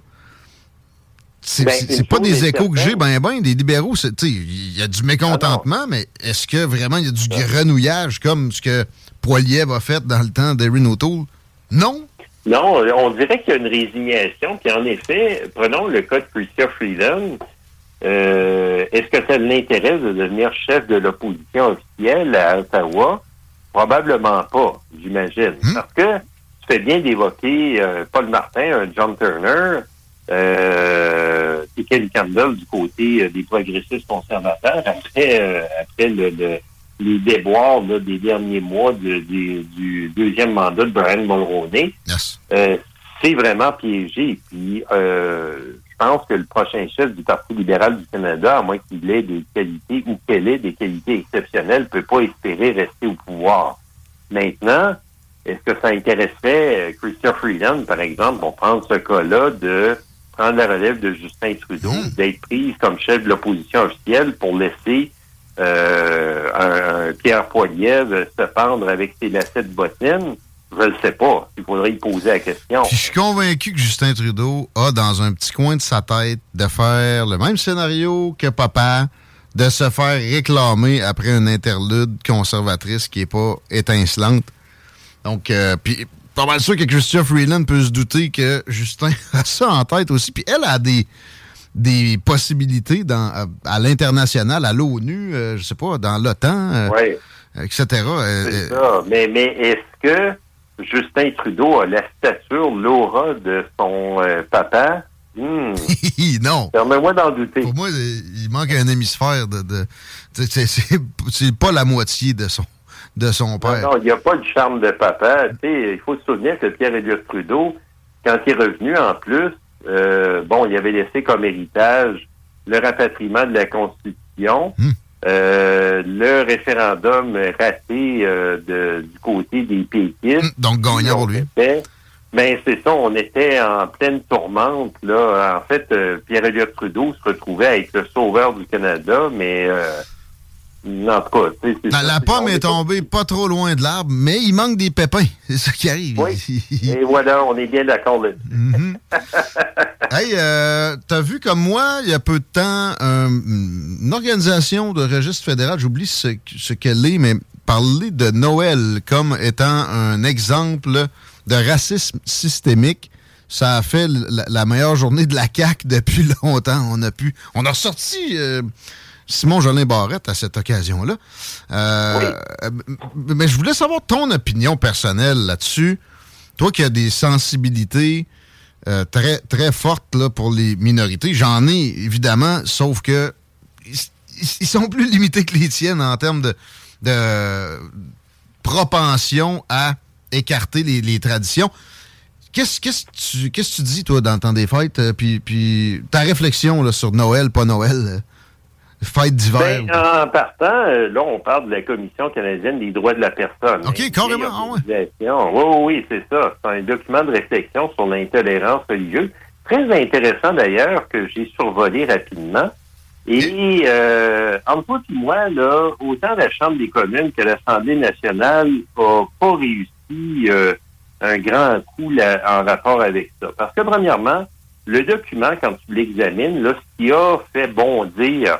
C'est Ben, pas des échos que j'ai, ben ben, des libéraux, c'est- tu sais, il y a du mécontentement, mais est-ce que vraiment il y a du grenouillage comme ce que Poiliev a fait dans le temps d'Erin O'Toole? Non. Non, on dirait qu'il y a une résignation. Puis en effet, prenons le cas de Chrystia Freeland. Euh, Est-ce que ça l'intéresse de devenir chef de l'opposition officielle à Ottawa? Probablement pas, j'imagine. Parce que tu fais bien d'évoquer euh, Paul Martin, un John Turner, euh, et Kelly Campbell du côté euh, des progressistes conservateurs après, euh, après le, le- les déboires là, des derniers mois de- du- du deuxième mandat de Brian Mulroney. Euh, c'est vraiment piégé. Puis euh, je pense que le prochain chef du Parti libéral du Canada, à moins qu'il ait des qualités ou qu'elle ait des qualités exceptionnelles, peut pas espérer rester au pouvoir. Maintenant, est-ce que ça intéresserait euh, Christian Freeland, par exemple, pour prendre ce cas-là, de prendre la relève de Justin Trudeau, d'être prise comme chef de l'opposition officielle pour laisser euh, un, Pierre Poilievre se pendre avec ses lacets de bottines? Je ne sais pas. Il faudrait y poser la question. Puis je suis convaincu que Justin Trudeau a dans un petit coin de sa tête de faire le même scénario que papa, de se faire réclamer après une interlude conservatrice qui est pas étincelante. Donc, euh, puis pas mal sûr que Christian Freeland peut se douter que Justin a ça en tête aussi. Puis elle a des des possibilités dans, à, à l'international, à l'ONU, euh, je sais pas, dans l'OTAN, euh, etc. Euh, C'est euh, ça. Mais, mais est-ce que Justin Trudeau a la stature, l'aura de son euh, papa? Hmm. non. Permets-moi d'en douter. Pour moi, il manque un hémisphère de. de c'est- pas la moitié de son, de son père. Non, il n'y a pas de charme de papa. Tu sais, il faut se souvenir que Pierre-Éliott Trudeau, quand il est revenu en plus, euh, bon, il avait laissé comme héritage le rapatriement de la Constitution, euh, le référendum raté euh, de- du côté des péquistes. Donc, gagnant pour lui. Était- Ben, c'est ça, on était en pleine tourmente, là. En fait, euh, Pierre-Éliott Trudeau se retrouvait à être le sauveur du Canada, mais euh, en tout cas, La, pomme est tombée pas trop loin de l'arbre, mais il manque des pépins. C'est ça qui arrive. Et voilà, on est bien d'accord là Mhm. Hey, euh, t'as vu comme moi, il y a peu de temps, un- une organisation de registre fédéral, j'oublie ce, ce qu'elle est, mais parler de Noël comme étant un exemple de racisme systémique, ça a fait la, la meilleure journée de la CAQ depuis longtemps. On a pu, on a ressorti euh, Simon Jolin Barrette à cette occasion-là. Euh, euh, Mais je voulais savoir ton opinion personnelle là-dessus. Toi qui as des sensibilités euh, très, très fortes là, pour les minorités, j'en ai évidemment, sauf que ils, ils sont plus limités que les tiennes en termes de, de propension à écarter les, les traditions. Qu'est-ce que tu, qu'est-ce que tu dis, toi, dans le temps des fêtes? euh, puis, puis ta réflexion là, sur Noël, pas Noël, fête d'hiver. Ben, en partant, euh, là, on parle de la Commission canadienne des droits de la personne. OK, carrément, ah. Oui, oui, oui, c'est ça. C'est un document de réflexion sur l'intolérance religieuse. Très intéressant, d'ailleurs, que j'ai survolé rapidement. Et euh, entre toi et moi, là, autant la Chambre des communes que l'Assemblée nationale n'a pas réussi euh, un grand coup là, en rapport avec ça. Parce que, premièrement, le document, quand tu l'examines, là, ce qui a fait bondir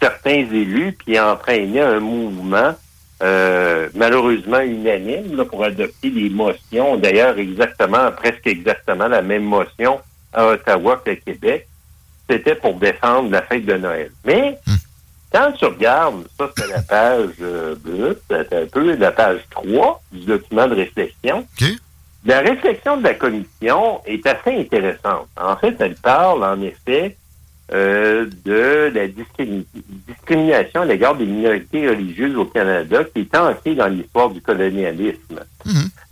certains élus, puis a entraîné un mouvement euh, malheureusement unanime là, pour adopter des motions, d'ailleurs exactement, presque exactement la même motion à Ottawa qu'à Québec, c'était pour défendre la fête de Noël. Mais quand tu regardes, ça c'est la page euh, brute, c'est un peu la page 3 du document de réflexion. La réflexion de la commission est assez intéressante. En fait, elle parle en effet euh, de la discrimi- discrimination à l'égard des minorités religieuses au Canada qui est ancrée dans l'histoire du colonialisme.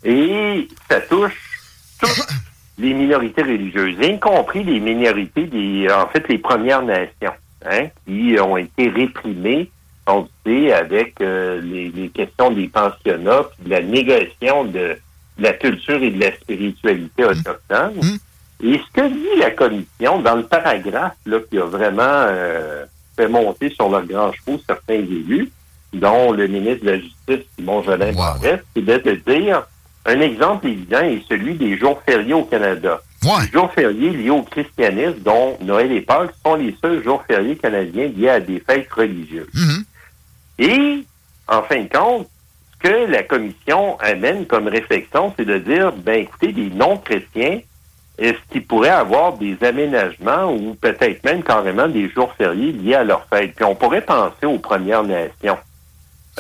Et ça touche toutes les minorités religieuses, y compris les minorités des, en fait, les Premières Nations, hein, qui ont été réprimées on sait, avec euh, les, les questions des pensionnats, puis de la négociation de, de la culture et de la spiritualité autochtone. Et ce que dit la commission, dans le paragraphe là, qui a vraiment euh, fait monter sur leur grand chevaux certains élus, dont le ministre de la Justice, Simon Jolin Barrette, c'est de te dire, un exemple évident est celui des jours fériés au Canada. Les jours fériés liés au christianisme, dont Noël et Pâques, sont les seuls jours fériés canadiens liés à des fêtes religieuses. Et, en fin de compte, ce que la commission amène comme réflexion, c'est de dire, ben écoutez, les non-chrétiens, est-ce qu'ils pourraient avoir des aménagements ou peut-être même carrément des jours fériés liés à leur fête? Puis on pourrait penser aux Premières Nations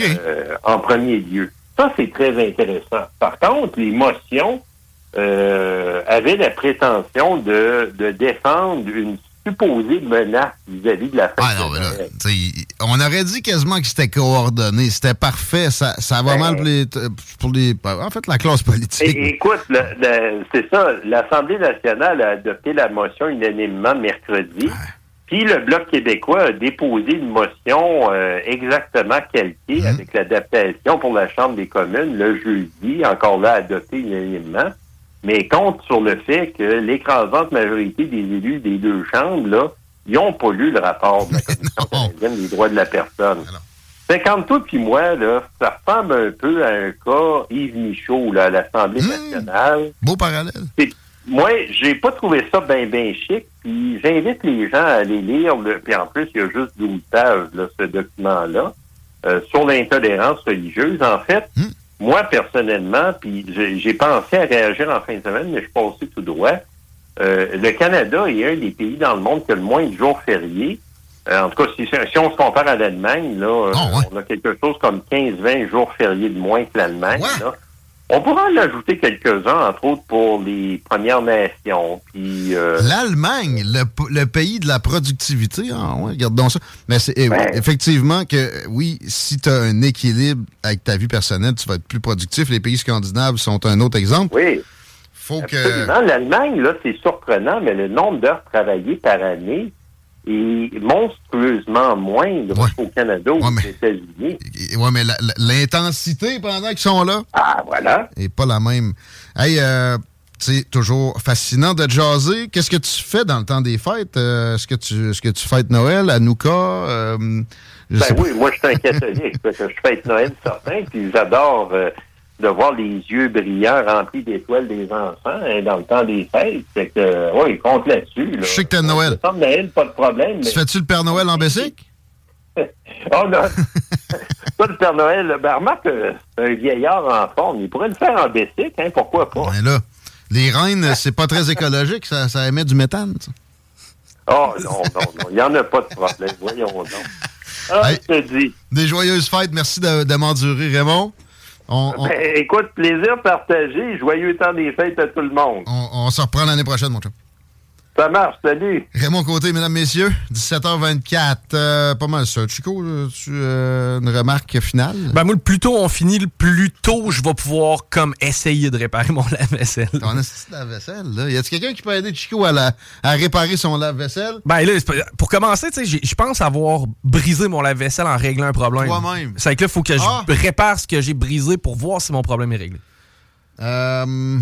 euh, en premier lieu. Ça, c'est très intéressant. Par contre, les motions euh, avaient la prétention de, de défendre une supposée menace vis-à-vis de la. Ah non, mais là, t'sais, on aurait dit quasiment que c'était coordonné. C'était parfait. Ça, ça va Ben, mal pour les, pour les- En fait, la classe politique. Écoute, c'est ça, l'Assemblée nationale a adopté la motion unanimement mercredi. Puis le Bloc québécois a déposé une motion euh, exactement calquée avec l'adaptation pour la Chambre des communes le jeudi, encore là adoptée unanimement, mais compte sur le fait que l'écrasante majorité des élus des deux chambres, là, ils n'ont pas lu le rapport de la Commission canadienne des droits de la personne. C'est comme toi puis moi, là, ça ressemble un peu à un cas Yves Michaud là, à l'Assemblée nationale. Beau parallèle. C'est- Moi, j'ai pas trouvé ça bien bien chic. Puis j'invite les gens à aller lire. Le, puis en plus, il y a juste 12 pages, là, ce document-là, euh, sur l'intolérance religieuse. En fait, moi, personnellement, puis j'ai pensé à réagir en fin de semaine, mais je suis passé tout droit. Euh, le Canada est un des pays dans le monde qui a le moins de jours fériés. Euh, en tout cas, si, si on se compare à l'Allemagne, là, euh, on a quelque chose comme 15-20 jours fériés de moins que l'Allemagne. là. On pourra en ajouter quelques-uns, entre autres pour les Premières Nations. Puis, euh, L'Allemagne, le, le pays de la productivité, ah ouais, regarde donc ça. Mais c'est eh, effectivement que, oui, si tu as un équilibre avec ta vie personnelle, tu vas être plus productif. Les pays scandinaves sont un autre exemple. Oui. Faut que. L'Allemagne, là, c'est surprenant, mais le nombre d'heures travaillées par année est monstrueusement moindre au Canada ou aux États-Unis. Ouais, mais l'intensité pendant qu'ils sont là. Ah, voilà. Et pas la même. Hey, euh, c'est toujours fascinant de jaser. Qu'est-ce que tu fais dans le temps des fêtes? Euh, est-ce que tu est-ce que tu fêtes Noël, Hanouka? Euh, Ben oui, moi, je suis un catholique. je fête Noël certain, puis j'adore euh, de voir les yeux brillants remplis d'étoiles des enfants hein, dans le temps des fêtes. Fait que, euh, oui, ils comptent là-dessus. Là. Je sais que t'as Noël. Noël, pas de problème. Tu fais-tu le Père Noël en Bessic? Oh non! Pas le Père Noël. Ben, remarque, euh, un vieillard en forme, il pourrait le faire en Bessic, hein, pourquoi pas? Mais là, les reines, c'est pas très écologique, ça, ça émet du méthane. ça. Oh non, non, non, il n'y en a pas de problème, voyons donc. Ah, je te dis. Des joyeuses fêtes, merci de, de m'endurer, Raymond. On, on- Ben, écoute, plaisir partagé, joyeux temps des fêtes à tout le monde. on- on se reprend l'année prochaine, mon chum. Ça marche, salut! Raymond Côté, mesdames, messieurs, 17h24. euh, pas mal ça. Chico, tu euh, une remarque finale? Ben moi, le plus tôt on finit, le plus tôt je vais pouvoir comme essayer de réparer mon lave-vaisselle. Ton de lave-vaisselle, là. Y a-t-il quelqu'un qui peut aider Chico à, la- à réparer son lave-vaisselle? Ben là, pour commencer, tu sais, je pense avoir brisé mon lave-vaisselle en réglant un problème. Toi-même. C'est que là, il faut que Ah! je répare ce que j'ai brisé pour voir si mon problème est réglé. Euh,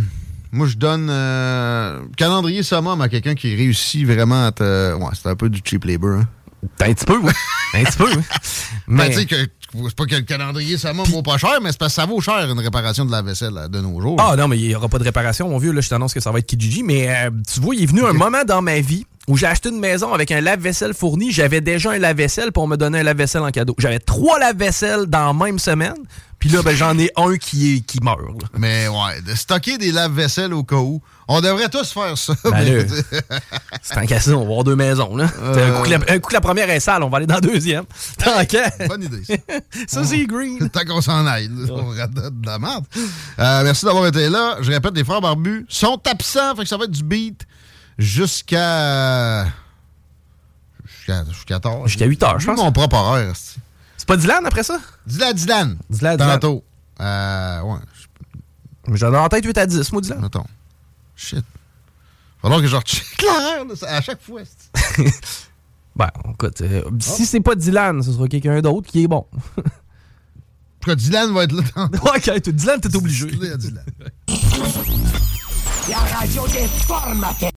moi, je donne euh, calendrier summum à quelqu'un qui réussit vraiment à te. Ouais, c'est un peu du cheap labor. Hein. Un petit peu, oui. Un petit peu, oui. Mais Mais- sais que c'est pas que le calendrier summum vaut pas cher, mais c'est parce que ça vaut cher une réparation de la vaisselle là, de nos jours. Ah non, mais il n'y aura pas de réparation, mon vieux. Là, je t'annonce que ça va être Kijiji. Mais euh, tu vois, il est venu un moment dans ma vie où j'ai acheté une maison avec un lave-vaisselle fourni. J'avais déjà un lave-vaisselle pour me donner un lave-vaisselle en cadeau. J'avais trois lave-vaisselles dans la même semaine. Puis là, ben, j'en ai un qui, est, qui meurt. là. Mais ouais, de stocker des lave-vaisselles au cas où. On devrait tous faire ça. Ben mais- là, C'est en cassé, on va avoir deux maisons. Là. Euh. Un, coup que la, un coup que la première est sale, on va aller dans la deuxième. Tant qu'à. Bonne idée, ça. ça, c'est green. Tant qu'on s'en aille, là, on radote de la merde. Euh, merci d'avoir été là. Je répète, les frères barbus sont absents, fait que ça va être du beat jusqu'à. Jusqu'à jusqu'à tard. Jusqu'à 8 heures, je pense. mon propre horaire. c'est- C'est pas Dylan après ça? Dylan, Dylan. Dylan, Dylan. Tantôt. Euh, ouais. J'en ai en tête 8 à 10, moi, Dylan. Attends. Shit. Falloir que je recheck là, à chaque fois. Ben, écoute, euh, si c'est pas Dylan, ce sera quelqu'un d'autre qui est bon. Cas, Dylan va être là. ok, toi, Dylan, t'es obligé. La radio des formateurs.